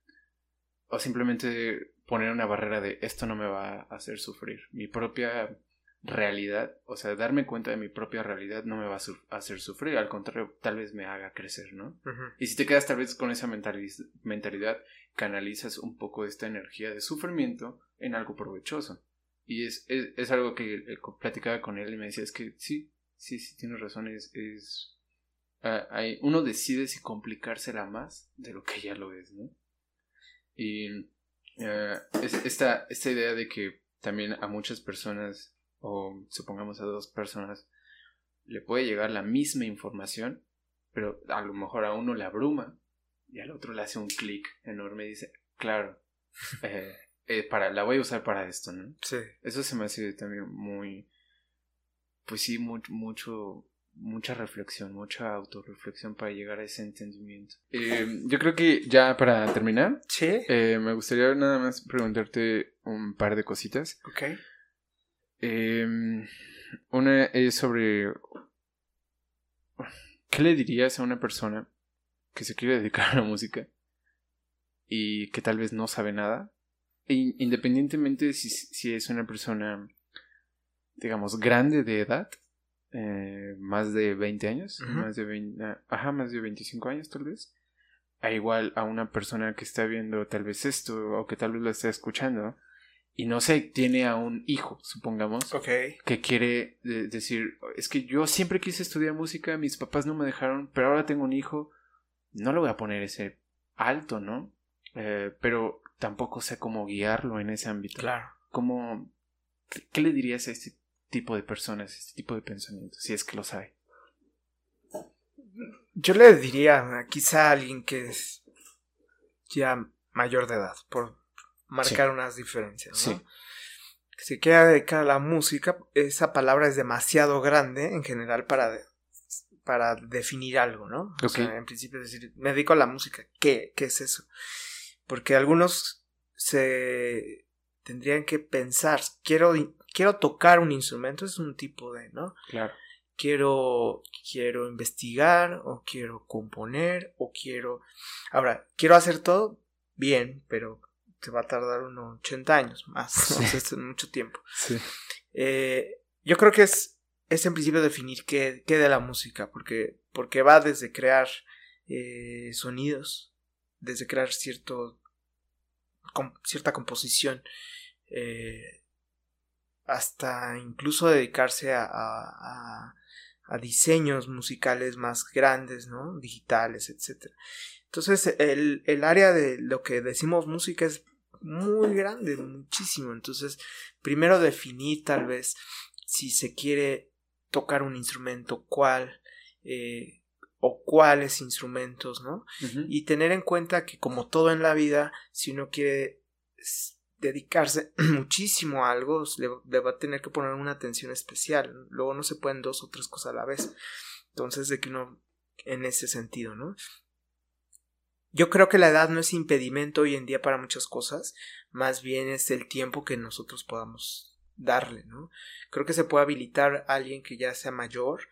o simplemente poner una barrera de esto no me va a hacer sufrir. Mi propia realidad, o sea, darme cuenta de mi propia realidad no me va a hacer sufrir, al contrario, tal vez me haga crecer, ¿no? Y si te quedas tal vez con esa mentalidad, canalizas un poco esta energía de sufrimiento en algo provechoso. Y es, es, algo que platicaba con él y me decía, es que sí, sí, sí, tienes razón, es... es hay, uno decide si complicársela más de lo que ya lo es, ¿no? Y ah, esta, esta idea de que también a muchas personas o supongamos a dos personas, le puede llegar la misma información, pero a lo mejor a uno le abruma y al otro le hace un clic enorme y dice, claro, eh, eh, para, la voy a usar para esto, ¿no? Sí. Eso se me hace también muy, pues sí, mucho, mucho mucha reflexión, mucha autorreflexión para llegar a ese entendimiento. Eh, yo creo que ya para terminar, ¿Sí? me gustaría nada más preguntarte un par de cositas. Ok. Em, una es sobre... ¿Qué le dirías a una persona que se quiere dedicar a la música y que tal vez no sabe nada? E independientemente si, si, es una persona, digamos, grande de edad, eh, más de 20 años, más de 20, ah, ajá, más de 25 años tal vez, a igual a una persona que está viendo tal vez esto o que tal vez lo está escuchando y no sé, tiene a un hijo, supongamos, que quiere decir, es que yo siempre quise estudiar música, mis papás no me dejaron, pero ahora tengo un hijo, no lo voy a poner ese alto, ¿no? Eh, pero tampoco sé cómo guiarlo en ese ámbito. Claro. ¿Cómo, qué, le dirías a este tipo de personas, este tipo de pensamientos, si es que lo sabe? Yo le diría quizá a alguien que es ya mayor de edad, por marcar unas diferencias, ¿no? Si quiere dedicar a la música, esa palabra es demasiado grande en general para, para definir algo, ¿no? O sea, en principio decir, me dedico a la música, ¿qué, qué es eso? Porque algunos se tendrían que pensar, quiero, quiero tocar un instrumento, es un tipo de, ¿no? Claro. Quiero, quiero investigar, o quiero componer, o quiero... Ahora, quiero hacer todo, bien, pero va a tardar unos 80 años más, es mucho tiempo. Eh, yo creo que es es en principio definir qué, qué de la música, porque, porque va desde crear eh, sonidos, desde crear cierto, cierta composición, eh, hasta incluso dedicarse a, a, a, diseños musicales más grandes, ¿no? Digitales, etc. Entonces, el, el área de lo que decimos música es muy grande, muchísimo. Entonces, primero definir tal vez si se quiere tocar un instrumento, cuál, eh, o cuáles instrumentos, ¿no? Y tener en cuenta que como todo en la vida, si uno quiere dedicarse muchísimo a algo, le, va a tener que poner una atención especial. Luego no se pueden dos o tres cosas a la vez. Entonces, de que uno, en ese sentido, ¿no? Yo creo que la edad no es impedimento hoy en día para muchas cosas, más bien es el tiempo que nosotros podamos darle, ¿no? Creo que se puede habilitar a alguien que ya sea mayor,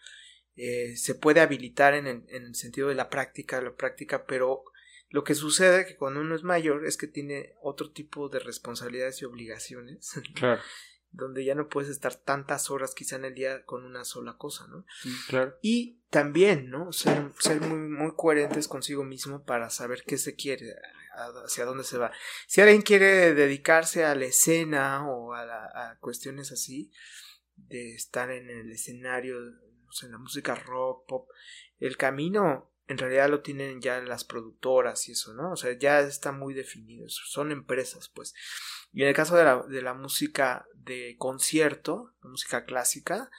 eh, se puede habilitar en, en, el sentido de la práctica, la práctica, pero lo que sucede que cuando uno es mayor es que tiene otro tipo de responsabilidades y obligaciones. Claro. Donde ya no puedes estar tantas horas quizá en el día con una sola cosa, ¿no? Claro. Y también, ¿no? Ser, ser muy, muy coherentes consigo mismo para saber qué se quiere, hacia dónde se va. Si alguien quiere dedicarse a la escena o a, a cuestiones así, de estar en el escenario, no sé, en la música rock, pop, el camino en realidad lo tienen ya las productoras y eso, ¿no? O sea, ya está muy definido, son empresas, pues. Y en el caso de la, de la música de concierto, la música clásica,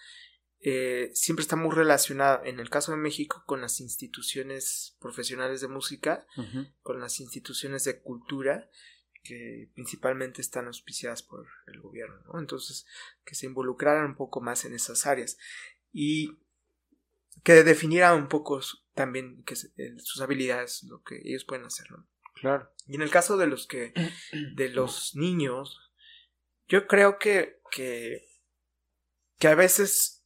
eh, siempre está muy relacionada, en el caso de México, con las instituciones profesionales de música, con las instituciones de cultura, que principalmente están auspiciadas por el gobierno, ¿no? Entonces, que se involucraran un poco más en esas áreas. Y que definiera un poco también que sus habilidades, lo que ellos pueden hacer, ¿no? Claro. Y en el caso de los que, de los niños, yo creo que, que, que a veces,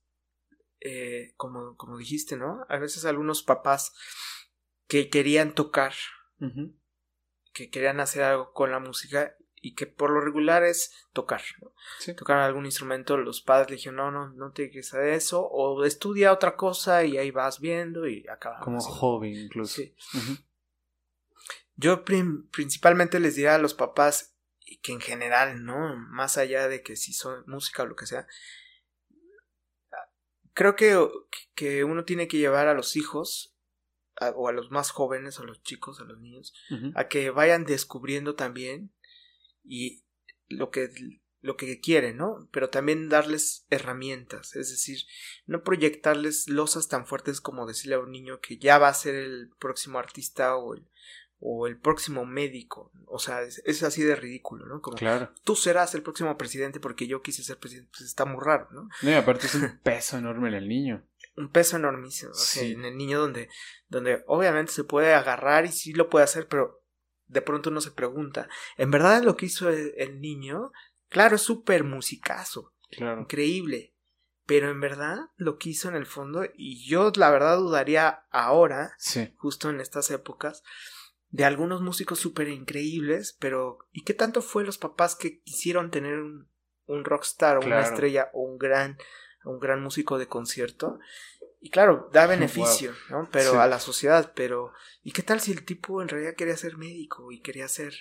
eh, como, como dijiste, ¿no? A veces algunos papás que querían tocar, que querían hacer algo con la música y que por lo regular es tocar, ¿no? Tocar algún instrumento, los padres le dijeron, no, no, no te que hacer eso, o estudia otra cosa y ahí vas viendo y acaba. Como hobby incluso. Yo principalmente les diría a los papás que en general, ¿no? Más allá de que si son música o lo que sea, creo que, que uno tiene que llevar a los hijos o a los más jóvenes, a los chicos, a los niños, a que vayan descubriendo también y lo que lo que quieren, ¿no? Pero también darles herramientas, es decir, no proyectarles losas tan fuertes como decirle a un niño que ya va a ser el próximo artista o el, o el próximo médico, o sea, es, así de ridículo, ¿no? Como claro. tú serás el próximo presidente porque yo quise ser presidente, pues está muy raro, ¿no? No, y aparte es un peso enorme en el niño. Un peso enormísimo, en el niño donde, donde obviamente se puede agarrar y sí lo puede hacer, pero de pronto uno se pregunta, ¿en verdad lo que hizo el, niño? Claro, es súper musicazo, claro. increíble, pero en verdad lo que hizo en el fondo, y yo la verdad dudaría ahora, justo en estas épocas, de algunos músicos súper increíbles, pero ¿y qué tanto fue los papás que quisieron tener un, un rockstar o una estrella o un gran, un gran músico de concierto? Y claro, da beneficio, ¿no? Pero a la sociedad, pero ¿y qué tal si el tipo en realidad quería ser médico y quería ser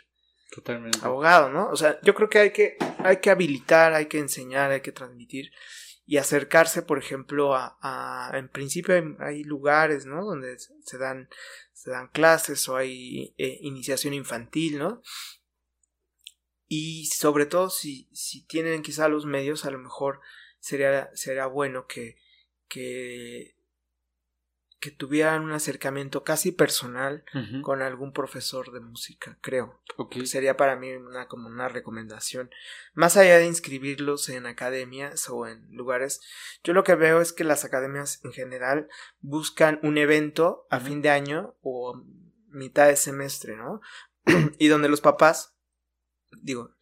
Totalmente. abogado, ¿no? O sea, yo creo que hay que hay que habilitar, hay que enseñar, hay que transmitir y acercarse, por ejemplo, a, a en principio hay, lugares, ¿no? Donde se dan se dan clases o hay eh, iniciación infantil, ¿no? Y sobre todo si, si tienen quizá los medios, a lo mejor sería, sería bueno que, que, que tuvieran un acercamiento casi personal con algún profesor de música, creo. Sería para mí una, como una recomendación. Más allá de inscribirlos en academias o en lugares, yo lo que veo es que las academias en general buscan un evento a fin de año o mitad de semestre, ¿no? y donde los papás, digo,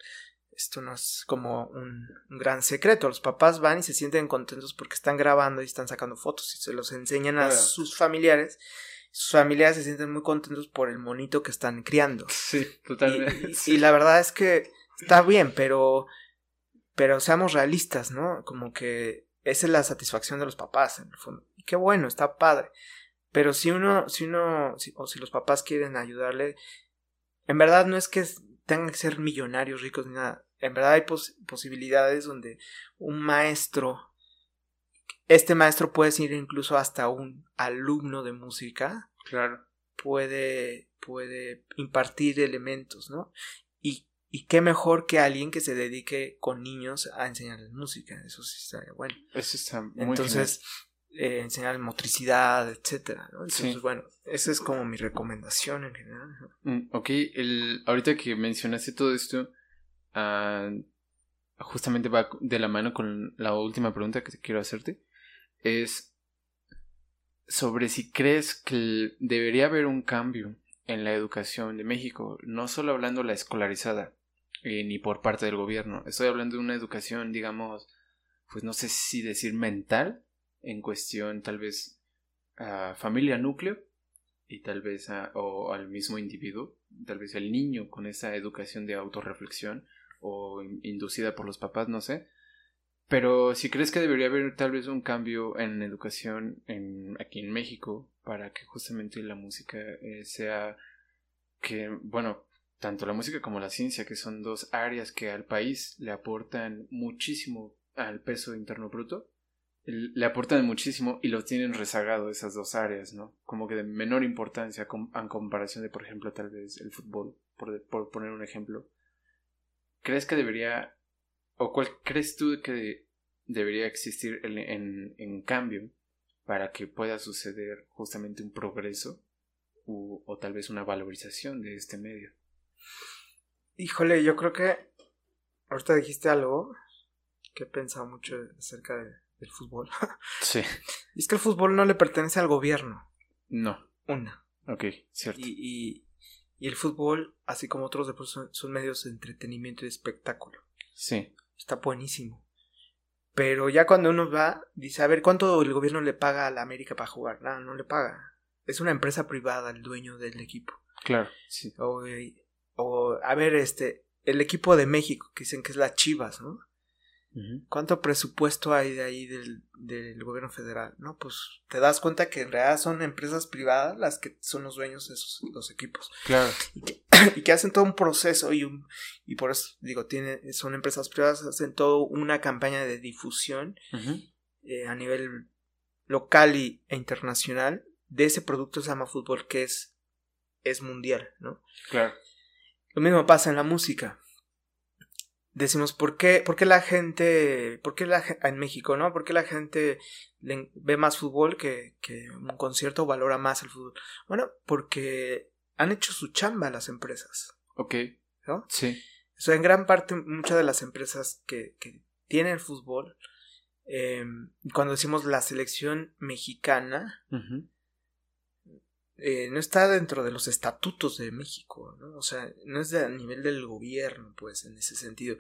esto no es como un, gran secreto. Los papás van y se sienten contentos porque están grabando y están sacando fotos y se los enseñan a sus familiares. Sus familiares se sienten muy contentos por el monito que están criando. Sí, totalmente. Y, la verdad es que está bien, pero, pero seamos realistas, ¿no? Como que esa es la satisfacción de los papás, en el fondo. Y qué bueno, está padre. Pero si uno, si uno, o si los papás quieren ayudarle, en verdad no es que tengan que ser millonarios, ricos, ni nada. En verdad hay posibilidades donde un maestro, este maestro puede ser incluso hasta un alumno de música. Claro. Puede, puede impartir elementos, ¿no? Y, y qué mejor que alguien que se dedique con niños a enseñarles música. Eso sí está bueno. Eso está muy Entonces, eh, enseñar motricidad, etcétera. Entonces, bueno, esa es como mi recomendación en general. Mm, ok, el, ahorita que mencionaste todo esto, ah, justamente va de la mano con la última pregunta que te quiero hacerte. Es sobre si crees que debería haber un cambio en la educación de México, no solo hablando la escolarizada, eh, ni por parte del gobierno, estoy hablando de una educación, digamos, pues no sé si decir mental, en cuestión tal vez a familia núcleo y tal vez o al mismo individuo, tal vez el niño con esa educación de autorreflexión o inducida por los papás, no sé. Pero si crees que debería haber tal vez un cambio en educación en, aquí en México para que justamente la música eh, sea que, bueno, tanto la música como la ciencia, que son dos áreas que al país le aportan muchísimo al peso interno bruto, le aportan muchísimo y lo tienen rezagado esas dos áreas, ¿no? Como que de menor importancia en comparación de, por ejemplo, tal vez el fútbol, por, poner un ejemplo. ¿Crees que debería, o cuál crees tú que debería existir en, en, cambio para que pueda suceder justamente un progreso o tal vez una valorización de este medio? Híjole, yo creo que ahorita dijiste algo que he pensado mucho acerca de el fútbol. sí. Y es que el fútbol no le pertenece al gobierno. No. Una. Ok, cierto. Y, y, el fútbol, así como otros deportes, son, medios de entretenimiento y espectáculo. Sí. Está buenísimo. Pero ya cuando uno va, dice, a ver, ¿cuánto el gobierno le paga a la América para jugar? No, no le paga. Es una empresa privada el dueño del equipo. Claro, sí. O, o a ver, este, el equipo de México, que dicen que es la Chivas, ¿no? ¿Cuánto presupuesto hay de ahí del, del, gobierno federal? No, pues te das cuenta que en realidad son empresas privadas las que son los dueños de esos los equipos. Claro. Y que, hacen todo un proceso y un, y por eso digo, tiene, son empresas privadas, hacen toda una campaña de difusión eh, a nivel local y, e internacional de ese producto se llama fútbol que es, es mundial, ¿no? Claro. Lo mismo pasa en la música decimos, ¿por qué, por qué la gente, por qué la, en México, ¿no? ¿Por qué la gente ve más fútbol que, que un concierto valora más el fútbol? Bueno, porque han hecho su chamba las empresas. Ok. ¿No? Sí. O sea, en gran parte, muchas de las empresas que, que tienen fútbol, eh, cuando decimos la selección mexicana, eh, no está dentro de los estatutos de México, ¿no? O sea, no es a nivel del gobierno, pues, en ese sentido.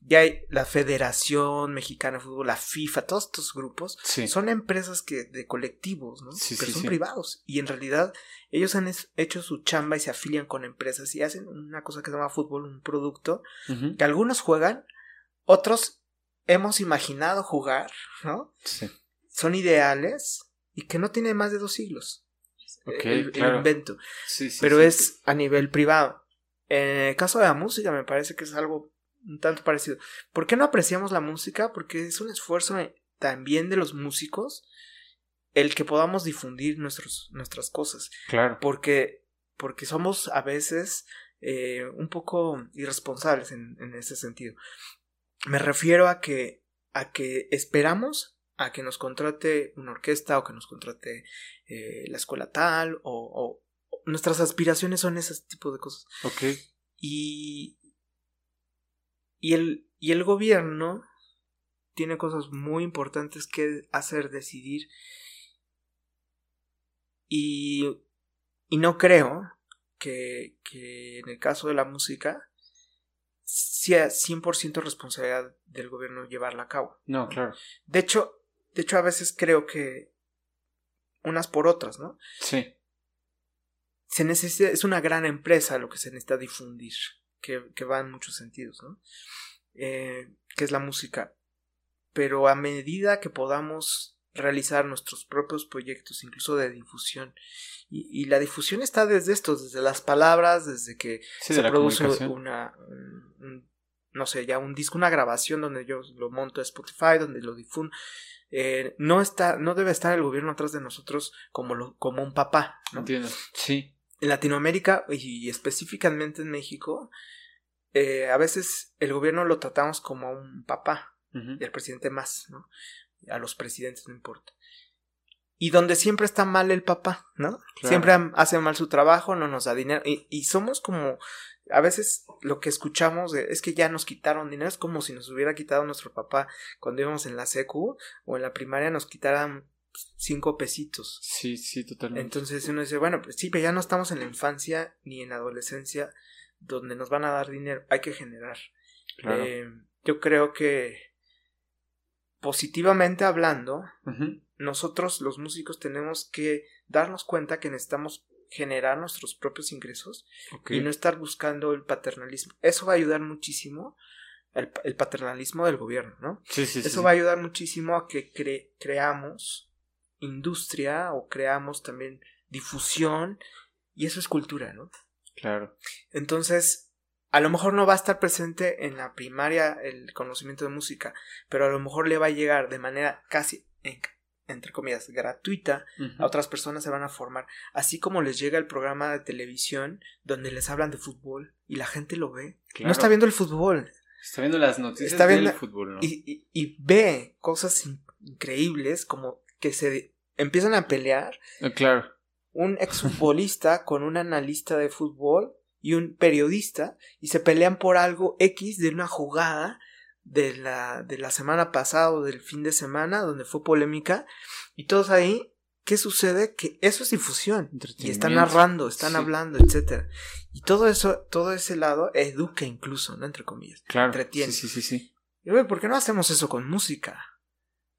Ya hay la Federación Mexicana de Fútbol, la FIFA, todos estos grupos son empresas que, de colectivos, ¿no? que son privados. Y en realidad ellos han hecho su chamba y se afilian con empresas y hacen una cosa que se llama fútbol, un producto, que algunos juegan, otros hemos imaginado jugar, ¿no? Son ideales y que no tienen más de dos siglos el, invento. pero es a nivel privado. En el caso de la música me parece que es algo un tanto parecido. ¿Por qué no apreciamos la música? Porque es un esfuerzo también de los músicos el que podamos difundir nuestros, nuestras cosas. Claro. Porque, porque somos a veces eh, un poco irresponsables en, en ese sentido. Me refiero a que, a que esperamos a que nos contrate una orquesta o que nos contrate eh, la escuela tal o, nuestras aspiraciones son ese tipo de cosas. Ok. Y, y, el, y el gobierno tiene cosas muy importantes que hacer decidir y, y no creo que, que en el caso de la música sea 100% responsabilidad del gobierno llevarla a cabo. No, claro. De hecho, de hecho, a veces creo que unas por otras, ¿no? Sí. Se necesita, es una gran empresa lo que se necesita difundir, que, que va en muchos sentidos, ¿no? Eh, que es la música. pero a medida que podamos realizar nuestros propios proyectos, incluso de difusión, y, la difusión está desde esto, desde las palabras, desde que se produce una, no sé, ya un disco, una grabación donde yo lo monto a Spotify, donde lo difundo. Eh, no está, no debe estar el gobierno atrás de nosotros como, lo, como un papá. ¿no? Entiendo. Sí. En Latinoamérica y específicamente en México, eh, a veces el gobierno lo tratamos como un papá y el presidente más, ¿no? A los presidentes no importa. Y donde siempre está mal el papá, ¿no? Siempre hace mal su trabajo, no nos da dinero. Y, y somos como a veces lo que escuchamos es que ya nos quitaron dinero, es como si nos hubiera quitado nuestro papá cuando íbamos en la secu o en la primaria nos quitaran cinco pesitos. Sí, sí, totalmente. Entonces uno dice, bueno, pues sí, pero ya no estamos en la infancia ni en la adolescencia donde nos van a dar dinero, hay que generar. Eh, yo creo que positivamente hablando, nosotros los músicos tenemos que darnos cuenta que necesitamos generar nuestros propios ingresos y no estar buscando el paternalismo. Eso va a ayudar muchísimo el, paternalismo del gobierno, ¿no? Sí, sí, Eso va a ayudar muchísimo a que creamos industria o creamos también difusión y eso es cultura, ¿no? Claro. Entonces, a lo mejor no va a estar presente en la primaria el conocimiento de música, pero a lo mejor le va a llegar de manera casi entre comillas, gratuita, a otras personas se van a formar, así como les llega el programa de televisión donde les hablan de fútbol y la gente lo ve. No está viendo el fútbol. Está viendo las noticias del fútbol, ¿no? y, y, ve cosas increíbles como que se empiezan a pelear. Ah, claro. Un exfutbolista con un analista de fútbol y un periodista y se pelean por algo X de una jugada de la, de la semana pasada o del fin de semana, donde fue polémica, y todos ahí, ¿qué sucede? Que eso es difusión, y están narrando, están hablando, etcétera. Y todo eso, todo ese lado educa incluso, ¿no? Entre comillas. Claro. Entretiene. Sí, sí, sí, sí. Y, ¿por qué no hacemos eso con música?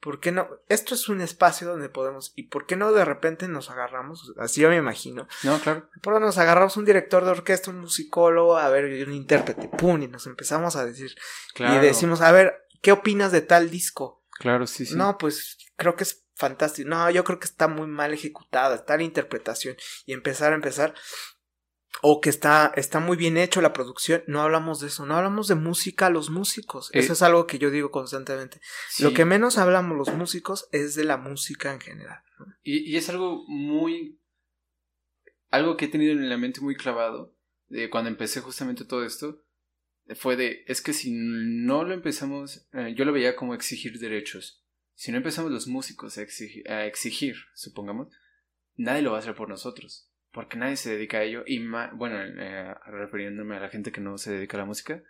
¿Por qué no? Esto es un espacio donde podemos. ¿Y por qué no de repente nos agarramos? Así yo me imagino. No, claro. ¿Por qué nos agarramos un director de orquesta, un musicólogo, a ver, un intérprete? ¡Pum! Y nos empezamos a decir. Claro. Y decimos, a ver, ¿qué opinas de tal disco? Claro, sí, sí. No, pues creo que es fantástico. No, yo creo que está muy mal ejecutada, tal interpretación. Y empezar a empezar o que está, está muy bien hecho la producción, no hablamos de eso, no hablamos de música a los músicos. eso eh, es algo que yo digo constantemente. Lo que menos hablamos los músicos es de la música en general. Y, es algo muy... algo que he tenido en la mente muy clavado de cuando empecé justamente todo esto. Fue de, es que si no lo empezamos, eh, yo lo veía como exigir derechos. Si no empezamos los músicos a exigir, a exigir supongamos, nadie lo va a hacer por nosotros porque nadie se dedica a ello, y bueno, eh, refiriéndome a la gente que no se dedica a la música,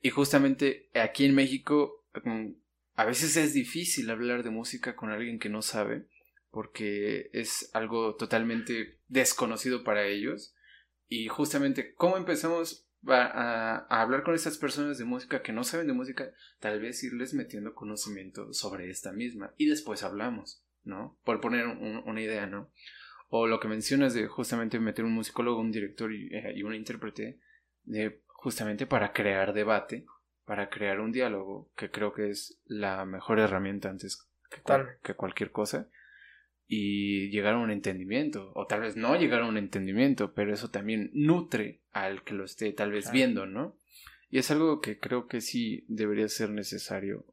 y justamente aquí en México mm, a veces es difícil hablar de música con alguien que no sabe, porque es algo totalmente desconocido para ellos, y justamente cómo empezamos a, a, hablar con estas personas de música que no saben de música, tal vez irles metiendo conocimiento sobre esta misma, y después hablamos, ¿no? Por poner una idea, ¿no? O lo que mencionas de justamente meter un musicólogo, un director y, eh, un intérprete, de, justamente para crear debate, para crear un diálogo, que creo que es la mejor herramienta antes que, cualquier cosa, y llegar a un entendimiento, o tal vez no llegar a un entendimiento, pero eso también nutre al que lo esté tal vez viendo, ¿no? Y es algo que creo que sí debería ser necesario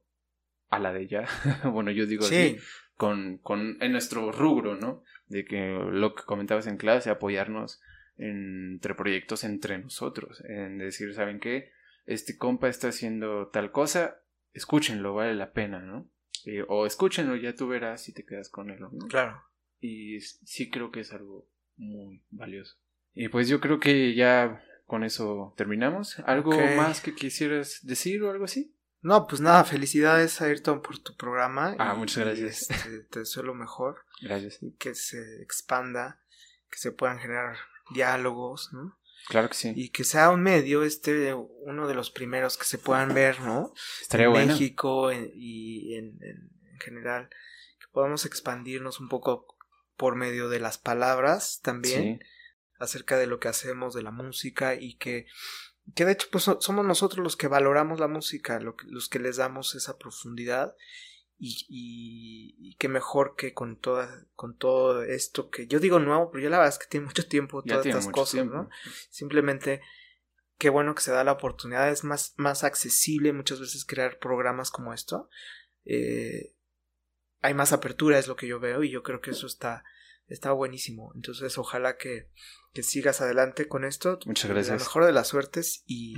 a la de ya. bueno, yo digo así, con, con, en nuestro rubro, ¿no? De que lo que comentabas en clase, apoyarnos entre proyectos entre nosotros, en decir, ¿saben qué? Este compa está haciendo tal cosa, escúchenlo, vale la pena, ¿no? Eh, o escúchenlo, ya tú verás si te quedas con él, ¿no? Claro. Y sí creo que es algo muy valioso. Y pues yo creo que ya con eso terminamos. ¿Algo más que quisieras decir o algo así? No, pues nada, felicidades Ayrton por tu programa. Ah, muchas gracias. Este, te deseo lo mejor. Gracias. Y que se expanda, que se puedan generar diálogos, ¿no? Claro que sí. Y que sea un medio, este, uno de los primeros que se puedan ver, ¿no? Estaría en México y en, en, general. Que podamos expandirnos un poco por medio de las palabras también. Acerca de lo que hacemos, de la música y que que de hecho pues somos nosotros los que valoramos la música, los que les damos esa profundidad y, y, que mejor que con toda con todo esto que yo digo nuevo, pero yo la verdad es que tiene mucho tiempo todas estas cosas, ¿no? Simplemente qué bueno que se da la oportunidad, es más, más accesible muchas veces crear programas como esto. Eh, hay más apertura, es lo que yo veo, y yo creo que eso está, está buenísimo. Entonces, ojalá que, que sigas adelante con esto. Muchas gracias. La mejor de las suertes y,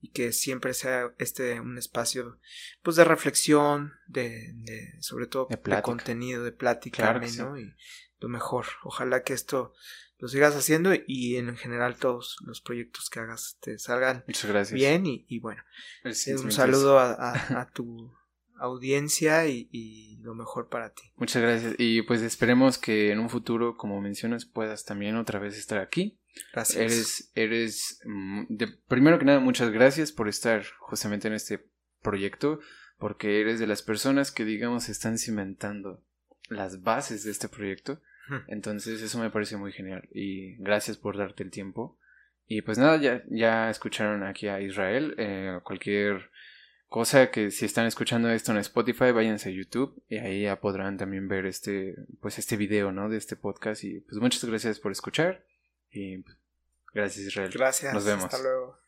y que siempre sea este un espacio pues de reflexión, de, de sobre todo de, contenido, de plática, ¿no? Y lo mejor. Ojalá que esto lo sigas haciendo y en general todos los proyectos que hagas te salgan bien y, y bueno. un saludo a, a, tu audiencia y, y, lo mejor para ti. Muchas gracias y pues esperemos que en un futuro, como mencionas, puedas también otra vez estar aquí Gracias. Eres, eres, mm, de, primero que nada, muchas gracias por estar justamente en este proyecto, porque eres de las personas que, digamos, están cimentando las bases de este proyecto. Entonces, eso me parece muy genial. Y gracias por darte el tiempo. Y pues nada, ya, ya escucharon aquí a Israel. Eh, cualquier cosa que si están escuchando esto en Spotify, váyanse a YouTube y ahí ya podrán también ver este, pues este video, ¿no? De este podcast. Y pues muchas gracias por escuchar. Y gracias Israel. Gracias. Nos vemos. Hasta luego.